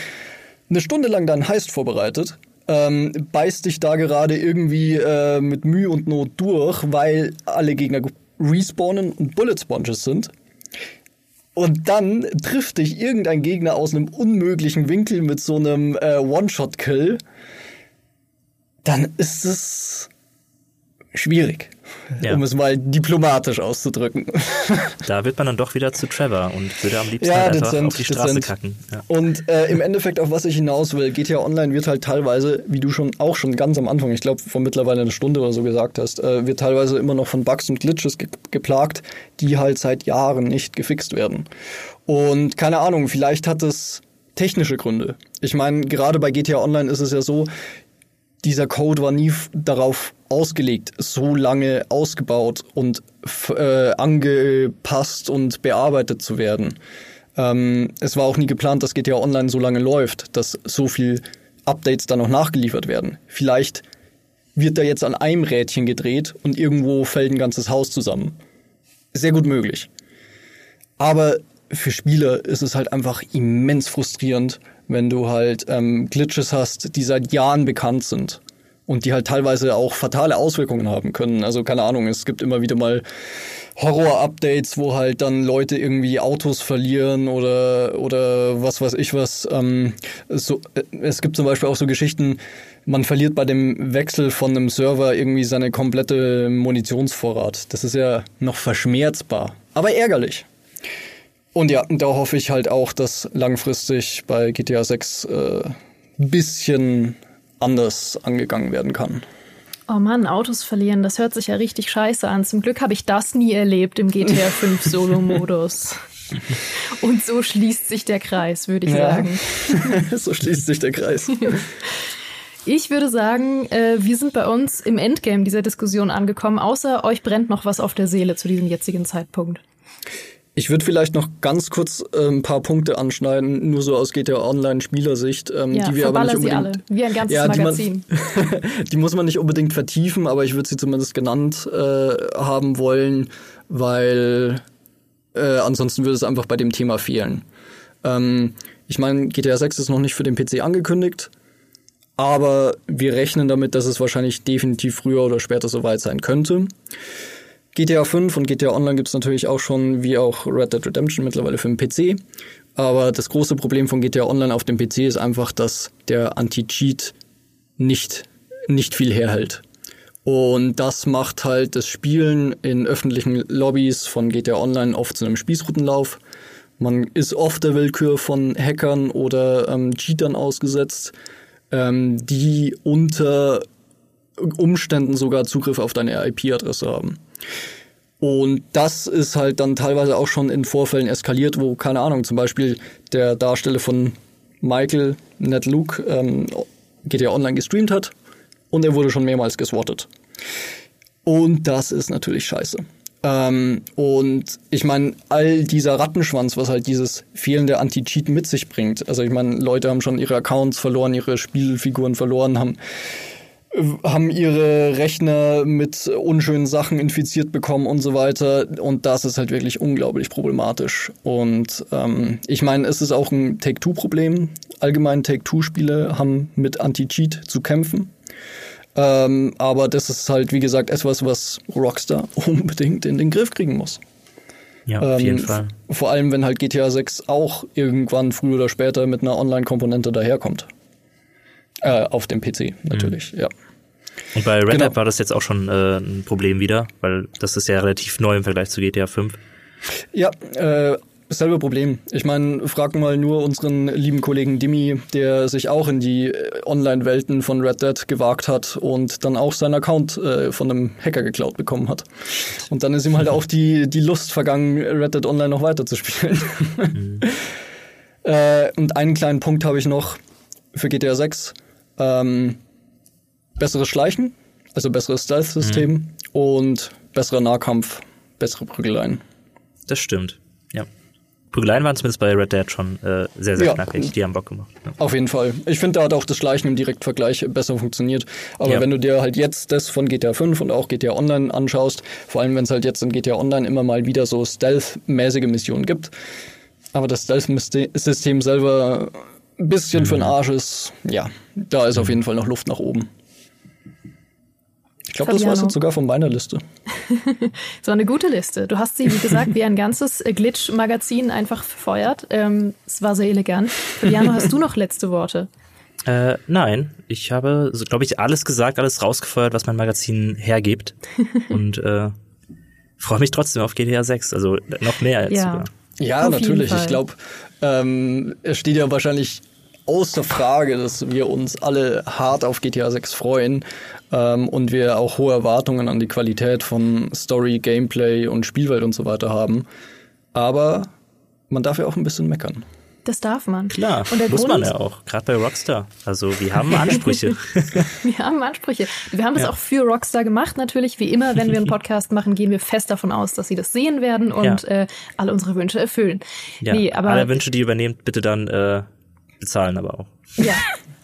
eine Stunde lang deinen Heist vorbereitet ähm, beißt dich da gerade irgendwie äh, mit Mühe und Not durch, weil alle Gegner respawnen und Bullet Sponges sind. Und dann trifft dich irgendein Gegner aus einem unmöglichen Winkel mit so einem äh, One-Shot-Kill. Dann ist es schwierig, ja. um es mal diplomatisch auszudrücken. Da wird man dann doch wieder zu Trevor und würde am liebsten ja, halt einfach dezent, auf die Straße dezent. kacken. Ja. Und äh, im Endeffekt, auf was ich hinaus will, GTA Online wird halt teilweise, wie du schon auch schon ganz am Anfang, ich glaube vor mittlerweile eine Stunde oder so gesagt hast, äh, wird teilweise immer noch von Bugs und Glitches ge geplagt, die halt seit Jahren nicht gefixt werden. Und keine Ahnung, vielleicht hat es technische Gründe. Ich meine, gerade bei GTA Online ist es ja so, dieser Code war nie darauf ausgelegt, so lange ausgebaut und äh, angepasst und bearbeitet zu werden. Ähm, es war auch nie geplant, dass GTA Online so lange läuft, dass so viel Updates dann noch nachgeliefert werden. Vielleicht wird da jetzt an einem Rädchen gedreht und irgendwo fällt ein ganzes Haus zusammen. Sehr gut möglich. Aber für Spieler ist es halt einfach immens frustrierend, wenn du halt ähm, Glitches hast, die seit Jahren bekannt sind und die halt teilweise auch fatale Auswirkungen haben können. Also keine Ahnung, es gibt immer wieder mal Horror-Updates, wo halt dann Leute irgendwie Autos verlieren oder oder was weiß ich was. Ähm, so, äh, es gibt zum Beispiel auch so Geschichten, man verliert bei dem Wechsel von einem Server irgendwie seine komplette Munitionsvorrat. Das ist ja noch verschmerzbar, aber ärgerlich. Und ja, da hoffe ich halt auch, dass langfristig bei GTA 6 äh, bisschen anders angegangen werden kann. Oh Mann, Autos verlieren, das hört sich ja richtig scheiße an. Zum Glück habe ich das nie erlebt im GTA 5 *laughs* Solo-Modus. Und so schließt sich der Kreis, würde ich ja. sagen. *laughs* so schließt sich der Kreis. *laughs* Ich würde sagen, äh, wir sind bei uns im Endgame dieser Diskussion angekommen, außer euch brennt noch was auf der Seele zu diesem jetzigen Zeitpunkt. Ich würde vielleicht noch ganz kurz äh, ein paar Punkte anschneiden, nur so aus GTA Online Spielersicht, ähm, ja, die wir aber nicht unbedingt, alle, wie ein ganzes ja, Magazin. Die, man, *laughs* die muss man nicht unbedingt vertiefen, aber ich würde sie zumindest genannt äh, haben wollen, weil äh, ansonsten würde es einfach bei dem Thema fehlen. Ähm, ich meine, GTA 6 ist noch nicht für den PC angekündigt, aber wir rechnen damit, dass es wahrscheinlich definitiv früher oder später soweit sein könnte. GTA 5 und GTA Online gibt es natürlich auch schon, wie auch Red Dead Redemption mittlerweile für den PC. Aber das große Problem von GTA Online auf dem PC ist einfach, dass der Anti-Cheat nicht, nicht viel herhält. Und das macht halt das Spielen in öffentlichen Lobbys von GTA Online oft zu einem Spießrutenlauf. Man ist oft der Willkür von Hackern oder ähm, Cheatern ausgesetzt, ähm, die unter Umständen sogar Zugriff auf deine IP-Adresse haben. Und das ist halt dann teilweise auch schon in Vorfällen eskaliert, wo, keine Ahnung, zum Beispiel der Darsteller von Michael, Ned Luke, ähm, GTA Online gestreamt hat und er wurde schon mehrmals geswattet. Und das ist natürlich scheiße. Ähm, und ich meine, all dieser Rattenschwanz, was halt dieses fehlende Anti-Cheat mit sich bringt. Also ich meine, Leute haben schon ihre Accounts verloren, ihre Spielfiguren verloren, haben haben ihre Rechner mit unschönen Sachen infiziert bekommen und so weiter. Und das ist halt wirklich unglaublich problematisch. Und ähm, ich meine, es ist auch ein Take-Two-Problem. Allgemein Take-Two-Spiele haben mit Anti-Cheat zu kämpfen. Ähm, aber das ist halt, wie gesagt, etwas, was Rockstar *laughs* unbedingt in den Griff kriegen muss. Ja, auf ähm, jeden Fall. Vor allem, wenn halt GTA 6 auch irgendwann früher oder später mit einer Online-Komponente daherkommt. Äh, auf dem PC natürlich, mhm. ja. Und bei Red genau. Dead war das jetzt auch schon äh, ein Problem wieder, weil das ist ja relativ neu im Vergleich zu GTA 5. Ja, äh, selbe Problem. Ich meine, frag mal nur unseren lieben Kollegen Dimi, der sich auch in die äh, Online-Welten von Red Dead gewagt hat und dann auch seinen Account äh, von einem Hacker geklaut bekommen hat. Und dann ist ihm halt auch die, die Lust vergangen, Red Dead Online noch weiter zu spielen. Mhm. *laughs* äh, und einen kleinen Punkt habe ich noch für GTA 6 ähm, besseres Schleichen, also besseres Stealth-System mhm. und besserer Nahkampf, bessere Prügeleien. Das stimmt, ja. Prügeleien waren zumindest bei Red Dead schon äh, sehr, sehr ja. knackig. Die haben Bock gemacht. Ja. Auf jeden Fall. Ich finde, da hat auch das Schleichen im Direktvergleich besser funktioniert. Aber ja. wenn du dir halt jetzt das von GTA 5 und auch GTA Online anschaust, vor allem wenn es halt jetzt in GTA Online immer mal wieder so Stealth-mäßige Missionen gibt, aber das Stealth-System selber ein bisschen mhm. für den Arsch ist, ja, da ist auf jeden Fall noch Luft nach oben. Ich glaube, das war jetzt sogar von meiner Liste. *laughs* so eine gute Liste. Du hast sie, wie gesagt, wie ein ganzes Glitch-Magazin einfach verfeuert. Ähm, es war sehr elegant. Fabiano, hast du noch letzte Worte? Äh, nein, ich habe, glaube ich, alles gesagt, alles rausgefeuert, was mein Magazin hergibt. *laughs* Und äh, freue mich trotzdem auf GTA 6, also noch mehr als ja. sogar. Ja, auf natürlich. Ich glaube, ähm, es steht ja wahrscheinlich außer Frage, dass wir uns alle hart auf GTA 6 freuen ähm, und wir auch hohe Erwartungen an die Qualität von Story, Gameplay und Spielwelt und so weiter haben. Aber man darf ja auch ein bisschen meckern. Das darf man. Klar, und der muss Grund, man ja auch, gerade bei Rockstar. Also wir haben *laughs* Ansprüche. *laughs* wir haben Ansprüche. Wir haben das ja. auch für Rockstar gemacht natürlich. Wie immer, wenn wir einen *laughs* Podcast machen, gehen wir fest davon aus, dass sie das sehen werden und ja. äh, alle unsere Wünsche erfüllen. Ja, nee, aber alle Wünsche, die ihr übernehmt, bitte dann äh, bezahlen aber auch. Ja,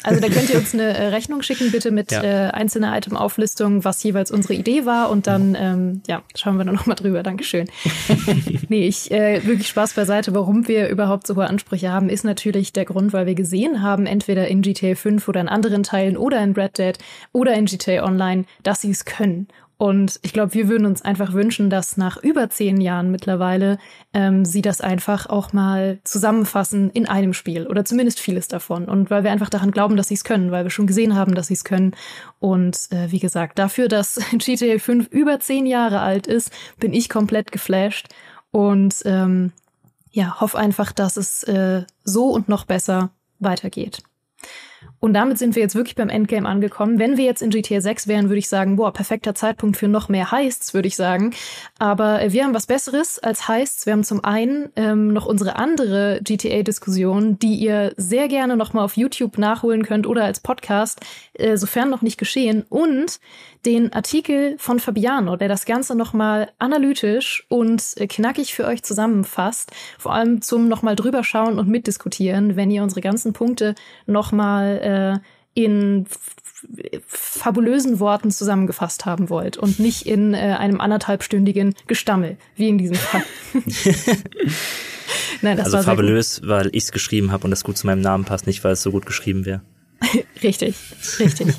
also da könnt ihr uns eine äh, Rechnung schicken, bitte mit ja. äh, einzelner Item-Auflistung, was jeweils unsere Idee war und dann ähm, ja, schauen wir dann nochmal drüber. Dankeschön. *laughs* nee, ich äh, wirklich Spaß beiseite. Warum wir überhaupt so hohe Ansprüche haben, ist natürlich der Grund, weil wir gesehen haben, entweder in GTA 5 oder in anderen Teilen oder in Red Dead oder in GTA Online, dass sie es können. Und ich glaube, wir würden uns einfach wünschen, dass nach über zehn Jahren mittlerweile ähm, sie das einfach auch mal zusammenfassen in einem Spiel oder zumindest vieles davon. Und weil wir einfach daran glauben, dass sie es können, weil wir schon gesehen haben, dass sie es können. Und äh, wie gesagt, dafür, dass *laughs* GTA 5 über zehn Jahre alt ist, bin ich komplett geflasht und ähm, ja, hoffe einfach, dass es äh, so und noch besser weitergeht. Und damit sind wir jetzt wirklich beim Endgame angekommen. Wenn wir jetzt in GTA 6 wären, würde ich sagen, boah, perfekter Zeitpunkt für noch mehr Heists, würde ich sagen. Aber äh, wir haben was Besseres als Heists. Wir haben zum einen ähm, noch unsere andere GTA-Diskussion, die ihr sehr gerne noch mal auf YouTube nachholen könnt oder als Podcast, äh, sofern noch nicht geschehen. Und den Artikel von Fabiano, der das Ganze nochmal analytisch und äh, knackig für euch zusammenfasst, vor allem zum nochmal drüber schauen und mitdiskutieren, wenn ihr unsere ganzen Punkte nochmal äh, in fabulösen Worten zusammengefasst haben wollt und nicht in äh, einem anderthalbstündigen Gestammel, wie in diesem Fall. *laughs* *laughs* Nein, das also war fabulös, weil ich es geschrieben habe und das gut zu meinem Namen passt, nicht weil es so gut geschrieben wäre. *laughs* richtig, richtig.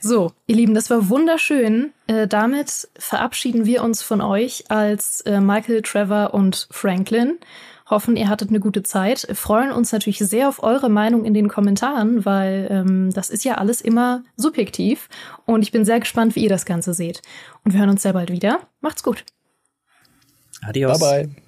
So, ihr Lieben, das war wunderschön. Äh, damit verabschieden wir uns von euch als äh, Michael, Trevor und Franklin. Hoffen, ihr hattet eine gute Zeit. Freuen uns natürlich sehr auf eure Meinung in den Kommentaren, weil ähm, das ist ja alles immer subjektiv. Und ich bin sehr gespannt, wie ihr das Ganze seht. Und wir hören uns sehr bald wieder. Macht's gut. Adios. Bye bye.